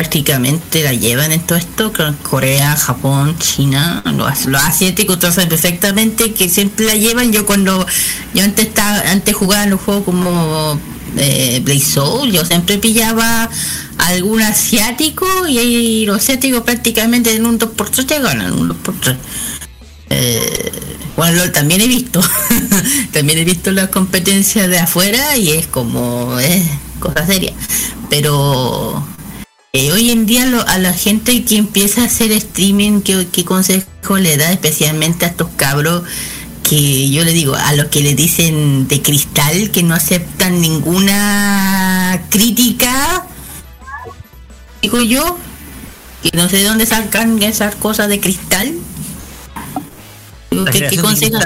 prácticamente la llevan en todo esto, Corea, Japón, China, los, asiáticos todos saben perfectamente que siempre la llevan. Yo cuando, yo antes estaba, antes jugaba en los juegos como eh, Soul, yo siempre pillaba algún asiático y, ahí los asiáticos prácticamente en un 2x3 te ganan, un 2x3. Eh, bueno, también he visto. también he visto las competencias de afuera y es como es cosa seria. Pero eh, hoy en día lo- a la gente que empieza a hacer streaming, ¿qué, qué consejo le da especialmente a estos cabros? Que yo le digo, a los que le dicen de cristal, que no aceptan ninguna crítica, digo yo, que no sé de dónde sacan esas cosas de cristal. Digo, ¿Qué, qué consejo?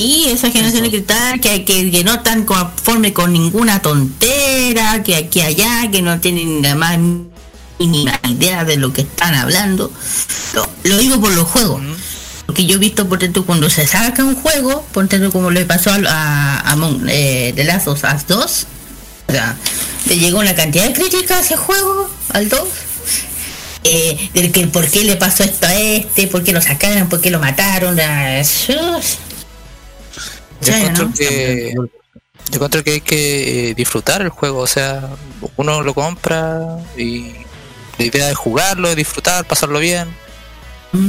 Y esa generación de cristal que, que, que no están conforme con ninguna tontera, que aquí allá, que no tienen la más mínima idea de lo que están hablando. Lo, lo digo por los juegos. Porque yo he visto, por ejemplo, cuando se saca un juego, por ejemplo, como le pasó a, a, a Among- eh, The Last of Us 2, o sea, le llegó una cantidad de críticas a ese juego, al 2, eh, del que por qué le pasó esto a este, por qué lo sacaron, por qué lo mataron, sus- Yo encuentro que yo encuentro que hay que eh, disfrutar el juego, o sea, uno lo compra y la idea es jugarlo, es disfrutar, pasarlo bien,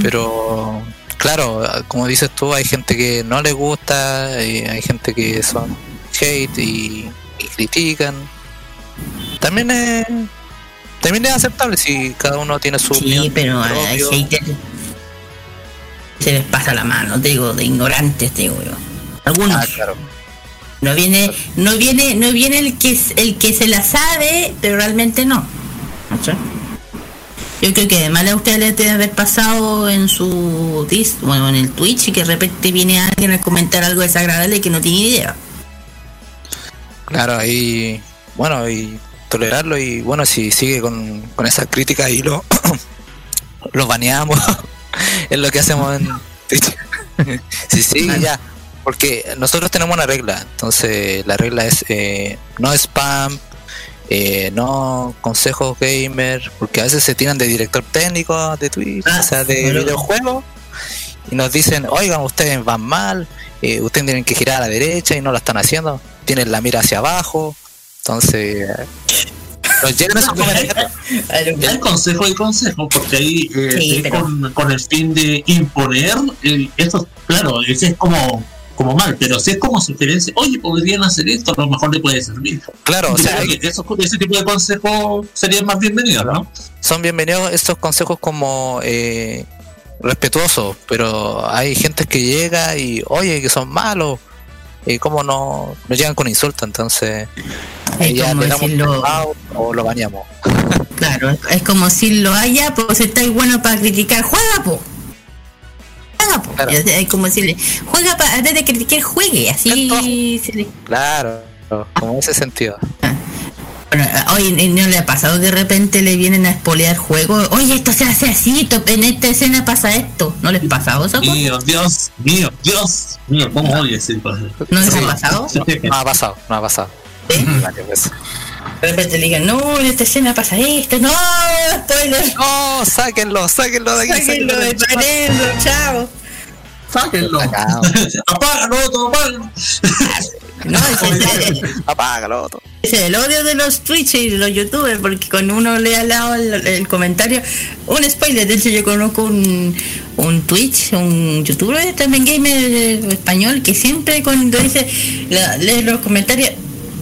pero claro, como dices tú, hay gente que no le gusta, y hay gente que son hate y, y critican. También es también es aceptable si cada uno tiene su Sí, opinión pero hay hay propio. haters se les pasa la mano, te digo, de ignorantes, te digo yo. Algunos. Ah, claro. No viene, no viene, no viene el que es- el que se la sabe, pero realmente no. Yo creo que además a ustedes les debe haber pasado en su dis, bueno, en el Twitch y que de repente viene alguien a comentar algo desagradable que no tiene idea. Claro, ahí, bueno, y tolerarlo y bueno, si sigue con, con esa crítica y lo, lo baneamos, es lo que hacemos en Twitch. sí, sí, ya, porque nosotros tenemos una regla, entonces la regla es eh, no spam, eh, no consejos gamer, porque a veces se tiran de director técnico de Twitch, o sea, de pero- videojuegos, y nos dicen, oigan, ustedes van mal, eh, ustedes tienen que girar a la derecha y no lo están haciendo, tienen la mira hacia abajo, entonces nos llegan esos comentarios. Hay consejo y consejo, porque ahí eh, Sí, es pero- con, con el fin de imponer, eh, eso, claro, ese es como, como mal, pero si es como sugerencia, oye, podrían hacer esto, a lo mejor le puede servir. Claro, o sea, creo que esos- ese tipo de consejos serían más bienvenidos, ¿no? son bienvenidos estos consejos como eh, respetuoso, pero hay gente que llega y, oye, que son malos, y como no, nos llegan con insultos, entonces Es ya como le damos decirlo- o lo bañamos. Claro, es como si lo haya, pues estáis bueno para criticar, juega, po. Juega, po. Claro. Es es como decirle, juega para, antes de criticar, juegue, así se le- Claro, como en ese sentido. Bueno, oye, ¿no le ha pasado que de repente le vienen a espolear juegos? Oye, esto se hace así, to- en esta escena pasa esto. ¿No les ha pasado eso? Mío, Dios, mío, Dios, mío, ¿cómo odio ese? ¿No les ha pasado? No ha pasado, no ha pasado. Varias veces. De repente le digan, no, en esta escena pasa esto, no, spoiler. No, sáquenlo, sáquenlo de aquí. Sáquenlo de sáquenlo. parendo, chao. Sáquenlo. Sacado. Apágalo, todo, apágalo. No, ese es, Apágalo. otro. es el odio de los Twitch y de los youtubers, porque cuando uno lee al lado el, el comentario, un spoiler, de hecho yo conozco un, un Twitch, un youtuber también gamer eh, español, que siempre cuando dice, la- lee los comentarios,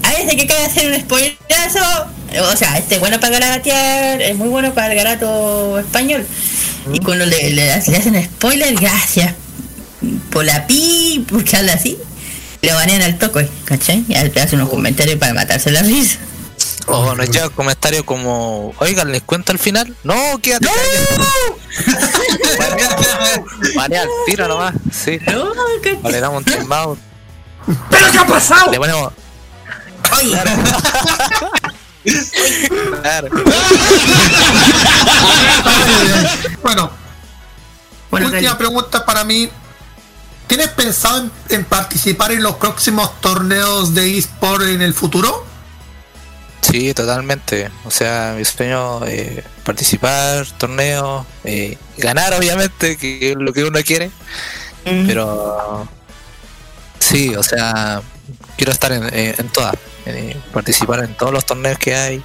a veces que de hacer un spoilerazo, o sea, este es bueno para garatear, es muy bueno para el garato español. Y cuando le, le, hace- le hacen spoiler, gracias por la pi, porque habla así, le banean al toco, ¿cachai? Y le hacen unos comentarios para matarse la risa. O nos llega un comentario como, oigan, ¿les cuento al final? No, quédate callado. Banea al tiro nomás, sí. No, ¿cachai? O le damos un timeout. ¿Pero qué ha pasado? Le ponemos. Claro. Bueno, bueno, última pregunta para mí. ¿Tienes pensado en, en participar en los próximos torneos de eSport en el futuro? Sí, totalmente. O sea, mi sueño eh, participar, torneos, eh, ganar obviamente, que es lo que uno quiere. mm, Pero sí, o sea, quiero estar en, eh, en todas, eh, participar en todos los torneos que hay,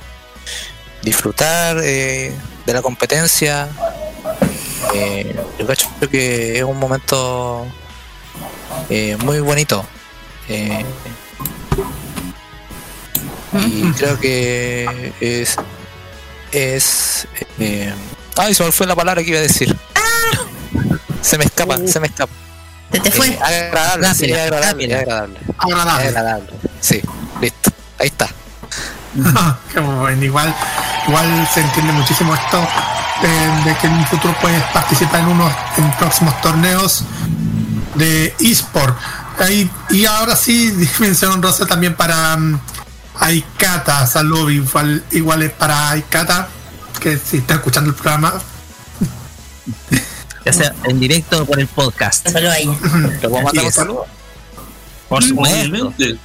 disfrutar eh, de la competencia. Yo cacho que es un momento muy bonito. y creo que es es eh, ay se me fue la palabra que iba a decir se me escapa se me escapa se te fue. eh, agradable, sí, agradable, rápida. agradable, Agradable. agradable. Sí, listo. Ahí está. Qué bueno, igual, igual se entiende muchísimo esto eh, de que en un futuro puedes participar en unos en próximos torneos de eSport. Ahí, y ahora sí, mención honrosa también para um, Aikata, salud, igual, igual es para Aikata, que si está escuchando el programa, Ya sea en directo o por el podcast. Solo ahí. ¿Lo puedo mandar un saludo? Por supuesto. Obviamente.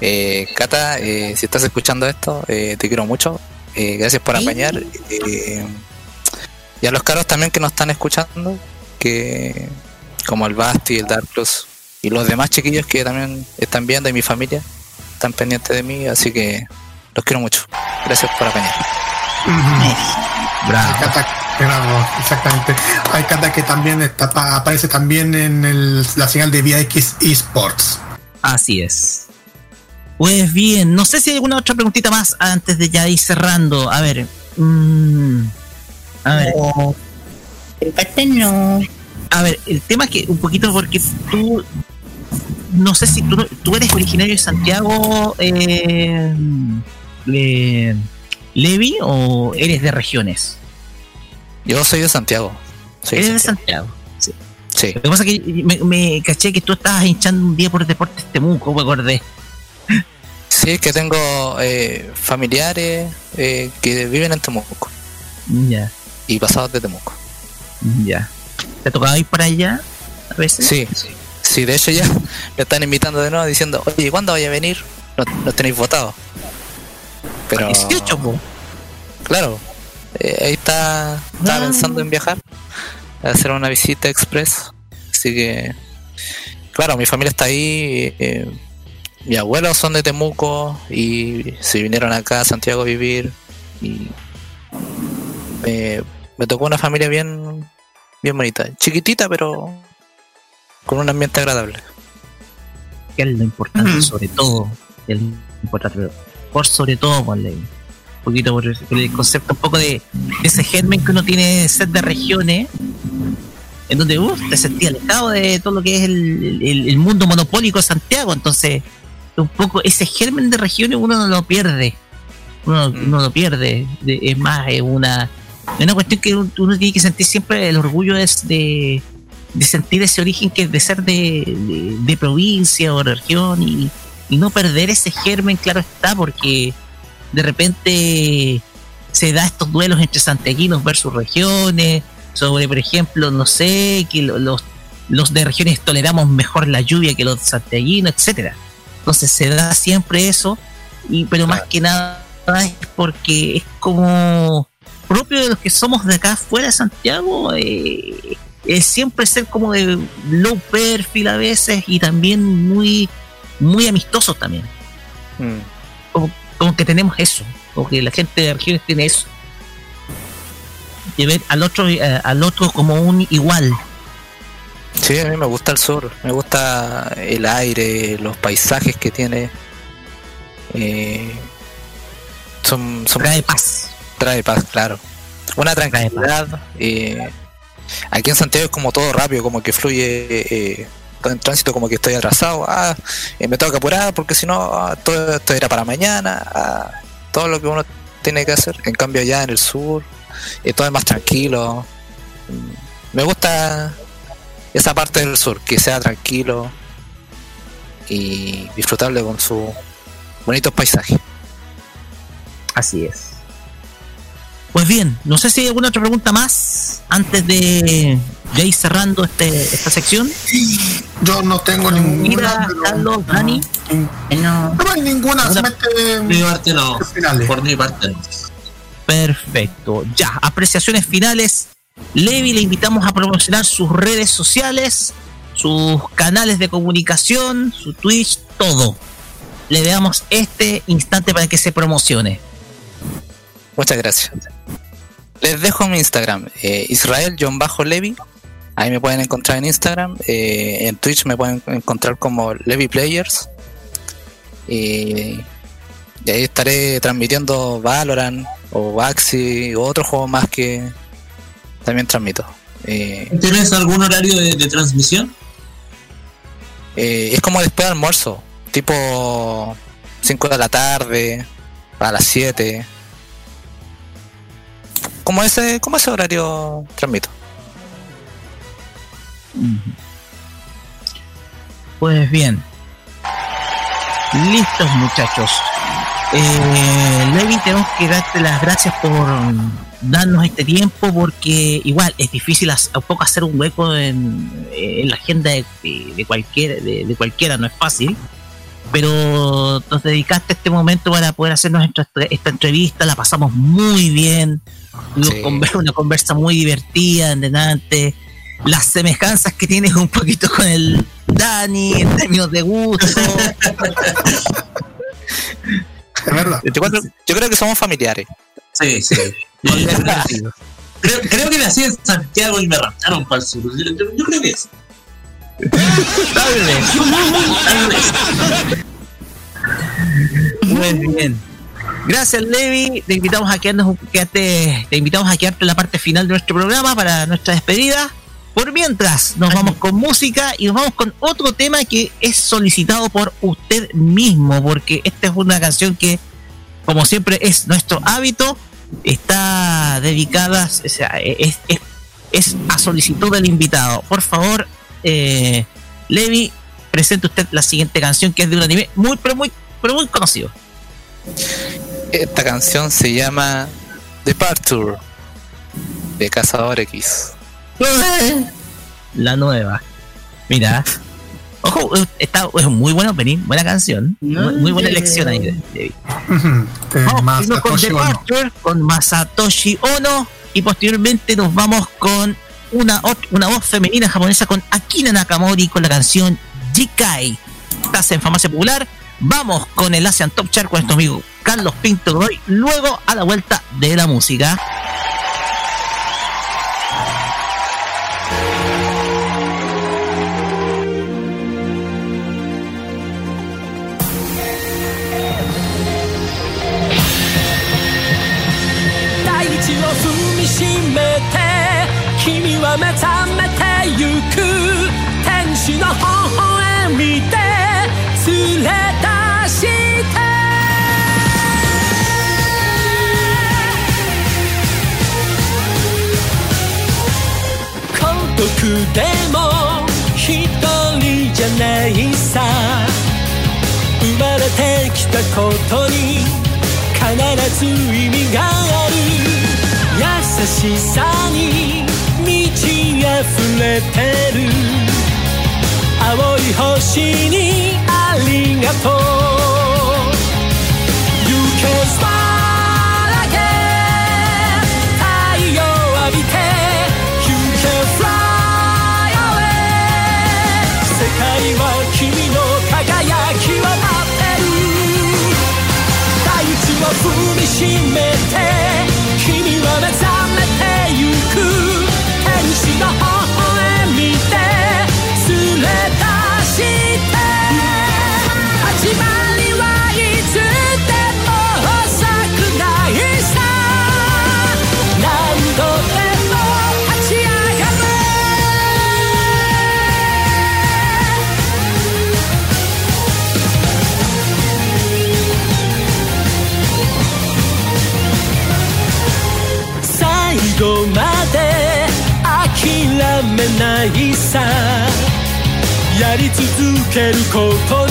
Eh, Cata, eh, si estás escuchando esto, eh, te quiero mucho. Eh, gracias por apañar. Eh, y a los caros también que nos están escuchando, que como el Basti, el Dark Plus y los demás chiquillos que también están viendo y mi familia están pendientes de mí, así que los quiero mucho. Gracias por apañar. Bravo. Exactamente. Aikata que también está, pa- aparece también en el- la señal de VX eSports. Así es. Pues bien, no sé si hay alguna otra preguntita más antes de ya ir cerrando. A ver. mm, a ver. Empate no. A ver, el tema que un poquito porque tú no sé si tú, tú eres originario de Santiago, eh, Le- Levi, o eres de regiones. Yo soy de Santiago. Soy eres de Santiago. Santiago. Sí. Lo que pasa es que me, me caché que tú estabas hinchando un día por Deportes Temuco, me acordé. Sí, es que tengo eh, familiares eh, que viven en Temuco Ya, y pasados de Temuco. ya. ¿Te tocaba ir para allá a veces? Sí, sí, de hecho ya me están invitando de nuevo diciendo, oye, ¿cuándo vaya a venir? No, no tenéis votado. Pero, 18, po. claro, eh, ahí está, estaba Ah. pensando en viajar, a hacer una visita express. Así que, claro, mi familia está ahí. eh, mis abuelos son de Temuco y se vinieron acá a Santiago a vivir. Y me, me tocó una familia bien, bien bonita, chiquitita, pero con un ambiente agradable. que es lo importante sobre todo es lo importante por sobre todo un poquito por el, por el concepto un poco de, de ese germen que uno tiene de ser de regiones en donde uf, te sentías alejado de todo lo que es el, el- el mundo monopólico de Santiago. Entonces, un poco ese germen de regiones uno no lo pierde. Uno, uno lo pierde. De- es más, es una, es una cuestión que uno uno tiene que sentir siempre el orgullo es de, de sentir ese origen que es de ser de, de- de provincia o región y, y no perder ese germen, claro está, porque de repente se da estos duelos entre santiaguinos versus regiones, sobre, por ejemplo, no sé, que lo- los, los de regiones toleramos mejor la lluvia que los santiaguinos, etcétera. Entonces se da siempre eso, y pero más que nada es porque es como propio de los que somos de acá fuera de Santiago, eh, es siempre ser como de low perfil a veces y también muy, muy amistosos también. Mm. Como, como que tenemos eso, como que la gente de regiones tiene eso. De ver al otro, eh, al otro como un igual. Sí, a mí me gusta el sur, me gusta el aire, los paisajes que tiene. Eh, son, son Trae paz. Trae paz, claro. Una tranquilidad. eh, aquí en Santiago es como todo rápido, como que fluye eh, en tránsito, como que estoy atrasado. Ah, eh, me tengo que apurar porque si no, ah, todo esto era para mañana. ah, todo lo que uno tiene que hacer. En cambio, allá en el sur, eh, todo es más tranquilo. Mm, Me gusta esa parte del sur, que sea tranquilo y disfrutable con sus bonitos paisajes. Así es. Pues bien, no sé si hay alguna otra pregunta más antes de, de ir cerrando este, esta sección. Yo no tengo ninguna. Pero- Carlos, Dani. No. No hay ninguna. Por mi parte no. Por mi parte no. Perfecto. Ya, apreciaciones finales. Levi, le invitamos a promocionar sus redes sociales, sus canales de comunicación, su Twitch, todo. Le damos este instante para que se promocione. Muchas gracias. Les dejo mi Instagram, eh, Israel-Levi. Ahí me pueden encontrar en Instagram. eh, en Twitch me pueden encontrar como Levi Players. Y, y ahí estaré transmitiendo Valorant o Baxi o otros juegos más que también transmito. Eh, ¿Tienes algún horario de, de transmisión? eh, es como después del almuerzo, tipo 5 de la tarde, a las 7. Como ese, como ese horario transmito. Pues bien. Listos muchachos. Eh, Levi, tenemos que darte las gracias por darnos este tiempo porque igual es difícil un poco hacer un hueco en, la agenda de, de- de, de cualquiera, no es fácil. Pero nos dedicaste este momento para poder hacernos esta, esta entrevista, la pasamos muy bien, Sí. una conversa muy divertida en delante, las semejanzas que tienes un poquito con el Dani en términos de gusto. Es verdad. Yo creo, yo creo que somos familiares. Sí, sí. creo, creo que nací en Santiago y me raptaron para el sur. Yo, yo- yo creo que es. Muy bien. Gracias, Levi. Te invitamos a quedarnos, un- quedarte- te invitamos a quedarte en la parte final de nuestro programa para nuestra despedida. Por mientras, nos vamos con música y nos vamos con otro tema que es solicitado por usted mismo, porque esta es una canción que, como siempre, es nuestro hábito. Está dedicada, o sea, es, es- es a solicitud del invitado. Por favor, eh, Levi, presente usted la siguiente canción que es de un anime muy, pero muy, pero muy conocido. Esta canción se llama Departure de Cazador X. La nueva. Mira. Ojo, está, es muy buen opening, buena canción. Muy, muy buena elección ahí. Eh, Vamos con. Departure, con Masatoshi Ono. Y posteriormente nos vamos con una, una voz femenina japonesa con Akina Nakamori con la canción Jikai. Estás en Farmacia Popular. Vamos con el Asian Top Chart con nuestro amigo Carlos Pinto Godoy. Luego a la vuelta de la música.「は目覚めてゆく天使の微笑みで連れ出して。独でも一人じゃないさ。生まれてきたことに必ず意味がある。優しさに溢れてる。青い星にありがとう。けること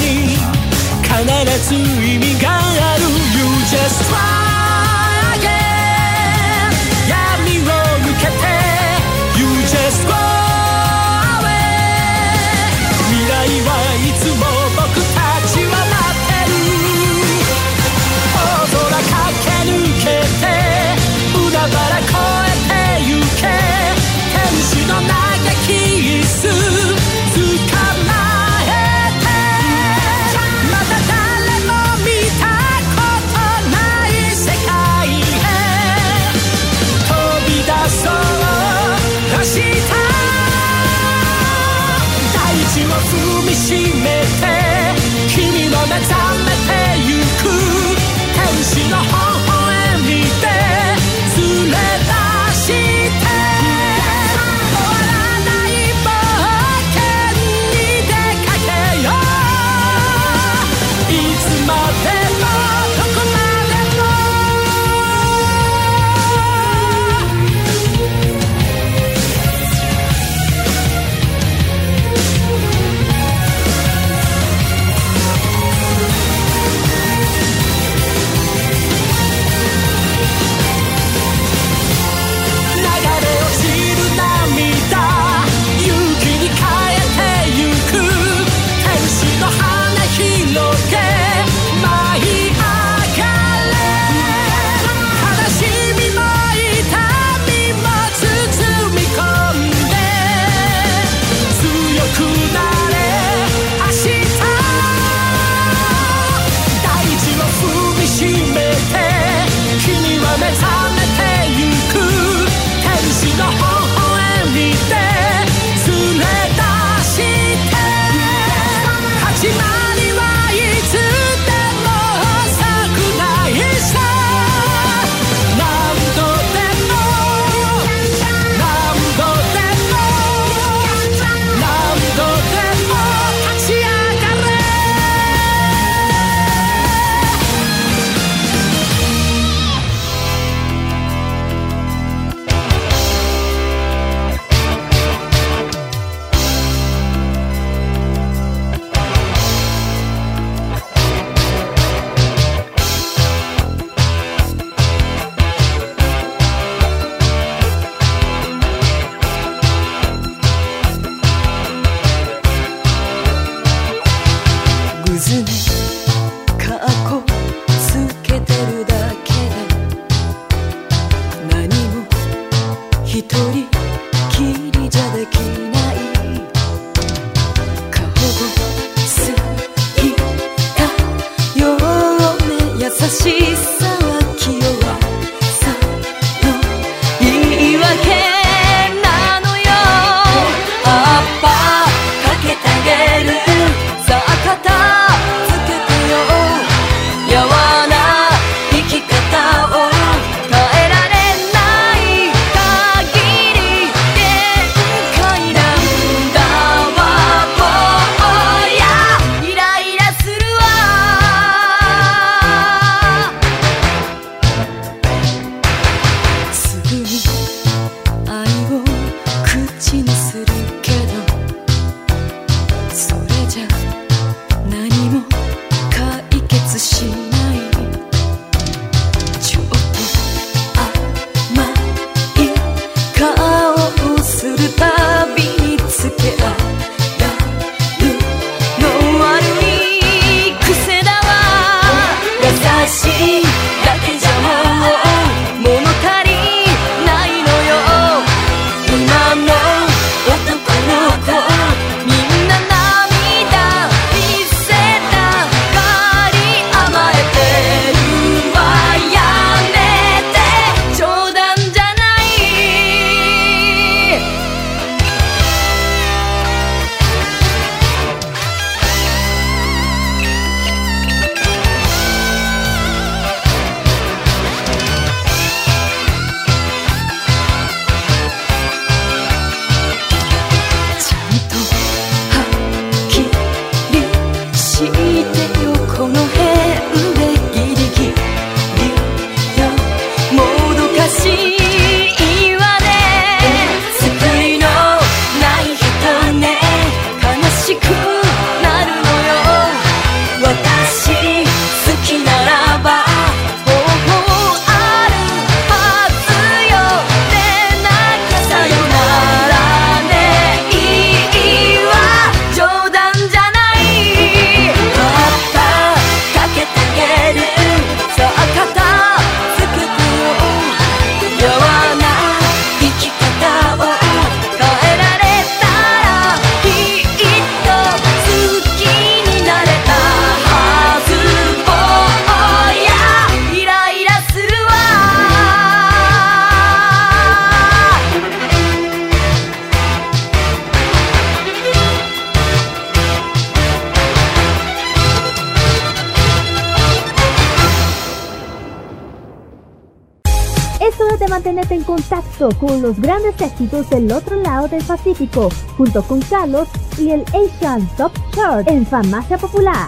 con los grandes éxitos del otro lado del Pacífico, junto con Carlos y el Asian Top Chart en Farmacia Popular.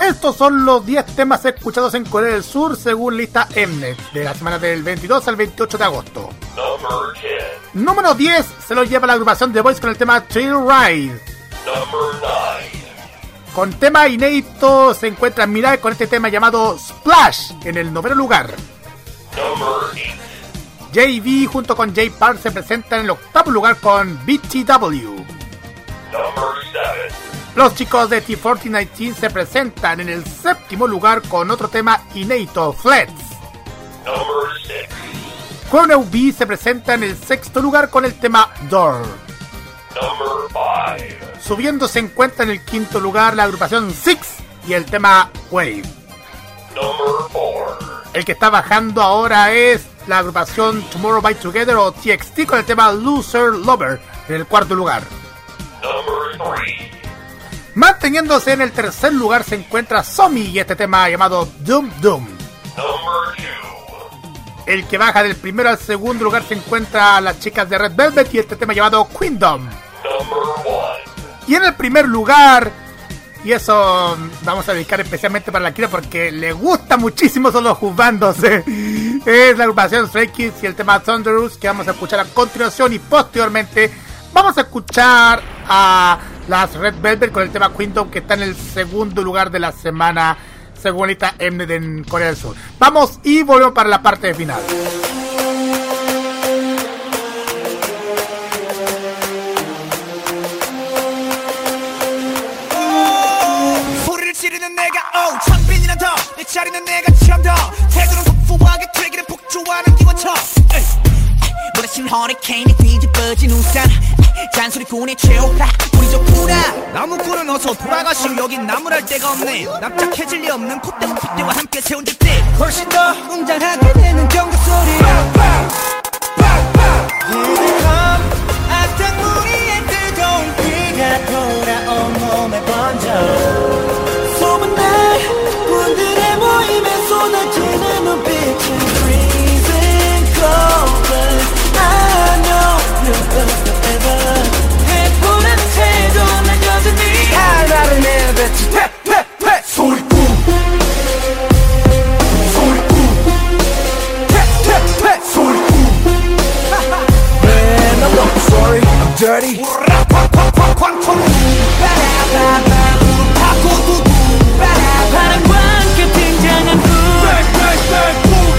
Estos son los 10 temas escuchados en Corea del Sur según lista Mnet de la semana del 22 al 28 de agosto. Número 10 se lo lleva la agrupación The Voice con el tema Trail Ride. Con tema inédito se encuentra Mirai con este tema llamado Splash en el noveno lugar. JV junto con J Park se presentan en el octavo lugar con BTW. Los chicos de T4019 se presentan en el séptimo lugar con otro tema inédito, Flats. Chrono B se presenta en el sexto lugar con el tema Door. Subiendo se encuentra en el quinto lugar la agrupación Six y el tema Wave. El que está bajando ahora es la agrupación Tomorrow by Together o TXT con el tema Loser Lover en el cuarto lugar. Manteniéndose en el tercer lugar se encuentra Somi y este tema llamado Doom Doom. El que baja del primero al segundo lugar se encuentra las chicas de Red Velvet y este tema llamado Queendom. Y en el primer lugar, y eso vamos a dedicar especialmente para la Kira porque le gusta muchísimo son los juzgandos, es la agrupación Stray Kids y el tema Thunderous que vamos a escuchar a continuación y posteriormente vamos a escuchar a las Red Velvet con el tema Queendom que está en el segundo lugar de la semana según esta Mnet en Corea del Sur. Vamos y volvemos para la parte final. 자리는 내가 더 태도는 폭포하게 되기를 폭주하는 에이, 무대신 허리케인이 뒤집어진 우산. 잔소리꾼의 최후라. 우리 좋구나 나무꾼은 어서 돌아가시오. 여긴 나무랄 데가 없네. 납작해질 리 없는 콧대와 콧대와 함께 세운 집들. 훨씬 더 웅장하게 되는 경고 소리. 악당 무리의 뜨거운 피가 돌아온 몸에 번져 Man, I'm not sorry, I'm dirty. 바람과 함께 등장한 불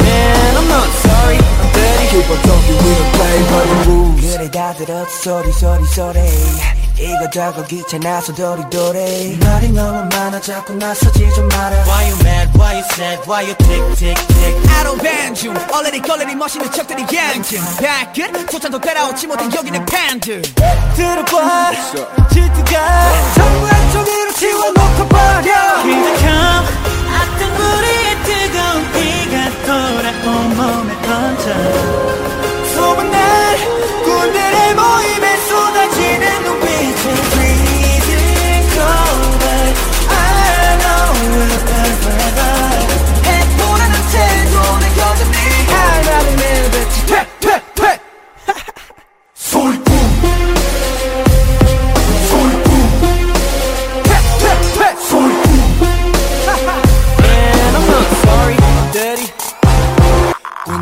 Man, I'm not sorry, I'm dirty. Keep on talking, we don't play by the rules. 그래 다 들었어, 소리 소리 소리. 이거 저거 귀찮아서 도리도리. 말이 너무 많아 자꾸 나서지 좀 마라. Why you mad, why you sad, why you tick tick tick? I don't ban you. 얼레리 걸레리 멋있는 척들이 양심 발끝 소찬도 따라오지 못한 여기는 팬들. 들어봐. 질투가 전부 한쪽으로 치워놓고 버려. 기적함 악당 무리의 뜨거운 피가 돌아 온 몸에 번져. 소문난 군대의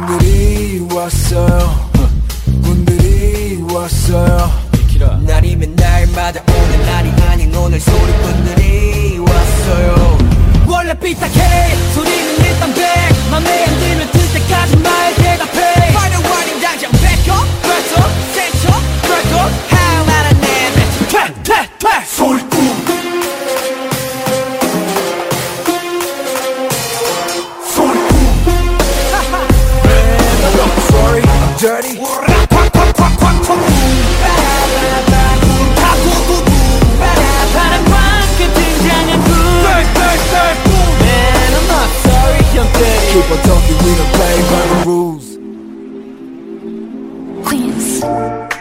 군들이 왔어요. 군들이 왔어요. 날이면 날마다 오는 날이 아닌 오늘 소리꾼들이 왔어요. 원래 삐딱해. 소리는 일단 백. 맘에 안 들면 들 때까지 말 대답해. Final warning 당장 up 그래서 센터 그래도 하나를 내뱉지 퇴퇴퇴 dirty. Keep on talking, we don't play by the rules. Queens.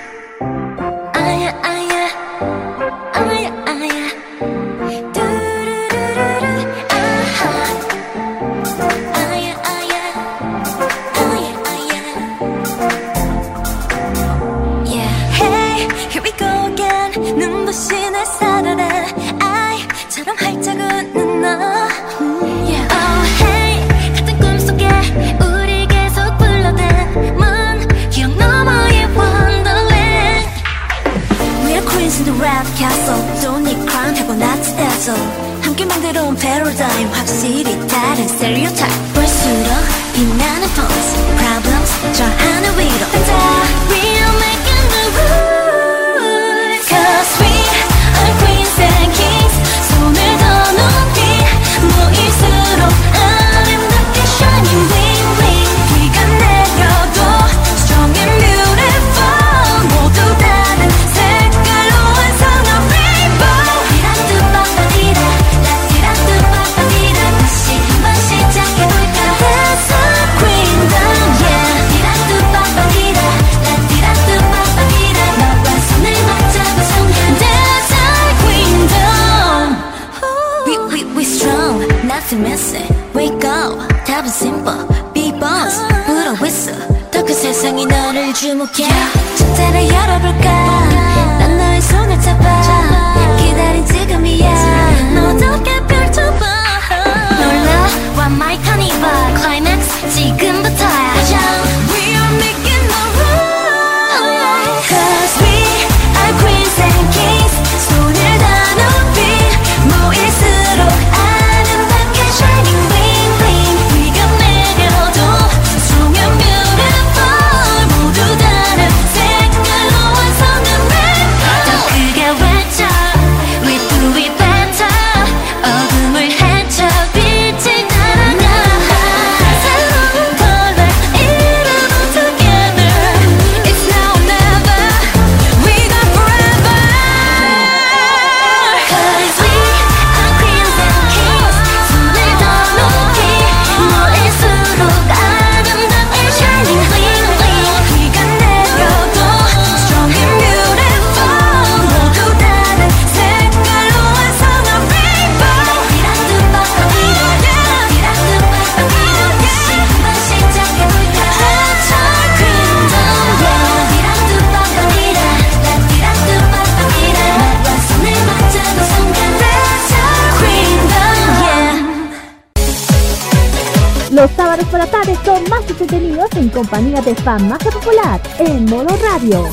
compañía de fan más popular en modo radio.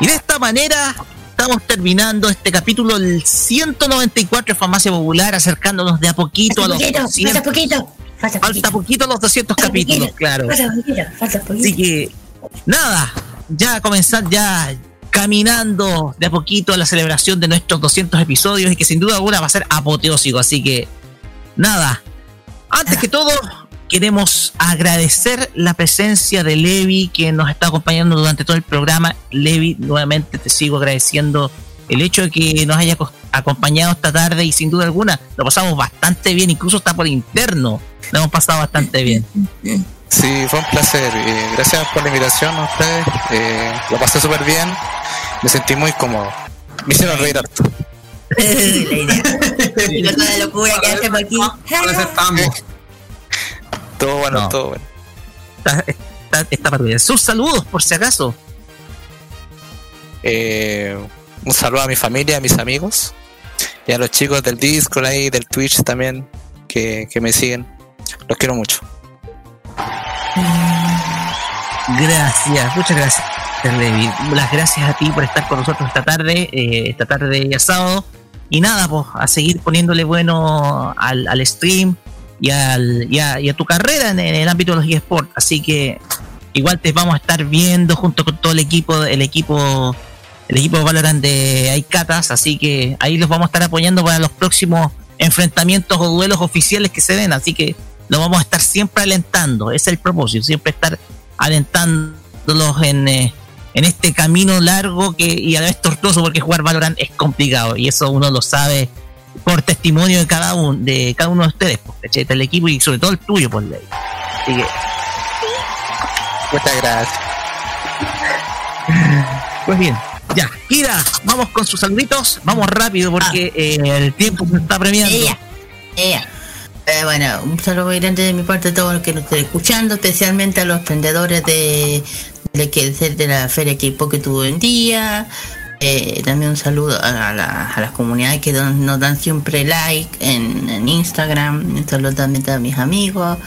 Y de esta manera estamos terminando este capítulo, el 194 de Farmacia Popular, acercándonos de a poquito a los poquito, 200. Falta poquito, falta poquito. Falta poquito los 200 falta capítulos, poquito, claro. Falta poquito, falta poquito. Así que nada, ya comenzar ya caminando de a poquito a la celebración de nuestros 200 episodios y que sin duda alguna va a ser apoteósico. Así que, nada, antes que todo, queremos agradecer la presencia de Levi que nos está acompañando durante todo el programa. Levi, nuevamente te sigo agradeciendo el hecho de que nos haya co- acompañado esta tarde y sin duda alguna lo pasamos bastante bien, incluso está por interno. Lo hemos pasado bastante bien. Sí, fue un placer. eh, gracias por la invitación a ustedes. eh, lo pasé súper bien. Me sentí muy cómodo. Me hicieron reír harto. la idea. Y con toda la locura que hacemos aquí. Todo bueno, No. todo bueno. Está, está, está para bien. Sus saludos, por si acaso. Eh, un saludo a mi familia, a mis amigos y a los chicos del Discord ahí, del Twitch también, que, que me siguen. Los quiero mucho. Gracias, muchas gracias, Levi. Las gracias a ti por estar con nosotros esta tarde, eh, esta tarde ya sábado. Y nada, pues a seguir poniéndole bueno al, stream y, al, a, tu carrera en, el ámbito de los eSports. Así que igual te vamos a estar viendo junto con todo el equipo, el equipo, el equipo Valorant de Aikatas. Así que ahí los vamos a estar apoyando para los próximos enfrentamientos o duelos oficiales que se den. Así que lo vamos a estar siempre alentando. Ese es el propósito, siempre estar alentándolos en, eh, en este camino largo que y a la vez tortuoso porque jugar Valorant es complicado y eso uno lo sabe por testimonio de cada uno de cada uno de ustedes, pues, del equipo y sobre todo el tuyo, por ley. Así que Muchas gracias. Pues bien, ya, Kira, vamos con sus saluditos, vamos rápido porque eh, el tiempo se está premiando. Ella, ella. Eh, bueno, un saludo muy grande de mi parte a todos los que nos estén escuchando, especialmente a los emprendedores de, de, que, de la feria que poco tuvo en día, Eh, también un saludo a, la- a las comunidades que nos dan siempre like en, en Instagram. Un saludo también a mis amigos.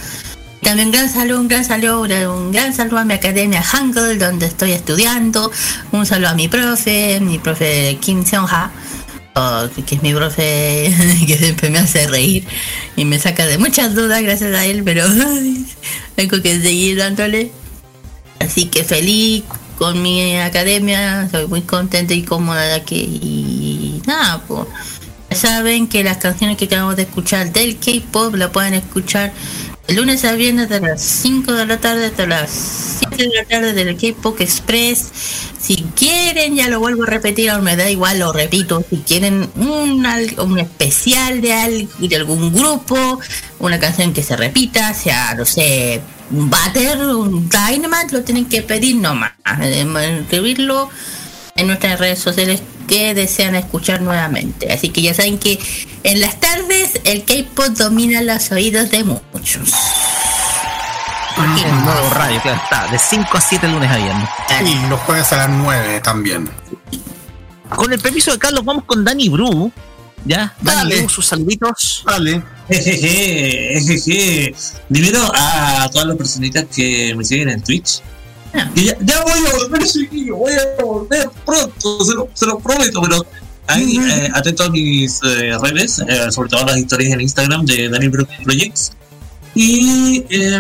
También un gran saludo, un gran saludo, un gran saludo a mi academia Hangul, donde estoy estudiando. Un saludo a mi profe, mi profe Kim Seong-ha, que es mi profe que siempre me hace reír y me saca de muchas dudas gracias a él, pero tengo que seguir dándole. Así que feliz con mi academia, soy muy contenta y cómoda aquí. Y nada, pues. Saben que las canciones que acabamos de escuchar del K-pop la pueden escuchar el lunes a viernes de las 5 de la tarde hasta las 7 de la tarde del K-pop Express. Si quieren, ya lo vuelvo a repetir, aún me da igual, lo repito. Si quieren un, un especial de, al- de algún grupo, una canción que se repita, sea, no sé, un Butter, un Dynamite, lo tienen que pedir nomás. eh, Escribirlo en nuestras redes sociales que desean escuchar nuevamente. Así que ya saben que en las tardes el K-pop domina los oídos de muchos. En modo radio, claro, está. De 5 a 7 lunes a viernes. Y los jueves a las 9 también. Con el permiso de Carlos, vamos con Dani Bru. ¿Ya? Dani Dale. Bru, sus saluditos. Vale. Jejeje, jejeje. Primero a todas las personitas que me siguen en Twitch. Que ya, ya voy a volver, chiquillo, voy a volver pronto, se lo, se lo prometo, pero ahí eh, atento a mis eh, redes, eh, sobre todo a las historias en Instagram de Dani Brook Projects. Y eh,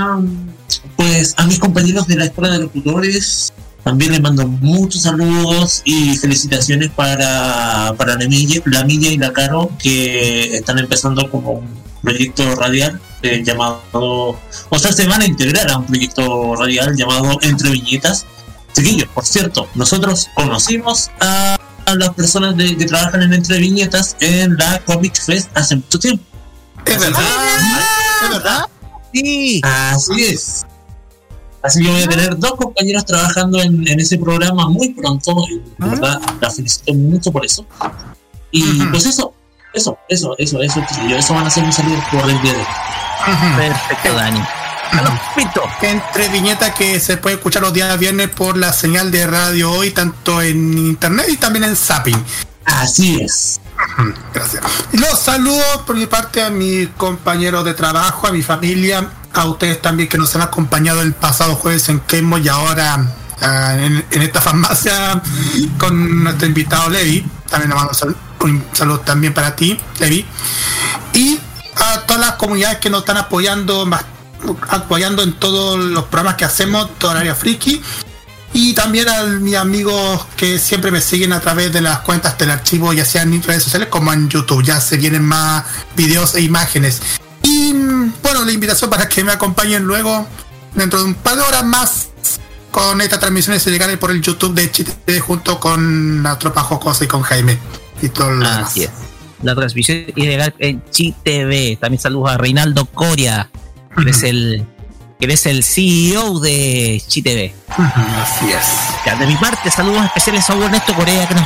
pues a mis compañeros de la Escuela de Locutores también les mando muchos saludos y felicitaciones para, para la, Milla, la Milla y la Caro que están empezando como proyecto radial eh, llamado, o sea, se van a integrar a un proyecto radial llamado Entre Viñetas. Chiquillos, por cierto, nosotros conocimos a, a las personas de- que trabajan en Entre Viñetas en la Comic Fest hace mucho tiempo. Es verdad. Es verdad. Sí. Así es. Así que voy a tener dos compañeros trabajando en, en ese programa muy pronto. y de verdad, la felicito mucho por eso. Y pues eso, eso, eso, eso, eso, chiquillos, eso van a ser mis saludos por el día de hoy. Perfecto, Dani. Pinto. Entre viñetas que se puede escuchar los días viernes por la señal de radio hoy, tanto en internet y también en Zapping. Así es. Gracias. Los saludo por mi parte a mis compañeros de trabajo, a mi familia, a ustedes también que nos han acompañado el pasado jueves en Kemo y ahora ah, en, en esta farmacia con nuestro invitado Levi. También le mando un saludo también para ti, Levi. Y a todas las comunidades que nos están apoyando, más, apoyando en todos los programas que hacemos, toda el área friki. Y también a mis amigos que siempre me siguen a través de las cuentas del archivo, ya sea en redes sociales como en YouTube. Ya se vienen más videos e imágenes. Y bueno, la invitación para que me acompañen luego, dentro de un par de horas más, con esta transmisión se llegaré por el YouTube de Chile junto con la tropa jocosa y con Jaime. Y todo lo demás. Así es. La transmisión ilegal en Chi TV. También saludos a Reinaldo Coria, que es el que es el CEO de Chi TV. Así es. Ya, de mi parte, saludos especiales a Hugo Ernesto Corea, que nos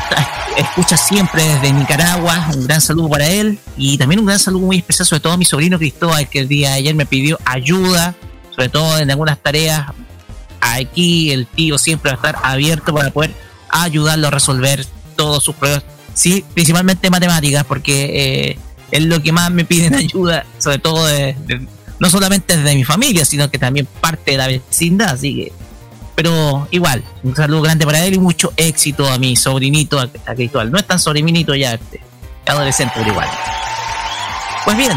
escucha siempre desde Nicaragua. Un gran saludo para él. Y también un gran saludo muy especial, sobre todo a mi sobrino Cristóbal, que el día de ayer me pidió ayuda, sobre todo en algunas tareas. Aquí el tío siempre va a estar abierto para poder ayudarlo a resolver todos sus problemas. Sí, principalmente matemáticas, porque eh, es lo que más me piden ayuda, sobre todo de- de- no solamente desde mi familia, sino que también parte de la vecindad. Así que pero igual, un saludo grande para él y mucho éxito a mi sobrinito, a, a Cristóbal. No es tan sobrinito ya, este, adolescente, pero igual. Pues bien,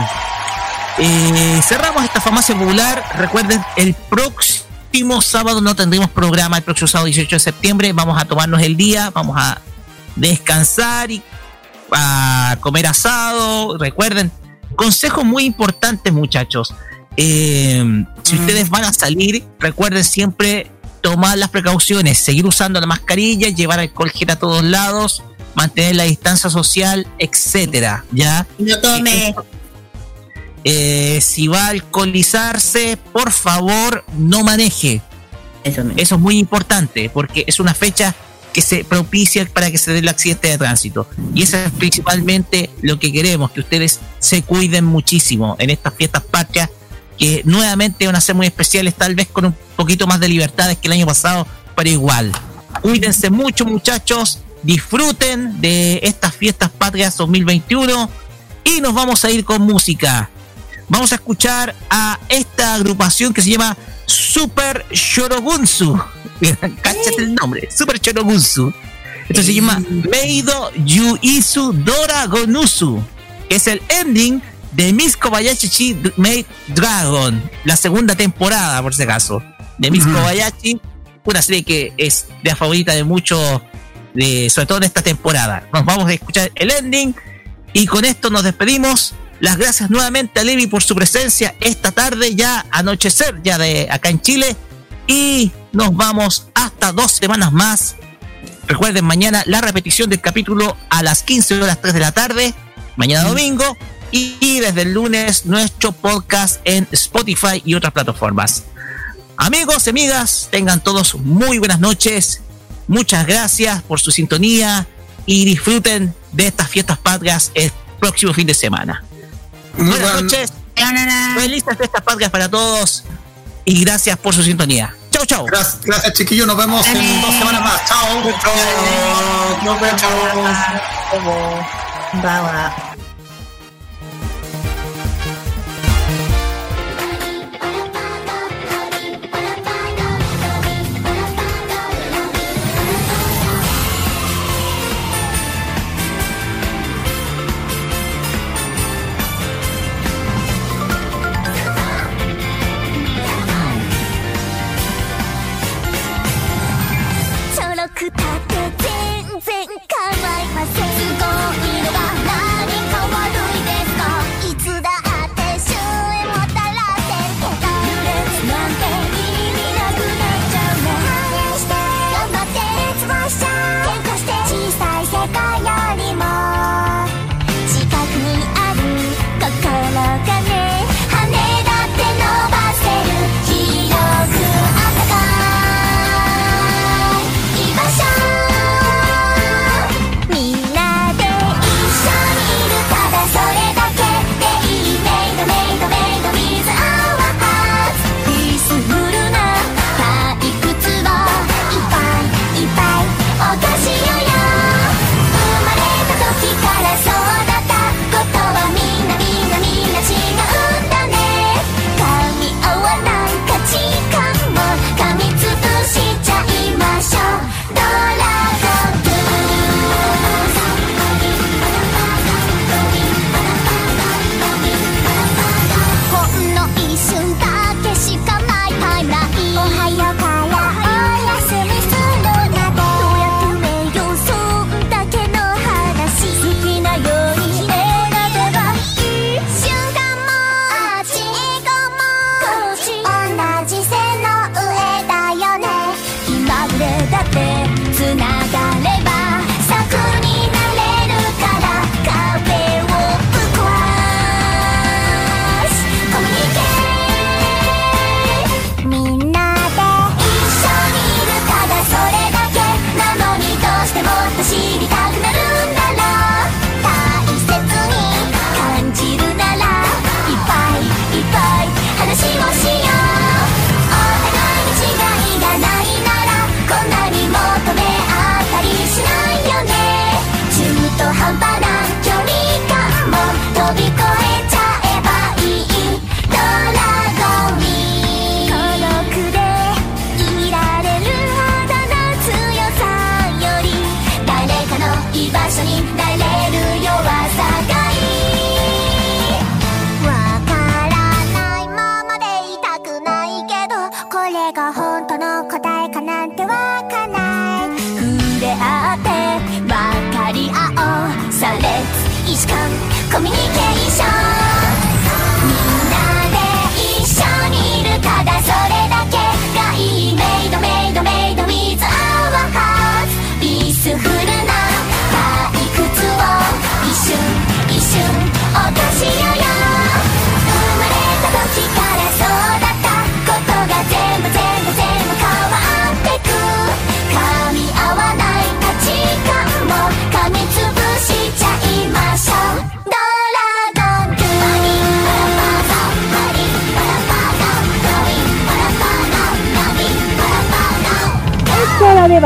eh, cerramos esta farmacia popular. Recuerden, el próximo sábado no tendremos programa, el próximo sábado 18 de septiembre. Vamos a tomarnos el día, vamos a descansar y a comer asado. Recuerden, consejos muy importantes, muchachos. Eh, si ustedes van a salir, recuerden siempre tomar las precauciones, seguir usando la mascarilla, llevar alcohol gel a todos lados, mantener la distancia social, etcétera, ¿ya? No tome. Eh, si va a alcoholizarse, por favor, no maneje. Eso, es muy importante porque es una fecha que se propicia para que se dé el accidente de tránsito. Y eso es principalmente lo que queremos, que ustedes se cuiden muchísimo en estas fiestas patrias, que nuevamente van a ser muy especiales, tal vez con un poquito más de libertades que el año pasado, pero igual. Cuídense mucho muchachos, disfruten de estas fiestas patrias 2021 y nos vamos a ir con música. Vamos a escuchar a esta agrupación que se llama Super Shorogunsu. Cáchate el nombre, Super Shorogunsu. Esto se llama eh. Meido Yuisu Doragonusu, es el ending de Miss Kobayashi Made Dragon, la segunda temporada, por si acaso. De Miss uh. Kobayashi, una serie que es la favorita de muchos, de, sobre todo en esta temporada. Nos vamos a escuchar el ending y con esto nos despedimos. Las gracias nuevamente a Levi por su presencia esta tarde, ya anochecer, ya de acá en Chile. Y nos vamos hasta dos semanas más. Recuerden mañana la repetición del capítulo a las 15 horas 3 de la tarde, mañana domingo. Y, desde el lunes nuestro podcast en Spotify y otras plataformas. Amigos y amigas, tengan todos muy buenas noches. Muchas gracias por su sintonía y disfruten de estas fiestas patrias el próximo fin de semana. Buenas noches. Feliz estas patria para todos y gracias por su sintonía. Chau, chau. Gracias, gracias chiquillos. Nos vemos en dos semanas más. Chao. Nos vemos. Nos. Nos vemos.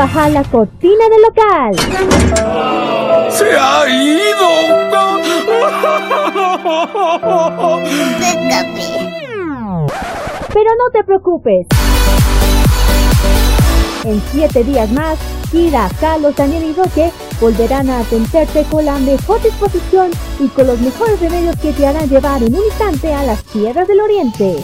Bajar la cortina del local. ¡Se ha ido! Pero no te preocupes. En siete días más, Kira, Carlos, Daniel y Roque volverán a atenderte con la mejor disposición y con los mejores remedios que te harán llevar en un instante a las tierras del oriente.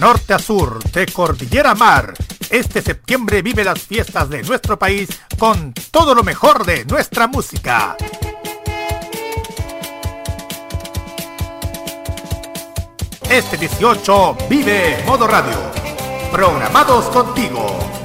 norte a sur, de cordillera a mar, este septiembre vive las fiestas de nuestro país con todo lo mejor de nuestra música. Este 18 vive Modo Radio. Programados contigo.